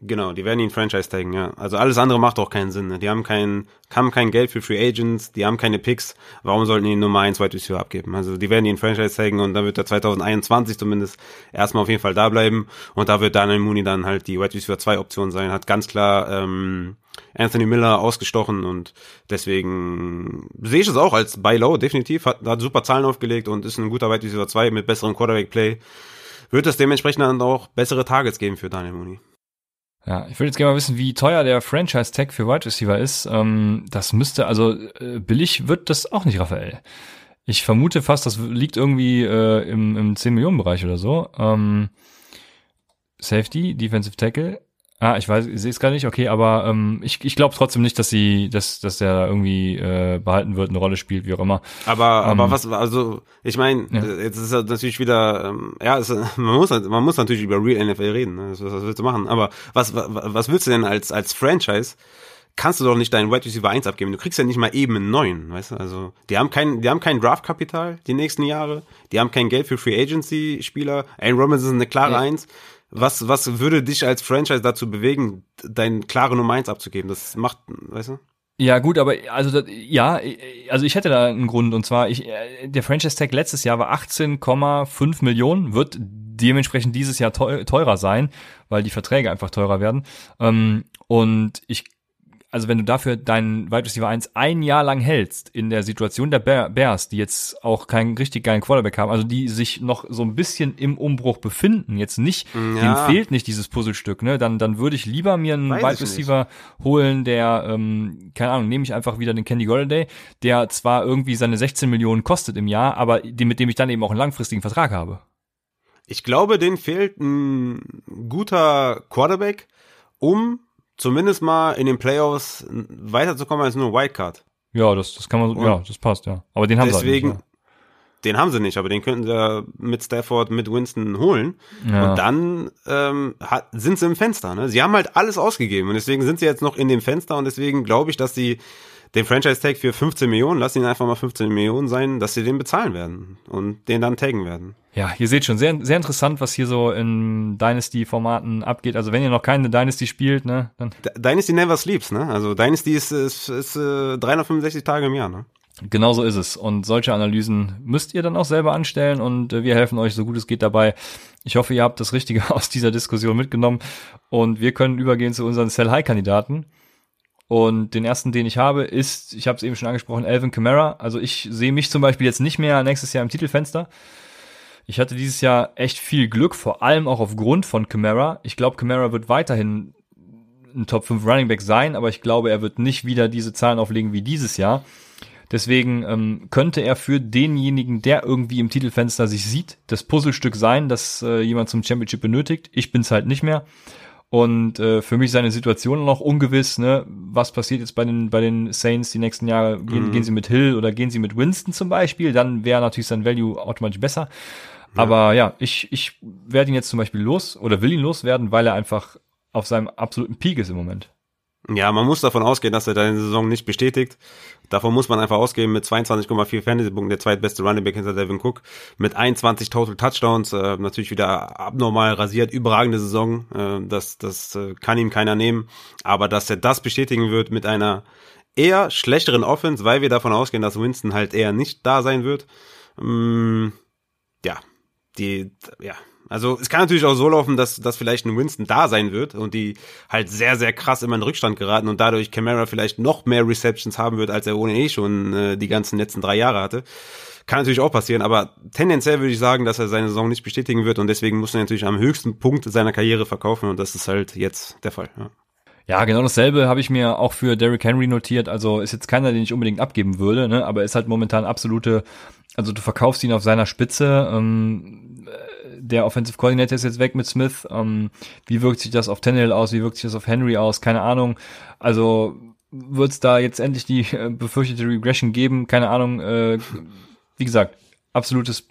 Genau, die werden ihn Franchise taggen, ja. Also alles andere macht auch keinen Sinn. Ne? Die haben kein, haben kein Geld für Free Agents, die haben keine Picks. Warum sollten die Nummer 1 Wide Receiver abgeben? Also die werden ihn Franchise taggen und dann wird er 2021 zumindest erstmal auf jeden Fall da bleiben. Und da wird Daniel Mooney dann halt die Wide Receiver 2 Option sein. Hat ganz klar ähm, Anthony Miller ausgestochen und deswegen sehe ich es auch als Buy Low, definitiv. Hat, hat super Zahlen aufgelegt und ist ein guter Wide Receiver 2 mit besserem Quarterback Play. Wird es dementsprechend dann auch bessere Targets geben für Daniel Mooney. Ja, ich würde jetzt gerne mal wissen, wie teuer der Franchise-Tag für Wide Receiver ist. Ähm, das müsste, also äh, billig wird das auch nicht, Raphael. Ich vermute fast, das liegt irgendwie äh, im, im 10-Millionen-Bereich oder so. Ähm, Safety, Defensive Tackle. Ah, ich weiß, ich sehe es gar nicht, okay, aber ähm, ich, ich glaube trotzdem nicht, dass sie, dass, dass der irgendwie äh, behalten wird, eine Rolle spielt, wie auch immer. Aber, ähm, aber was, also ich meine, ja. Äh, jetzt ist natürlich wieder, ähm, ja, es, man muss man muss natürlich über Real NFL reden, ne? was, was willst du machen? Aber was, was, was willst du denn als als Franchise? Kannst du doch nicht deinen Wide Receiver 1 abgeben. Du kriegst ja nicht mal eben einen neuen, weißt du? Also, die haben kein, die haben kein Draftkapital die nächsten Jahre. Die haben kein Geld für Free Agency Spieler. Aaron Robinson ist eine klare ja. Eins. Was, was würde dich als Franchise dazu bewegen, dein klare Nummer eins abzugeben? Das macht, weißt du? Ja, gut, aber also ja, also ich hätte da einen Grund und zwar ich der Franchise Tag letztes Jahr war 18,5 Millionen, wird dementsprechend dieses Jahr teurer sein, weil die Verträge einfach teurer werden. Ähm, und ich also wenn du dafür deinen Wide Receiver 1 ein Jahr lang hältst, in der Situation der Bears, die jetzt auch keinen richtig geilen Quarterback haben, also die sich noch so ein bisschen im Umbruch befinden, jetzt nicht, ja. denen fehlt nicht dieses Puzzlestück, ne, dann, dann würde ich lieber mir einen Weiß Wide Receiver nicht. holen, der, ähm, keine Ahnung, nehme ich einfach wieder den Candy Golladay, der zwar irgendwie seine 16 Millionen kostet im Jahr, aber die, mit dem ich dann eben auch einen langfristigen Vertrag habe. Ich glaube, denen fehlt ein guter Quarterback, um zumindest mal in den Playoffs weiterzukommen als nur Wildcard. Ja, das, das kann man, so, ja, das passt, ja. Aber den haben deswegen, sie halt nicht, ja. den haben sie nicht, aber den könnten sie mit Stafford, mit Winston holen. Ja. Und dann ähm, hat, sind sie im Fenster. Ne? Sie haben halt alles ausgegeben und deswegen sind sie jetzt noch in dem Fenster und deswegen glaube ich, dass sie den Franchise-Tag für 15 Millionen, lass ihn einfach mal 15 Millionen sein, dass sie den bezahlen werden und den dann taggen werden. Ja, ihr seht schon, sehr, sehr interessant, was hier so in Dynasty-Formaten abgeht. Also wenn ihr noch keine Dynasty spielt, ne, dann. Dynasty never sleeps, ne? Also Dynasty ist, ist, ist äh, 365 Tage im Jahr, ne? Genau so ist es. Und solche Analysen müsst ihr dann auch selber anstellen und äh, wir helfen euch so gut es geht dabei. Ich hoffe, ihr habt das Richtige aus dieser Diskussion mitgenommen und wir können übergehen zu unseren Sell-High-Kandidaten. Und den ersten, den ich habe, ist, ich habe es eben schon angesprochen, Alvin Kamara. Also ich sehe mich zum Beispiel jetzt nicht mehr nächstes Jahr im Titelfenster. Ich hatte dieses Jahr echt viel Glück, vor allem auch aufgrund von Kamara. Ich glaube, Kamara wird weiterhin ein Top 5 Running Back sein, aber ich glaube, er wird nicht wieder diese Zahlen auflegen wie dieses Jahr. Deswegen ähm, könnte er für denjenigen, der irgendwie im Titelfenster sich sieht, das Puzzlestück sein, das äh, jemand zum Championship benötigt. Ich bin's halt nicht mehr. Und äh, für mich ist seine Situation noch ungewiss, ne? Was passiert jetzt bei den, bei den Saints die nächsten Jahre? Gehen, mhm. gehen sie mit Hill oder gehen sie mit Winston zum Beispiel? Dann wäre natürlich sein Value automatisch besser. Ja. Aber ja, ich, ich werde ihn jetzt zum Beispiel los oder will ihn loswerden, weil er einfach auf seinem absoluten Peak ist im Moment. Ja, man muss davon ausgehen, dass er deine Saison nicht bestätigt. Davon muss man einfach ausgehen mit 22,4 Fantasy-Punkten, der zweitbeste Running Back hinter Devin Cook, mit 21 Total Touchdowns, äh, natürlich wieder abnormal rasiert, überragende Saison, äh, das, das äh, kann ihm keiner nehmen, aber dass er das bestätigen wird mit einer eher schlechteren Offense, weil wir davon ausgehen, dass Winston halt eher nicht da sein wird, mh, mm, ja, die, ja, also es kann natürlich auch so laufen, dass, dass vielleicht ein Winston da sein wird und die halt sehr, sehr krass immer in Rückstand geraten und dadurch Camara vielleicht noch mehr Receptions haben wird, als er ohne eh schon äh, die ganzen letzten drei Jahre hatte. Kann natürlich auch passieren, aber tendenziell würde ich sagen, dass er seine Saison nicht bestätigen wird und deswegen muss er natürlich am höchsten Punkt seiner Karriere verkaufen und das ist halt jetzt der Fall. Ja. Ja, genau dasselbe habe ich mir auch für Derrick Henry notiert. Also ist jetzt keiner, den ich unbedingt abgeben würde, ne? aber ist halt momentan absolute, also du verkaufst ihn auf seiner Spitze. Ähm, der Offensive Coordinator ist jetzt weg mit Smith. Ähm, wie wirkt sich das auf Tannehill aus? Wie wirkt sich das auf Henry aus? Keine Ahnung. Also wird es da jetzt endlich die äh, befürchtete Regression geben? Keine Ahnung. Äh, wie gesagt, absolutes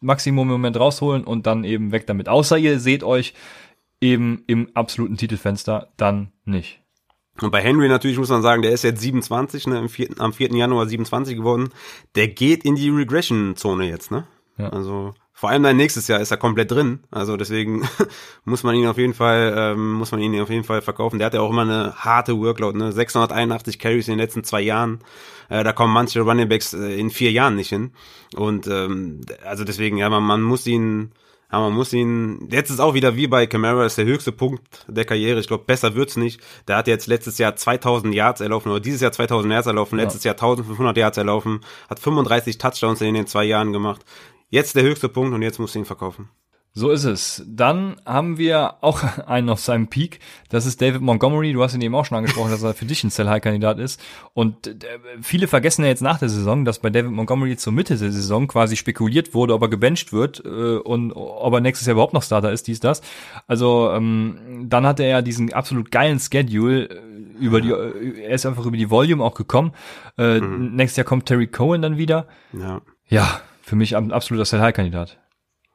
Maximum im Moment rausholen und dann eben weg damit. Außer ihr seht euch eben im absoluten Titelfenster, dann nicht. Und bei Henry natürlich muss man sagen, der ist jetzt 27, ne, am 4. Am 4. Januar 27 geworden. Der geht in die Regression-Zone jetzt, ne? Ja. Also vor allem dann nächstes Jahr ist er komplett drin. Also deswegen muss man ihn auf jeden Fall, ähm, muss man ihn auf jeden Fall verkaufen. Der hat ja auch immer eine harte Workload, ne? 681 Carries in den letzten zwei Jahren. Äh, da kommen manche Runningbacks äh, in vier Jahren nicht hin. Und ähm, also deswegen, ja, man, man muss ihn, ja, man muss ihn, jetzt ist auch wieder wie bei Camara, ist der höchste Punkt der Karriere. Ich glaube, besser wird's nicht. Der hat jetzt letztes Jahr 2000 Yards erlaufen, oder dieses Jahr 2000 Yards erlaufen, letztes ja. Jahr 1500 Yards erlaufen, hat 35 Touchdowns in den zwei Jahren gemacht. Jetzt der höchste Punkt und jetzt musst du ihn verkaufen. So ist es. Dann haben wir auch einen auf seinem Peak. Das ist David Montgomery. Du hast ihn eben auch schon angesprochen, dass er für dich ein Sell-High-Kandidat ist. Und äh, viele vergessen ja jetzt nach der Saison, dass bei David Montgomery zur Mitte der Saison quasi spekuliert wurde, ob er gebencht wird äh, und ob er nächstes Jahr überhaupt noch Starter ist, dies, das. Also ähm, dann hatte er ja diesen absolut geilen Schedule äh, über die, er ist einfach über die Volume auch gekommen. Äh, mhm. Nächstes Jahr kommt Terry Cohen dann wieder. Ja. Ja, für mich ein absoluter Sell-High-Kandidat.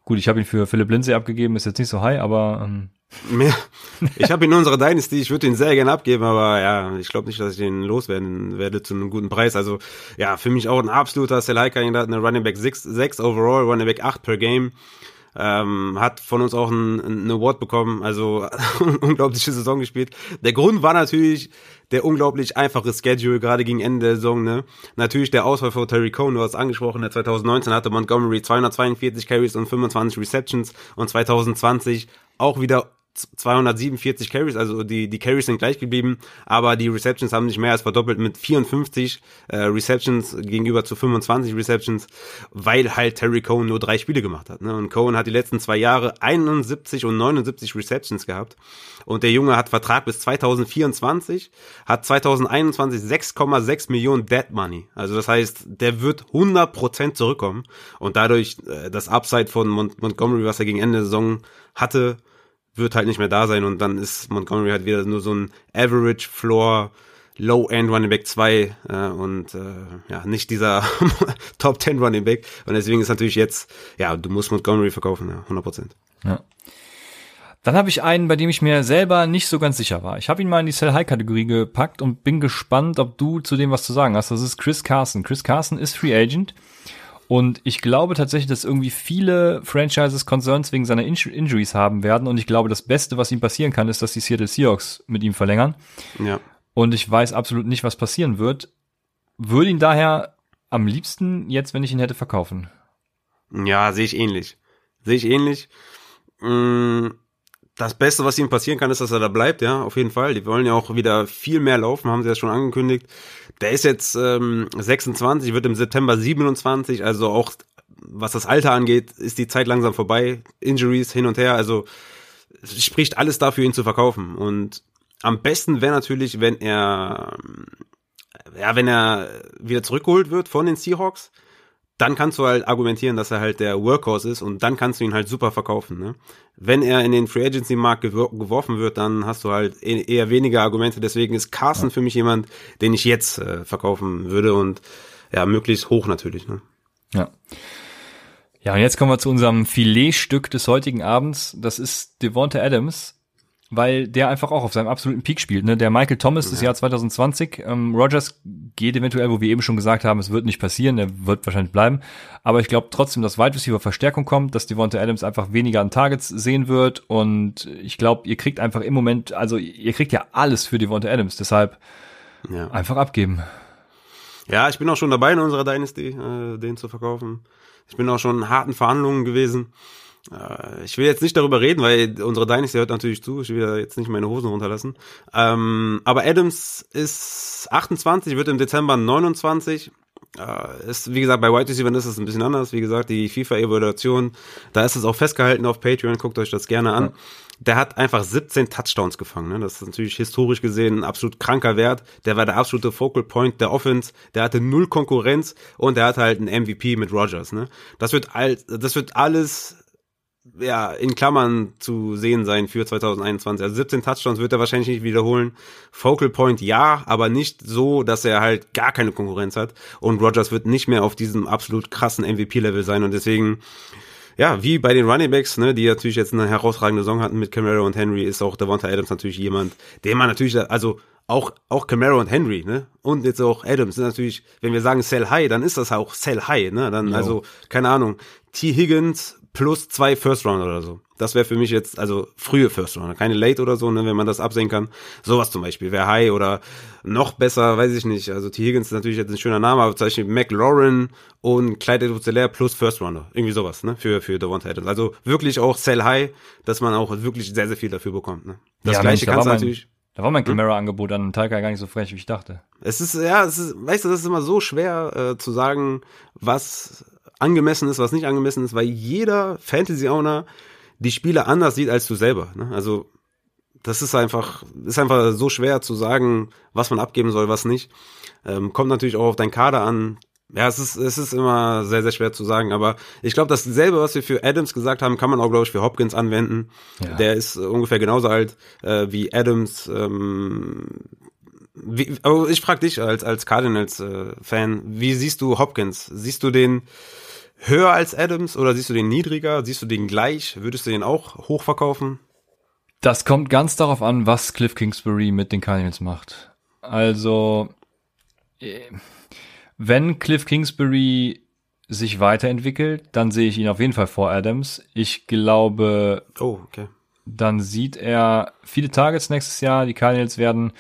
Gut, ich habe ihn für Philipp Lindsay abgegeben, ist jetzt nicht so high, aber ähm. Mehr. Ich habe ihn in unserer Dynasty, ich würde ihn sehr gerne abgeben, aber ja, ich glaube nicht, dass ich den loswerden werde zu einem guten Preis. Also ja, für mich auch ein absoluter Sell-High-Kandidat, eine Running Back 6, 6 overall, Running Back 8 per Game. Ähm, hat von uns auch einen, einen Award bekommen, also unglaubliche Saison gespielt. Der Grund war natürlich der unglaublich einfache Schedule, gerade gegen Ende der Saison. Ne? Natürlich der Ausfall von Terry Cohn, du hast angesprochen, der 2019 hatte Montgomery 242 Carries und 25 Receptions und 2020 auch wieder 247 Carries, also die, die Carries sind gleich geblieben, aber die Receptions haben sich mehr als verdoppelt mit 54 äh, Receptions gegenüber zu 25 Receptions, weil halt Terry Cohen nur drei Spiele gemacht hat. Ne? Und Cohen hat die letzten zwei Jahre 71 und 79 Receptions gehabt und der Junge hat Vertrag bis 2024, hat 2021 6,6 Millionen Dead Money. Also das heißt, der wird 100% zurückkommen und dadurch äh, das Upside von Mont Montgomery, was er gegen Ende der Saison hatte, wird halt nicht mehr da sein und dann ist Montgomery halt wieder nur so ein Average Floor Low-End Running Back 2 äh, und äh, ja, nicht dieser Top 10 Running Back. Und deswegen ist natürlich jetzt, ja, du musst Montgomery verkaufen, ja, 100 Prozent. Ja. Dann habe ich einen, bei dem ich mir selber nicht so ganz sicher war. Ich habe ihn mal in die Sell-High-Kategorie gepackt und bin gespannt, ob du zu dem was zu sagen hast. Das ist Chris Carson. Chris Carson ist Free Agent und ich glaube tatsächlich, dass irgendwie viele Franchises Concerns wegen seiner In Injuries haben werden. Und ich glaube, das Beste, was ihm passieren kann, ist, dass die Seattle Seahawks mit ihm verlängern. Ja. Und ich weiß absolut nicht, was passieren wird. Würde ihn daher am liebsten jetzt, wenn ich ihn hätte, verkaufen. Ja, sehe ich ähnlich. Sehe ich ähnlich. Mmh das Beste, was ihm passieren kann, ist, dass er da bleibt, ja, auf jeden Fall. Die wollen ja auch wieder viel mehr laufen, haben sie ja schon angekündigt. Der ist jetzt ähm, 26, wird im September 27, also auch was das Alter angeht, ist die Zeit langsam vorbei. Injuries hin und her, also spricht alles dafür, ihn zu verkaufen. Und am besten wäre natürlich, wenn er, ja, wenn er wieder zurückgeholt wird von den Seahawks dann kannst du halt argumentieren, dass er halt der Workhorse ist und dann kannst du ihn halt super verkaufen. Ne? Wenn er in den Free Agency Markt gewor geworfen wird, dann hast du halt e eher weniger Argumente. Deswegen ist Carson für mich jemand, den ich jetzt äh, verkaufen würde und ja, möglichst hoch natürlich. Ne? Ja. Ja, und jetzt kommen wir zu unserem Filetstück des heutigen Abends. Das ist Devonta Adams weil der einfach auch auf seinem absoluten Peak spielt. Ne? Der Michael Thomas ja. des Jahr 2020, ähm, Rogers geht eventuell, wo wir eben schon gesagt haben, es wird nicht passieren, er wird wahrscheinlich bleiben. Aber ich glaube trotzdem, dass Wide Receiver Verstärkung kommt, dass Devonta Adams einfach weniger an Targets sehen wird und ich glaube, ihr kriegt einfach im Moment, also ihr kriegt ja alles für Devonta Adams, deshalb ja. einfach abgeben. Ja, ich bin auch schon dabei in unserer Dynasty, äh, den zu verkaufen. Ich bin auch schon in harten Verhandlungen gewesen. Äh, ich will jetzt nicht darüber reden, weil unsere Dynasty hört natürlich zu. Ich will jetzt nicht meine Hosen runterlassen. Ähm, aber Adams ist 28, wird im Dezember 29. Äh, ist, wie gesagt, bei White Receiver ist es ein bisschen anders. Wie gesagt, die FIFA-Evaluation, da ist es auch festgehalten auf Patreon. Guckt euch das gerne an. Ja. Der hat einfach 17 Touchdowns gefangen. Ne? Das ist natürlich historisch gesehen ein absolut kranker Wert. Der war der absolute Focal Point der Offense. Der hatte null Konkurrenz und der hatte halt einen MVP mit Rogers. Ne? Das wird all, das wird alles ja, in Klammern zu sehen sein für 2021. Also 17 Touchdowns wird er wahrscheinlich nicht wiederholen. Focal Point ja, aber nicht so, dass er halt gar keine Konkurrenz hat. Und Rogers wird nicht mehr auf diesem absolut krassen MVP-Level sein. Und deswegen, ja, wie bei den Running Backs, ne, die natürlich jetzt eine herausragende Saison hatten mit Camaro und Henry, ist auch Devonta Adams natürlich jemand, den man natürlich, also auch, auch Camaro und Henry, ne? Und jetzt auch Adams sind natürlich, wenn wir sagen Sell High, dann ist das auch Sell High, ne? Dann, jo. also, keine Ahnung, T. Higgins, plus zwei First Round oder so. Das wäre für mich jetzt, also frühe First Round, keine Late oder so, ne, wenn man das absehen kann. Sowas zum Beispiel wäre High oder noch besser, weiß ich nicht. Also T. Higgins ist natürlich jetzt ein schöner Name, aber zum Beispiel McLaurin und Clyde edwards plus First Rounder. Irgendwie sowas, ne, für, für Devonta Adams. Also wirklich auch Sell High, dass man auch wirklich sehr, sehr viel dafür bekommt, ne. Das ja, gleiche kannst du natürlich. Da war mein hm? Camera-Angebot an Talca gar nicht so frech, wie ich dachte. Es ist, ja, es ist, weißt du, das ist immer so schwer äh, zu sagen, was angemessen ist, was nicht angemessen ist, weil jeder Fantasy-Owner, die Spieler anders sieht als du selber. Ne? Also das ist einfach, ist einfach so schwer zu sagen, was man abgeben soll, was nicht. Ähm, kommt natürlich auch auf deinen Kader an. Ja, es ist, es ist immer sehr, sehr schwer zu sagen, aber ich glaube, dasselbe, was wir für Adams gesagt haben, kann man auch, glaube ich, für Hopkins anwenden. Ja. Der ist ungefähr genauso alt äh, wie Adams. Ähm, wie, aber ich frage dich als, als Cardinals-Fan, äh, wie siehst du Hopkins? Siehst du den höher als Adams oder siehst du den niedriger? Siehst du den gleich? Würdest du den auch hochverkaufen? Das kommt ganz darauf an, was Cliff Kingsbury mit den Cardinals macht. Also, äh, wenn Cliff Kingsbury sich weiterentwickelt, dann sehe ich ihn auf jeden Fall vor Adams. Ich glaube, oh, okay. dann sieht er viele Targets nächstes Jahr. Die Cardinals werden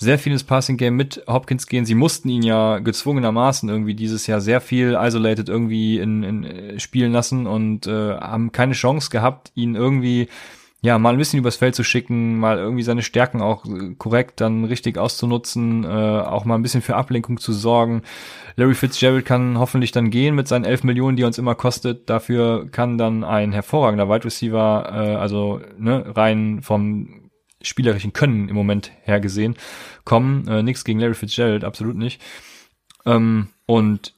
sehr vieles Passing Game mit Hopkins gehen. Sie mussten ihn ja gezwungenermaßen irgendwie dieses Jahr sehr viel isolated irgendwie in, in äh, spielen lassen und äh, haben keine Chance gehabt, ihn irgendwie ja, mal ein bisschen übers Feld zu schicken, mal irgendwie seine Stärken auch äh, korrekt dann richtig auszunutzen, äh, auch mal ein bisschen für Ablenkung zu sorgen. Larry Fitzgerald kann hoffentlich dann gehen mit seinen 11 Millionen, die er uns immer kostet. Dafür kann dann ein hervorragender Wide Receiver, äh, also ne, rein vom spielerischen Können im Moment her gesehen, kommen. Äh, nichts gegen Larry Fitzgerald, absolut nicht. Ähm, und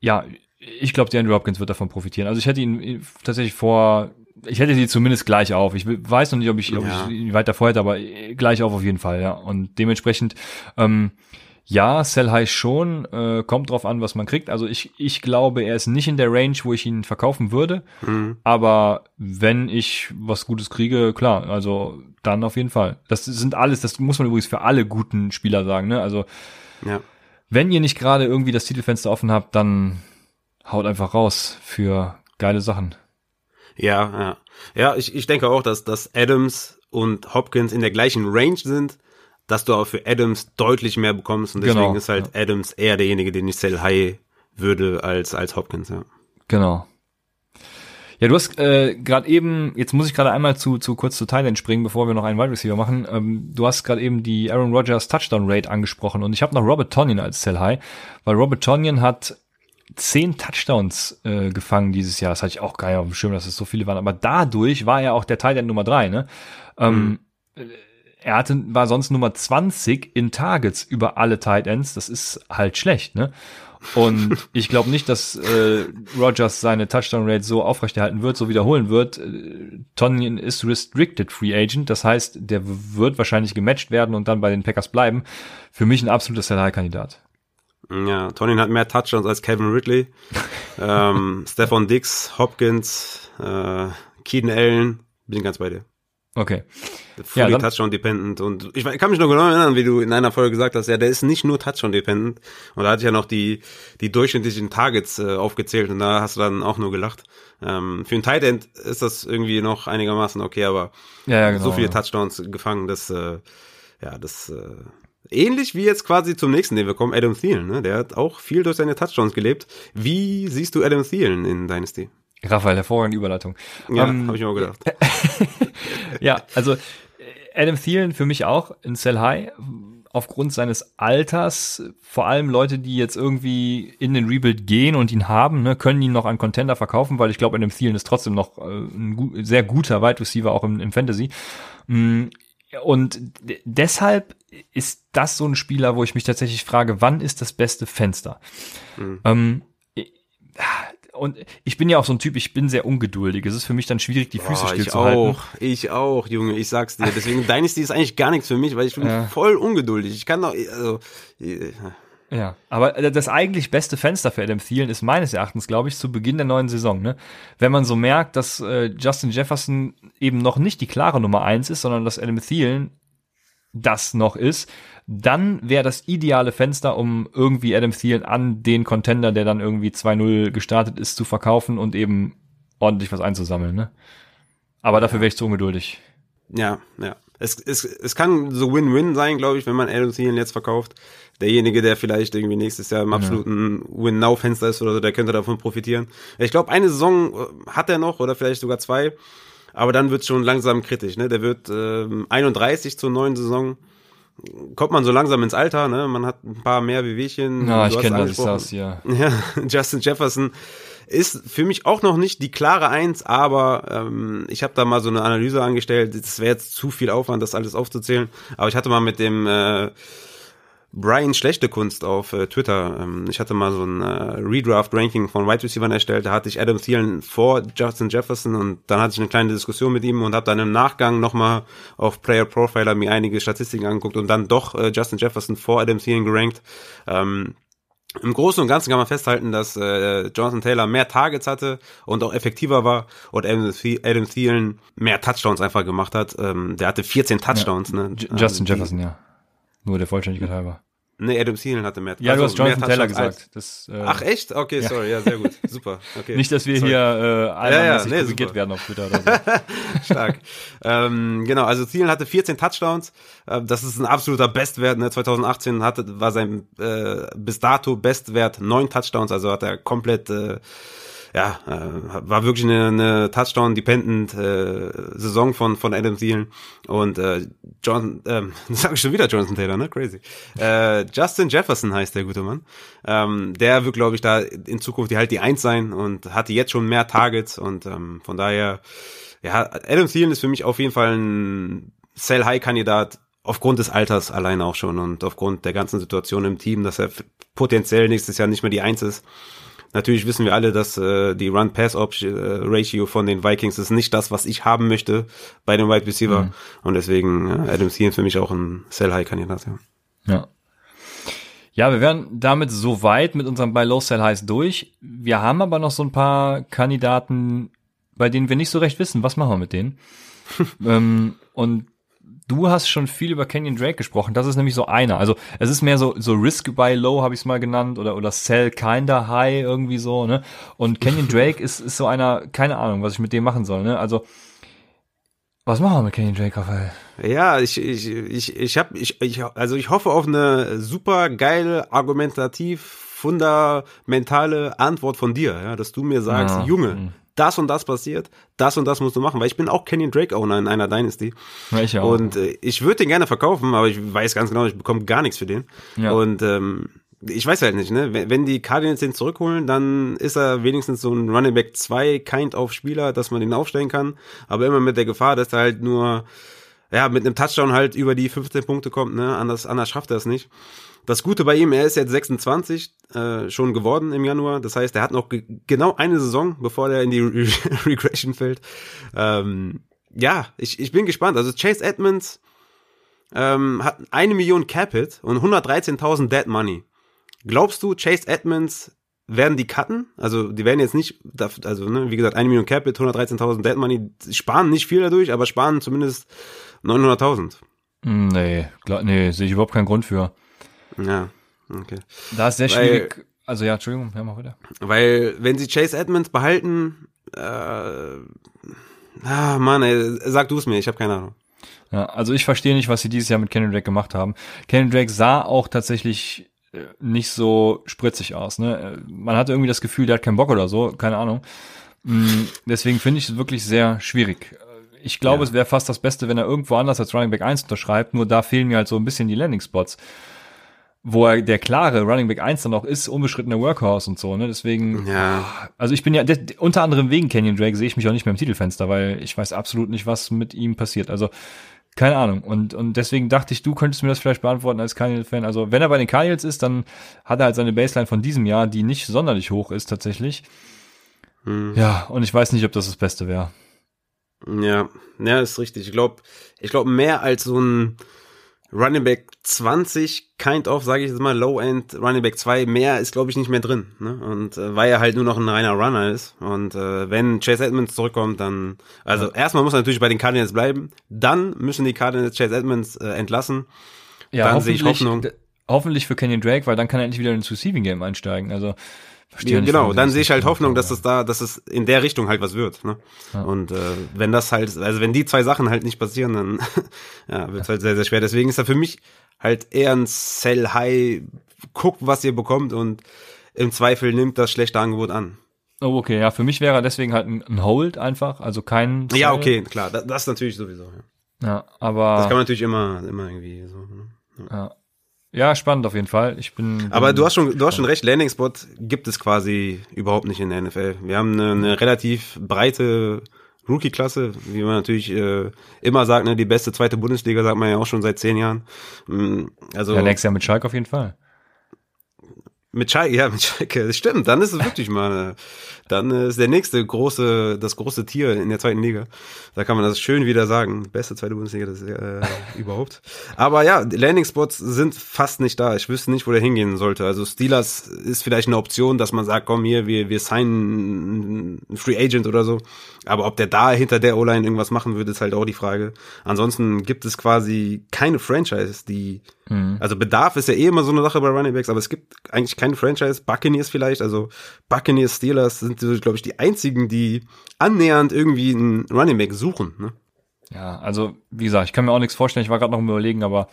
ja, ich glaube, der Andrew Hopkins wird davon profitieren. Also ich hätte ihn äh, tatsächlich vor, ich hätte sie zumindest gleich auf. Ich weiß noch nicht, ob ich, ja. ob ich ihn weiter vorhätte, aber äh, gleich auf auf jeden Fall, ja. Und dementsprechend, ähm, ja, Sell High schon, äh, kommt drauf an, was man kriegt. Also ich, ich glaube, er ist nicht in der Range, wo ich ihn verkaufen würde. Mhm. Aber wenn ich was Gutes kriege, klar, also dann auf jeden Fall. Das sind alles, das muss man übrigens für alle guten Spieler sagen, ne? Also ja. wenn ihr nicht gerade irgendwie das Titelfenster offen habt, dann haut einfach raus für geile Sachen. Ja, ja. Ja, ich, ich denke auch, dass, dass Adams und Hopkins in der gleichen Range sind dass du auch für Adams deutlich mehr bekommst und deswegen genau, ist halt ja. Adams eher derjenige, den ich sell high würde als als Hopkins, ja. Genau. Ja, du hast äh, gerade eben, jetzt muss ich gerade einmal zu, zu kurz zu Thailand springen, bevor wir noch einen Wide Receiver machen. Ähm, du hast gerade eben die Aaron Rodgers Touchdown Rate angesprochen und ich habe noch Robert Tonyan als Sell High, weil Robert Tonyan hat zehn Touchdowns äh, gefangen dieses Jahr. Das hatte ich auch gar nicht auf dem Schirm, dass es so viele waren. Aber dadurch war er auch der End Nummer drei. Ne? Ähm, mhm er hatte, war sonst Nummer 20 in Targets über alle Tight Ends. Das ist halt schlecht, ne? Und ich glaube nicht, dass äh, Rogers seine Touchdown Rate so aufrechterhalten wird, so wiederholen wird. Äh, Tonyan ist restricted Free Agent, das heißt, der wird wahrscheinlich gematcht werden und dann bei den Packers bleiben. Für mich ein absoluter Sell-High-Kandidat. Ja, Tonyan hat mehr Touchdowns als Kevin Ridley. ähm, Stefan Dix, Hopkins, äh, Keaton Allen, bin ganz bei dir. Okay. Fully ja, Touchdown dependent und ich, kann mich noch genau erinnern, wie du in einer Folge gesagt hast, ja, der ist nicht nur Touchdown dependent und da hatte ich ja noch die die durchschnittlichen Targets äh, aufgezählt und da hast du dann auch nur gelacht. Ähm, für ein Tight End ist das irgendwie noch einigermaßen okay, aber ja, ja, genau, so viele Touchdowns gefangen, dass äh, ja, das äh, ähnlich wie jetzt quasi zum nächsten, den wir kommen, Adam Thielen, ne? Der hat auch viel durch seine Touchdowns gelebt. Wie siehst du Adam Thielen in Dynasty? Raphael, hervorragende Überleitung. Ja, ähm, habe ich mir auch gedacht. ja, also Adam Thielen für mich auch in Sell High aufgrund seines Alters, vor allem Leute, die jetzt irgendwie in den Rebuild gehen und ihn haben, ne, können ihn noch an Contender verkaufen, weil ich glaube, Adam Thielen ist trotzdem noch äh, ein sehr guter Wide Receiver auch im, im Fantasy. Mm, und deshalb ist das so ein Spieler, wo ich mich tatsächlich frage, wann ist das beste Fenster? Mhm. Ähm, und ich bin ja auch so ein Typ, ich bin sehr ungeduldig. Es ist für mich dann schwierig, die Füße oh, still zu halten. Ich auch, ich auch, Junge, ich sag's dir. Deswegen Dynasty ist eigentlich gar nichts für mich, weil ich bin ja. voll ungeduldig. Ich kann doch, also, ja, aber das eigentlich beste Fenster für Adam Thielen ist meines Erachtens, glaube ich, zu Beginn der neuen Saison. Ne? Wenn man so merkt, dass äh, Justin Jefferson eben noch nicht die klare Nummer eins ist, sondern dass Adam Thielen das noch ist, dann wäre das ideale Fenster, um irgendwie Adam Thielen an den Contender, der dann irgendwie 2-0 gestartet ist, zu verkaufen und eben ordentlich was einzusammeln. Ne? Aber dafür wäre ich zu ungeduldig. Ja, ja. Es, es, es kann so Win-Win sein, glaube ich, wenn man Adam Thielen jetzt verkauft. Derjenige, der vielleicht irgendwie nächstes Jahr im absoluten ja. Win-Now-Fenster ist oder so, der könnte davon profitieren. Ich glaube, eine Saison äh, hat er noch oder vielleicht sogar zwei. Aber dann wird schon langsam kritisch. Ne? Der wird ähm, 31 zur neuen Saison kommt man so langsam ins Alter, ne? Man hat ein paar mehr Wehwehchen. Ja, ich kenne das, das, ja. Ja, Justin Jefferson. ist für mich auch noch nicht die klare Eins, aber ähm, ich habe da mal so eine Analyse angestellt. Das wäre jetzt zu viel Aufwand, das alles aufzuzählen. Aber ich hatte mal mit dem äh, Brian Schlechte Kunst auf äh, Twitter. Ähm, ich hatte mal so ein äh, Redraft-Ranking von Wide Receivers erstellt. Da hatte ich Adam Thielen vor Justin Jefferson und dann hatte ich eine kleine Diskussion mit ihm und habe dann im Nachgang nochmal auf Player Profiler mir einige Statistiken angeguckt und dann doch äh, Justin Jefferson vor Adam Thielen gerankt. Ähm, im Großen und Ganzen kann man festhalten, dass äh, Jonathan Taylor mehr Targets hatte und auch effektiver war und Adam, Adam Thielen mehr Touchdowns einfach gemacht hat. Ähm, der hatte 14 Touchdowns. Ja. Ne? Justin ähm, Jefferson, ja. Nur der Vollständigkeit halber. Nee, Adam Thielen hatte mehr. Ja, also, du hast Jonathan Taylor gesagt. Das, äh, Ach echt? Okay, ja. sorry, ja, sehr gut, super. Okay. Nicht, dass wir sorry. hier äh, einmal ja, ja, nee, korrigiert werden auf Twitter oder so. Stark. ähm, genau, also Thielen hatte 14 Touchdowns. Äh, das ist ein absoluter Bestwert. Ne? 2018 hatte war sein äh, bis dato Bestwert neun Touchdowns, also hat er komplett äh, ja, äh, war wirklich eine, eine Touchdown-dependent äh, Saison von von Adam Thielen und äh, John, ähm, sag ich schon wieder Jonathan Taylor, ne? Crazy. Äh, Justin Jefferson heißt der gute Mann. Ähm, der wird, glaube ich, da in Zukunft die halt die Eins sein und hatte jetzt schon mehr Targets und ähm, von daher, ja, Adam Thielen ist für mich auf jeden Fall ein Sell-High-Kandidat aufgrund des Alters allein auch schon und aufgrund der ganzen Situation im Team, dass er potenziell nächstes Jahr nicht mehr die Eins ist. Natürlich wissen wir alle, dass äh, die Run-Pass-Ratio von den Vikings ist nicht das, was ich haben möchte bei dem Wide Receiver. Mhm. Und deswegen äh, Adam Thielen für mich auch ein Sell-High-Kandidat. Ja. ja. Ja, wir wären damit so weit mit unserem Buy Low Sell Highs durch. Wir haben aber noch so ein paar Kandidaten, bei denen wir nicht so recht wissen, was machen wir mit denen. ähm, und Du hast schon viel über Canyon Drake gesprochen. Das ist nämlich so einer. Also es ist mehr so so Risk by Low habe ich es mal genannt oder oder Sell Kinda High irgendwie so. Ne? Und Canyon Drake ist ist so einer. Keine Ahnung, was ich mit dem machen soll. Ne? Also was machen wir mit Canyon Drake, Raphael? Ja, ich ich ich ich habe ich, ich also ich hoffe auf eine super geile argumentativ fundamentale Antwort von dir, ja, dass du mir sagst, ja. Junge, hm das und das passiert, das und das musst du machen, weil ich bin auch Kenyon Drake Owner in einer Dynasty. Auch. Und äh, ich würde den gerne verkaufen, aber ich weiß ganz genau, ich bekomme gar nichts für den. Ja. Und ähm, ich weiß halt nicht, ne? Wenn die Cardinals den zurückholen, dann ist er wenigstens so ein Running Back 2 Kind of Spieler, dass man den aufstellen kann, aber immer mit der Gefahr, dass er halt nur ja, mit einem Touchdown halt über die 15 Punkte kommt, ne? Anders anders schafft er es nicht. Das Gute bei ihm, er ist jetzt 26 äh, schon geworden im Januar. Das heißt, er hat noch genau eine Saison, bevor er in die Re Regression fällt. Ähm, ja, ich, ich bin gespannt. Also Chase Edmonds ähm, hat eine Million Capit und 113.000 Dead Money. Glaubst du, Chase Edmonds werden die cutten? Also die werden jetzt nicht, also ne, wie gesagt, eine Million Capit, 113.000 Dead Money, sparen nicht viel dadurch, aber sparen zumindest 900.000. Nee, glaub, nee, sehe ich überhaupt keinen Grund für. Ja, okay. Da ist sehr schwierig. Weil, also ja, Entschuldigung, ja, mal wieder. Weil, wenn sie Chase Edmonds behalten, äh, ah, Mann, ey, sag du es mir, ich habe keine Ahnung. Ja, also ich verstehe nicht, was sie dieses Jahr mit Kenny Drake gemacht haben. Kenny Drake sah auch tatsächlich äh, nicht so spritzig aus. Ne? Man hatte irgendwie das Gefühl, der hat keinen Bock oder so, keine Ahnung. Mm, deswegen finde ich es wirklich sehr schwierig. Ich glaube, ja. es wäre fast das Beste, wenn er irgendwo anders als Running Back 1 unterschreibt, nur da fehlen mir halt so ein bisschen die Landing Spots wo er der klare Running Back 1 dann auch ist, unbeschrittener Workhorse und so, ne? Deswegen, ja. also ich bin ja, unter anderem wegen Canyon Drake sehe ich mich auch nicht mehr im Titelfenster, weil ich weiß absolut nicht, was mit ihm passiert. Also, keine Ahnung. Und, und deswegen dachte ich, du könntest mir das vielleicht beantworten als Cardinals-Fan. Also, wenn er bei den Cardinals ist, dann hat er halt seine Baseline von diesem Jahr, die nicht sonderlich hoch ist tatsächlich. Hm. Ja, und ich weiß nicht, ob das das Beste wäre. Ja, ja, ist richtig. Ich glaube, ich glaube mehr als so ein Running Back 20, kind of, sage ich jetzt mal, Low-End Running Back 2, mehr ist, glaube ich, nicht mehr drin. Ne? Und äh, weil er halt nur noch ein reiner Runner ist. Und äh, wenn Chase Edmonds zurückkommt, dann, also ja. erstmal muss er natürlich bei den Cardinals bleiben, dann müssen die Cardinals Chase Edmonds äh, entlassen. Ja, dann sehe ich Hoffnung. Hoffentlich für Kenyon Drake, weil dann kann er endlich wieder ins Receiving Game einsteigen. Also Verstehe nicht, genau, dann sehe ich halt Hoffnung, dass es da, dass es in der Richtung halt was wird. Ne? Ja. Und äh, wenn das halt, also wenn die zwei Sachen halt nicht passieren, dann ja, wird es halt sehr, sehr schwer. Deswegen ist er für mich halt eher ein Sell High, guckt, was ihr bekommt und im Zweifel nimmt das schlechte Angebot an. Oh, okay, ja, für mich wäre deswegen halt ein, Hold einfach, also kein. Sell. Ja, okay, klar, das, das natürlich sowieso. Ja. ja, aber. Das kann man natürlich immer, immer irgendwie so. Ne? Ja. Ja. spannend auf jeden Fall. Ich bin. Aber bin du hast schon, du hast schon recht, Landing Spot gibt es quasi überhaupt nicht in der NFL. Wir haben eine, eine relativ breite Rookie-Klasse, wie man natürlich äh, immer sagt, ne, die beste zweite Bundesliga sagt man ja auch schon seit zehn Jahren. Mm, Also Ja, nächstes Jahr mit Schalke auf jeden Fall. Mit Schalke, ja, mit Schalke, das stimmt, dann ist es wirklich mal, äh, dann ist der nächste große, das große Tier in der zweiten Liga. Da kann man das schön wieder sagen. Beste zweite Bundesliga das äh, überhaupt. Aber ja, Landing-Spots sind fast nicht da. Ich wüsste nicht, wo der hingehen sollte. Also Steelers ist vielleicht eine Option, dass man sagt, komm hier, wir, wir signen einen Free Agent oder so. Aber ob der da hinter der O-Line irgendwas machen würde, ist halt auch die Frage. Ansonsten gibt es quasi keine Franchise, die also Bedarf ist ja eh immer so eine Sache bei Running Backs, aber es gibt eigentlich keine Franchise. Buccaneers vielleicht, also Buccaneers, Steelers sind, glaube ich, die einzigen, die annähernd irgendwie einen Running Back suchen. Ne? Ja, also wie gesagt, ich kann mir auch nichts vorstellen. Ich war gerade noch im Überlegen, aber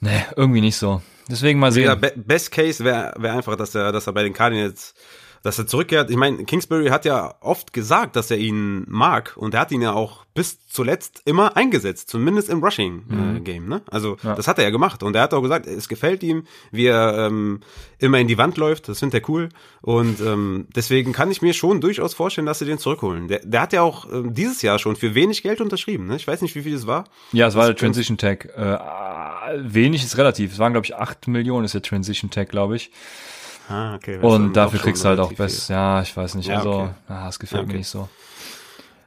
nee, irgendwie nicht so. Deswegen mal Ja, sehen. be Best Case wäre wär einfach, dass er, dass er bei den Cardinals, dass er zurückkehrt. Ich meine, Kingsbury hat ja oft gesagt, dass er ihn mag und er hat ihn ja auch bis zuletzt immer eingesetzt, zumindest im Rushing äh, Game. Ne? Also Ja. das hat er ja gemacht und er hat auch gesagt, es gefällt ihm, wie er ähm, immer in die Wand läuft. Das findet er cool und ähm, deswegen kann ich mir schon durchaus vorstellen, dass sie den zurückholen. Der, der hat ja auch ähm, dieses Jahr schon für wenig Geld unterschrieben. Ne? Ich weiß nicht, wie viel es war. Ja, es war der Das könnte- Transition Tag. Äh, wenig ist relativ. Es waren, glaube ich, 8 Millionen ist der Transition Tag, glaube ich. Ah, okay. Das dann Und dafür kriegst du halt auch relativ viel. best. Ja, ich weiß nicht. Ja, also, okay. ah, es gefällt Ja, okay. mir nicht so.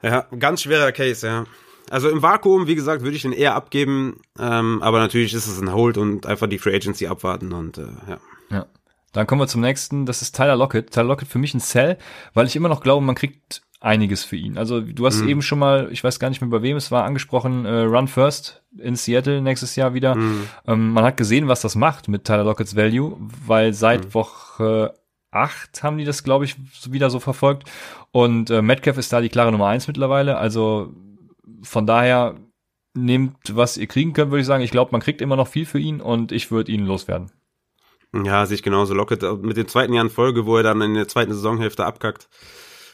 Ja, ganz schwerer Case, ja. Also im Vakuum, wie gesagt, würde ich den eher abgeben, ähm, aber natürlich ist es ein Hold und einfach die Free Agency abwarten und äh, ja. Ja. Dann kommen wir zum nächsten. Das ist Tyler Lockett. Tyler Lockett für mich ein Sell, weil ich immer noch glaube, man kriegt einiges für ihn. Also du hast eben schon mal, ich weiß gar nicht mehr bei wem es war, angesprochen, äh, Run First in Seattle nächstes Jahr wieder. Ähm, man hat gesehen, was das macht mit Tyler Locketts Value, weil seit Woche acht haben die das, glaube ich, wieder so verfolgt. Und äh, Metcalf ist da die klare Nummer eins mittlerweile. Also von daher nehmt, was ihr kriegen könnt, würde ich sagen. Ich glaube, man kriegt immer noch viel für ihn und ich würde ihn loswerden. Ja, sehe ich genauso. Lockett äh, mit dem zweiten Jahr in Folge, wo er dann in der zweiten Saisonhälfte abkackt.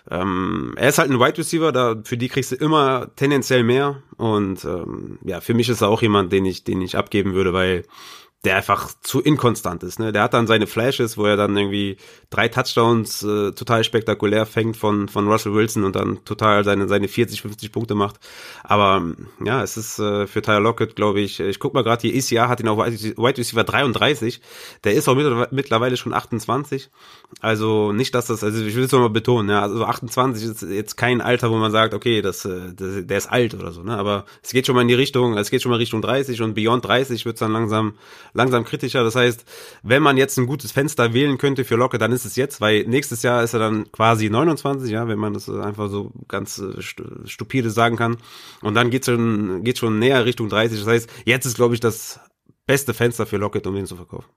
Ähm, er ist halt ein Wide Receiver, da für die kriegst du immer tendenziell mehr. Und ähm, ja, für mich ist er auch jemand, den ich, den ich abgeben würde, weil der einfach zu inkonstant ist. Ne? Der hat dann seine Flashes, wo er dann irgendwie drei Touchdowns äh, total spektakulär fängt von, von Russell Wilson und dann total seine, seine 40, 50 Punkte macht. Aber ja, es ist äh, für Tyler Lockett, glaube ich, ich guck mal gerade hier, ECR hat ihn auf Wide Receiver 33. Der ist auch mit, mittlerweile schon 28. Also nicht, dass das, also ich will es nochmal betonen, ja, also 28 ist jetzt kein Alter, wo man sagt, okay, das, äh, das, der ist alt oder so, ne? Aber es geht schon mal in die Richtung, es geht schon mal Richtung 30 und beyond 30 wird's dann langsam, langsam kritischer. Das heißt, wenn man jetzt ein gutes Fenster wählen könnte für Locke, dann ist es jetzt, weil nächstes Jahr ist er dann quasi 29, ja, wenn man das einfach so ganz äh, stu- stupide sagen kann. Und dann geht's schon, geht's schon näher Richtung 30. Das heißt, jetzt ist, glaube ich, das beste Fenster für Lockett, um den zu verkaufen.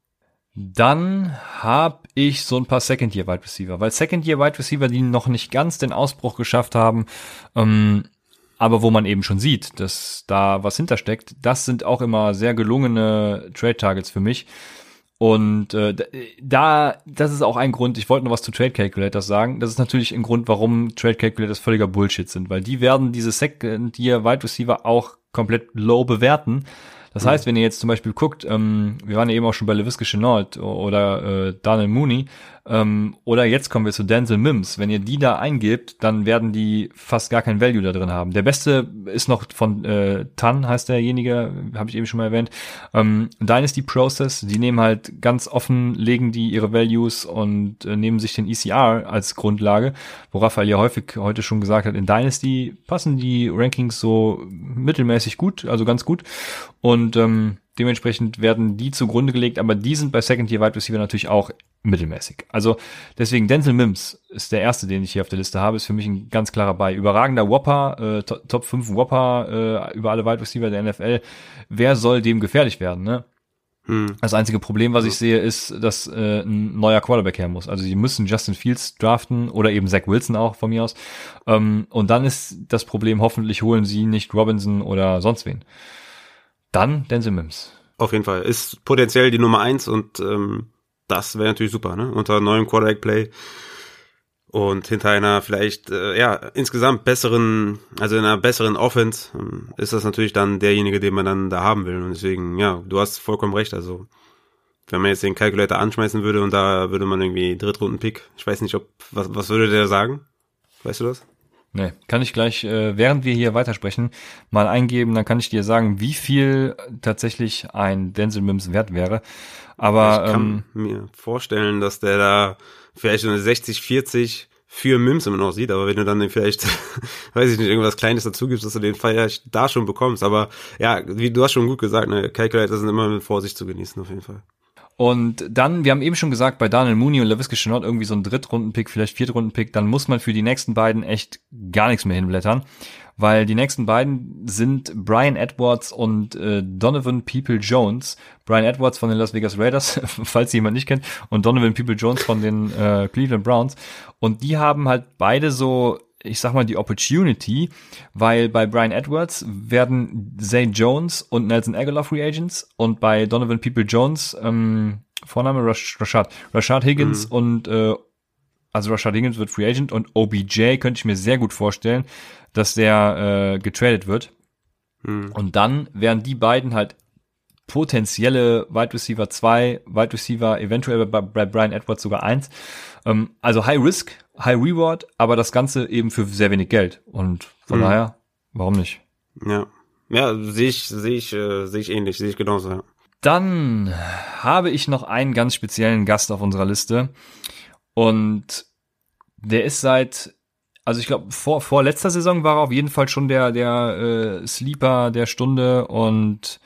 Dann habe ich so ein paar Second-Year-Wide Receiver, weil Second-Year-Wide Receiver, die noch nicht ganz den Ausbruch geschafft haben, ähm, aber wo man eben schon sieht, dass da was hintersteckt, das sind auch immer sehr gelungene Trade-Targets für mich. Und äh, da, das ist auch ein Grund, ich wollte noch was zu Trade Calculators sagen, das ist natürlich ein Grund, warum Trade Calculators völliger Bullshit sind, weil die werden diese Second-Year-Wide Receiver auch komplett low bewerten. Das heißt, wenn ihr jetzt zum Beispiel guckt, ähm, wir waren ja eben auch schon bei LeVisca Chenault oder äh, Daniel Mooney, ähm, oder jetzt kommen wir zu Denzel Mims. Wenn ihr die da eingebt, dann werden die fast gar kein Value da drin haben. Der beste ist noch von äh, Tan, heißt derjenige, habe ich eben schon mal erwähnt. Ähm, Dynasty Process, die nehmen halt ganz offen, legen die ihre Values und äh, nehmen sich den ECR als Grundlage, wo Raphael ja häufig heute schon gesagt hat, in Dynasty passen die Rankings so mittelmäßig gut, also ganz gut. Und ähm, dementsprechend werden die zugrunde gelegt, aber die sind bei Second Year Wide Receiver natürlich auch mittelmäßig. Also deswegen Denzel Mims ist der erste, den ich hier auf der Liste habe, ist für mich ein ganz klarer bei. Überragender Whopper, äh, To- Top 5 Whopper äh, über alle Wide Receiver der NFL. Wer soll dem gefährlich werden, ne? Hm. Das einzige Problem, was ich sehe, ist, dass äh, ein neuer Quarterback her muss. Also sie müssen Justin Fields draften oder eben Zach Wilson auch von mir aus. Ähm, und dann ist das Problem, hoffentlich holen sie nicht Robinson oder sonst wen. Dann Denzel Mims. Auf jeden Fall. Ist potenziell die Nummer eins und ähm, das wäre natürlich super, ne? Unter neuem Quarterback-Play und hinter einer vielleicht, äh, ja, insgesamt besseren, also in einer besseren Offense ähm, ist das natürlich dann derjenige, den man dann da haben will. Und deswegen, ja, du hast vollkommen recht. Also wenn man jetzt den Calculator anschmeißen würde und da würde man irgendwie Drittrunden-Pick, ich weiß nicht, ob, was, was würde der sagen? Weißt du das? Nee, kann ich gleich, äh, während wir hier weitersprechen, mal eingeben, dann kann ich dir sagen, wie viel tatsächlich ein Denzel Mims wert wäre. Aber ich kann ähm, mir vorstellen, dass der da vielleicht so eine 60, 40 für Mims immer noch sieht, aber wenn du dann vielleicht, weiß ich nicht, irgendwas Kleines dazu gibst, dass du den vielleicht da schon bekommst. Aber ja, wie du hast schon gut gesagt, ne, Calculator sind immer mit Vorsicht zu genießen, auf jeden Fall. Und dann, wir haben eben schon gesagt, bei Daniel Mooney und LaVisca Chenault irgendwie so ein Drittrunden-Pick, vielleicht Viertrunden-Pick, dann muss man für die nächsten beiden echt gar nichts mehr hinblättern, weil die nächsten beiden sind Brian Edwards und äh, Donovan People Jones. Brian Edwards von den Las Vegas Raiders, falls jemand nicht kennt, und Donovan People Jones von den äh, Cleveland Browns. Und die haben halt beide so ich sag mal, die Opportunity, weil bei Brian Edwards werden Zay Jones und Nelson Aguilar Free Agents und bei Donovan People Jones, ähm, Vorname Rash Rashad, Rashad Higgins mhm. und äh, also Rashad Higgins wird Free Agent und OBJ könnte ich mir sehr gut vorstellen, dass der äh, getradet wird. Mhm. Und dann wären die beiden halt potenzielle Wide Receiver 2, Wide Receiver eventuell bei, bei Brian Edwards sogar 1. Ähm, also High Risk, High Reward, aber das Ganze eben für sehr wenig Geld. Und von mhm. daher, warum nicht? Ja. Ja, sehe ich, sehe ich, äh, sehe ich ähnlich, sehe ich genauso, ja. Dann habe ich noch einen ganz speziellen Gast auf unserer Liste. Und der ist seit, also ich glaube, vor, vor letzter Saison war er auf jeden Fall schon der, der äh, Sleeper der Stunde und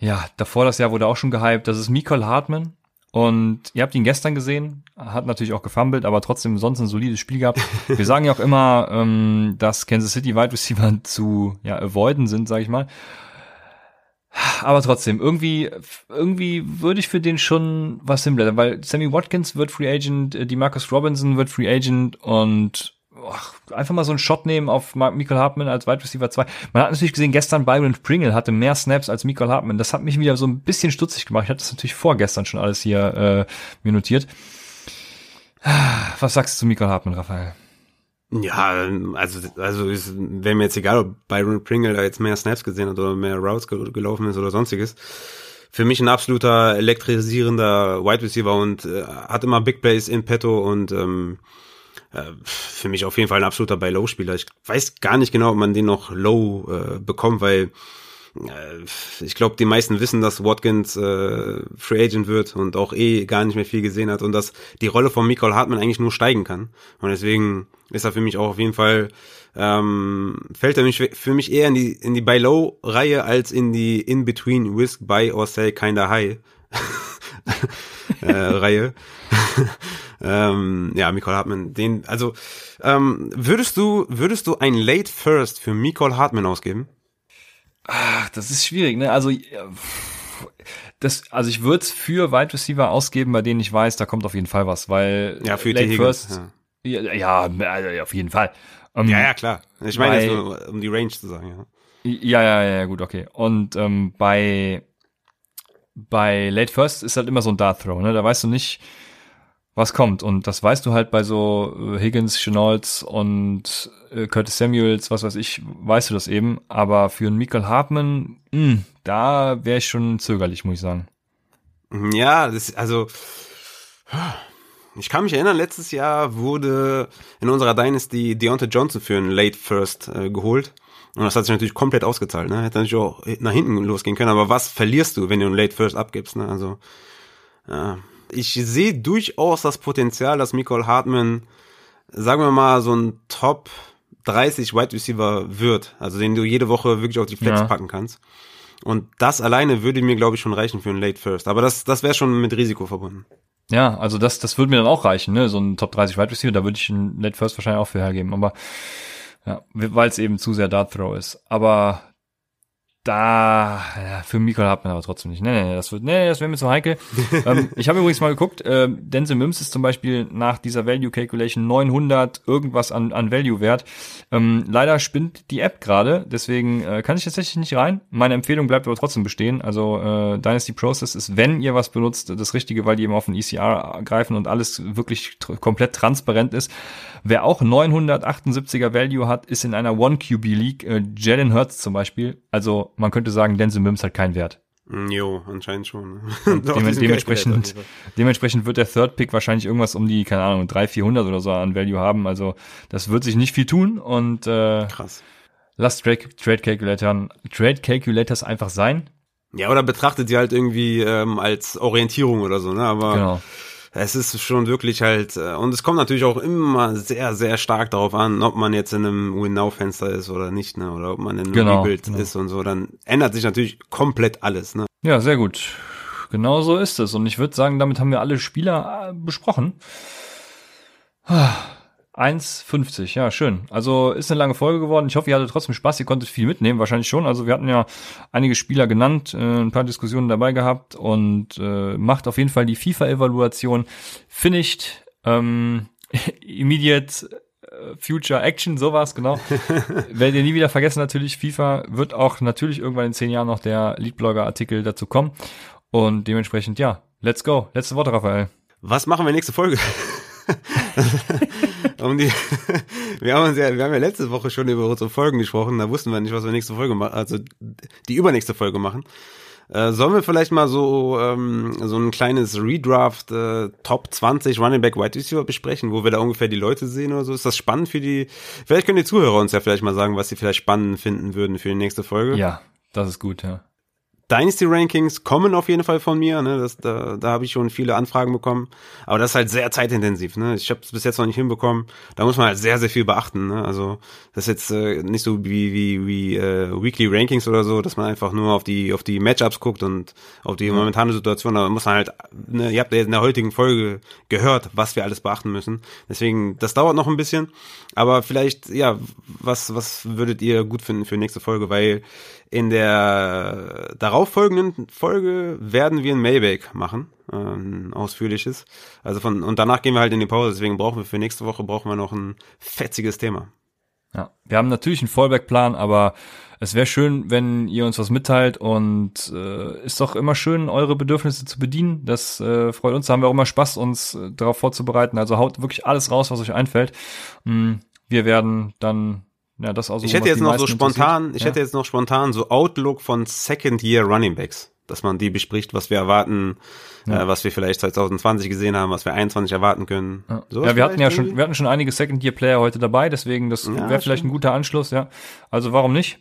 ja, davor das Jahr wurde auch schon gehypt. Das ist Michael Hartman. Und ihr habt ihn gestern gesehen, hat natürlich auch gefummelt, aber trotzdem sonst ein solides Spiel gehabt. Wir sagen ja auch immer, ähm, dass Kansas City Wide Receiver zu ja, avoiden sind, sage ich mal. Aber trotzdem, irgendwie, irgendwie würde ich für den schon was hinblättern, weil Sammy Watkins wird Free Agent, äh, die Marcus Robinson wird Free Agent und ach, einfach mal so einen Shot nehmen auf Michael Hartman als Wide Receiver 2. Man hat natürlich gesehen, gestern Byron Pringle hatte mehr Snaps als Michael Hartman. Das hat mich wieder so ein bisschen stutzig gemacht. Ich hatte das natürlich vorgestern schon alles hier äh, mir notiert. Was sagst du zu Michael Hartman, Raphael? Ja, also, also wäre mir jetzt egal, ob Byron Pringle da jetzt mehr Snaps gesehen hat oder mehr Routes gelaufen ist oder sonstiges. Für mich ein absoluter elektrisierender Wide Receiver und äh, hat immer Big Plays in petto und ähm, äh, für mich auf jeden Fall ein absoluter Buy-Low-Spieler. Ich weiß gar nicht genau, ob man den noch low äh, bekommt, weil äh, ich glaube, die meisten wissen, dass Watkins äh, Free Agent wird und auch eh gar nicht mehr viel gesehen hat und dass die Rolle von Michael Hartmann eigentlich nur steigen kann. Und deswegen ist er für mich auch auf jeden Fall ähm, fällt er mich für mich eher in die in die Buy Low Reihe als in die In Between Risk Buy or Sell Kinda High äh, Reihe. ähm, ja, Nicole Hartman, den, also ähm, würdest du, würdest du ein Late First für Nicole Hartman ausgeben? Ach, das ist schwierig, ne? Also das, also ich würde es für Wide Receiver ausgeben, bei denen ich weiß, da kommt auf jeden Fall was, weil ja, für Late First, ja. Ja, ja, auf jeden Fall. Um, ja, ja, klar. Ich meine nur, um die Range zu sagen, ja. Ja, ja, ja, gut, okay. Und ähm, bei bei Late First ist halt immer so ein Dart Throw, ne? Da weißt du nicht, was kommt. Und das weißt du halt bei so äh, Higgins, Chenaults und äh, Curtis Samuels, was weiß ich, weißt du das eben. Aber für einen Michael Hartman, mh, hm, da wäre ich schon zögerlich, muss ich sagen. Ja, das, also ich kann mich erinnern, letztes Jahr wurde in unserer Dynasty Deontay Johnson für einen Late First äh, geholt. Und das hat sich natürlich komplett ausgezahlt, ne? Hätte natürlich auch nach hinten losgehen können, aber was verlierst du, wenn du einen Late First abgibst, ne? Also, ja, ich sehe durchaus das Potenzial, dass Michael Hartman, sagen wir mal, so ein Top 30 Wide Receiver wird, also den du jede Woche wirklich auf die Flex ja. packen kannst. Und das alleine würde mir, glaube ich, schon reichen für einen Late First. Aber das, das wäre schon mit Risiko verbunden. Ja, also das, das würde mir dann auch reichen, ne? So ein Top 30 Wide Receiver, da würde ich einen Late First wahrscheinlich auch für hergeben. Aber ja, weil es eben zu sehr Dart Throw ist. Aber da, ja, für Mikol hat man aber trotzdem nicht. Nee, nee, das wird, nee, das wäre mir zu heikel. ähm, ich habe übrigens mal geguckt, äh, Denzel Mims ist zum Beispiel nach dieser Value Calculation 900 irgendwas an, an Value wert. Ähm, leider spinnt die App gerade, deswegen äh, kann ich tatsächlich nicht rein. Meine Empfehlung bleibt aber trotzdem bestehen. Also äh, Dynasty Process ist, wenn ihr was benutzt, das Richtige, weil die eben auf den ECR greifen und alles wirklich tr komplett transparent ist. Wer auch 978er Value hat, ist in einer One QB League, äh, Jalen Hurts zum Beispiel. Also man könnte sagen, Denzel Mims hat keinen Wert. Mm, Jo, anscheinend schon. Und Doch, dem, die sind dementsprechend, dementsprechend wird der Third Pick wahrscheinlich irgendwas um die, keine Ahnung, 300, 400 oder so an Value haben. Also das wird sich nicht viel tun und äh, Krass. lasst Trade, Trade, Calculatoren, Trade Calculators einfach sein. Ja, oder betrachtet die halt irgendwie ähm, als Orientierung oder so, ne? Aber Genau. Es ist schon wirklich halt, äh, und es kommt natürlich auch immer sehr, sehr stark darauf an, ob man jetzt in einem Win-Now-Fenster ist oder nicht, ne? Oder ob man in einem Genau, Rebuild genau. ist und so. Dann ändert sich natürlich komplett alles, ne? Ja, sehr gut. Genau so ist es. Und ich würde sagen, damit haben wir alle Spieler äh, besprochen. Ah, 1,50, ja, schön. Also ist eine lange Folge geworden. Ich hoffe, ihr hattet trotzdem Spaß, ihr konntet viel mitnehmen, wahrscheinlich schon. Also wir hatten ja einige Spieler genannt, äh, ein paar Diskussionen dabei gehabt und äh, macht auf jeden Fall die FIFA-Evaluation. Finished, ähm, immediate äh, Future Action, sowas, genau. Werdet ihr nie wieder vergessen, natürlich, FIFA wird auch natürlich irgendwann in zehn Jahren noch der Leadblogger-Artikel dazu kommen. Und dementsprechend, ja, let's go. Letzte Worte, Raphael. Was machen wir nächste Folge? um die, wir haben uns ja, wir haben ja letzte Woche schon über unsere Folgen gesprochen, da wussten wir nicht, was wir nächste Folge machen, also die übernächste Folge machen. Äh, sollen wir vielleicht mal so ähm, so ein kleines Redraft äh, Top 20 Running Back Wide Receiver besprechen, wo wir da ungefähr die Leute sehen oder so? Ist das spannend für die? Vielleicht können die Zuhörer uns ja vielleicht mal sagen, was sie vielleicht spannend finden würden für die nächste Folge. Ja, das ist gut, ja. Dynasty Rankings kommen auf jeden Fall von mir, ne? Das, da, da habe ich schon viele Anfragen bekommen. Aber das ist halt sehr zeitintensiv, ne? Ich habe es bis jetzt noch nicht hinbekommen. Da muss man halt sehr, sehr viel beachten, ne? Also das ist jetzt äh, nicht so wie wie wie äh, Weekly Rankings oder so, dass man einfach nur auf die auf die Matchups guckt und auf die momentane Situation. Da muss man halt, ne, ihr habt ja in der heutigen Folge gehört, was wir alles beachten müssen. Deswegen, das dauert noch ein bisschen. Aber vielleicht, ja, was was würdet ihr gut finden für nächste Folge? Weil in der darauffolgenden Folge werden wir ein Mailback machen, ein ausführliches. Also von und danach gehen wir halt in die Pause. Deswegen brauchen wir für nächste Woche brauchen wir noch ein fetziges Thema. Ja, wir haben natürlich einen Fallback-Plan, aber es wäre schön, wenn ihr uns was mitteilt und äh, ist doch immer schön, eure Bedürfnisse zu bedienen. Das äh, freut uns. Da haben wir auch immer Spaß, uns äh, darauf vorzubereiten. Also haut wirklich alles raus, was euch einfällt. Mm, wir werden dann ja das auch so. Ich hätte jetzt noch so spontan, ich ja. hätte jetzt noch spontan so Outlook von Second Year Running Backs, dass man die bespricht, was wir erwarten, Ja. äh, was wir vielleicht 2020 gesehen haben, was wir 21 erwarten können. Ja, Sowas ja wir hatten ja vielleicht schon, irgendwie? wir hatten schon einige Second-Year-Player heute dabei, deswegen das wäre vielleicht ein guter Anschluss, ja. Also warum nicht?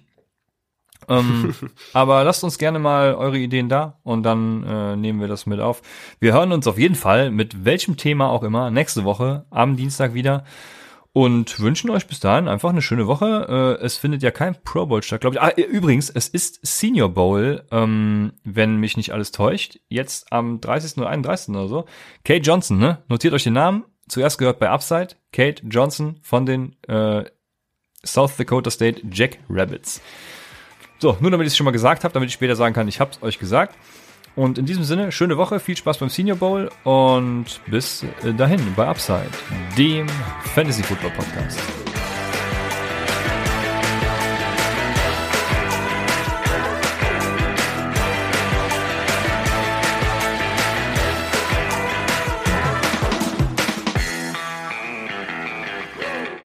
ähm, aber lasst uns gerne mal eure Ideen da und dann äh, nehmen wir das mit auf. Wir hören uns auf jeden Fall mit welchem Thema auch immer nächste Woche am Dienstag wieder und wünschen euch bis dahin einfach eine schöne Woche. Äh, es findet ja kein Pro Bowl statt, glaube ich. Ah, übrigens, es ist Senior Bowl, ähm, wenn mich nicht alles täuscht. Jetzt am 30. oder 31. oder so. Kate Johnson, ne? Notiert euch den Namen. Zuerst gehört bei Upside. Kate Johnson von den äh, South Dakota State Jack Rabbits. So, nur damit ich es schon mal gesagt habe, damit ich später sagen kann, ich hab's euch gesagt. Und in diesem Sinne, schöne Woche, viel Spaß beim Senior Bowl und bis äh, dahin bei Upside, dem Fantasy Football Podcast.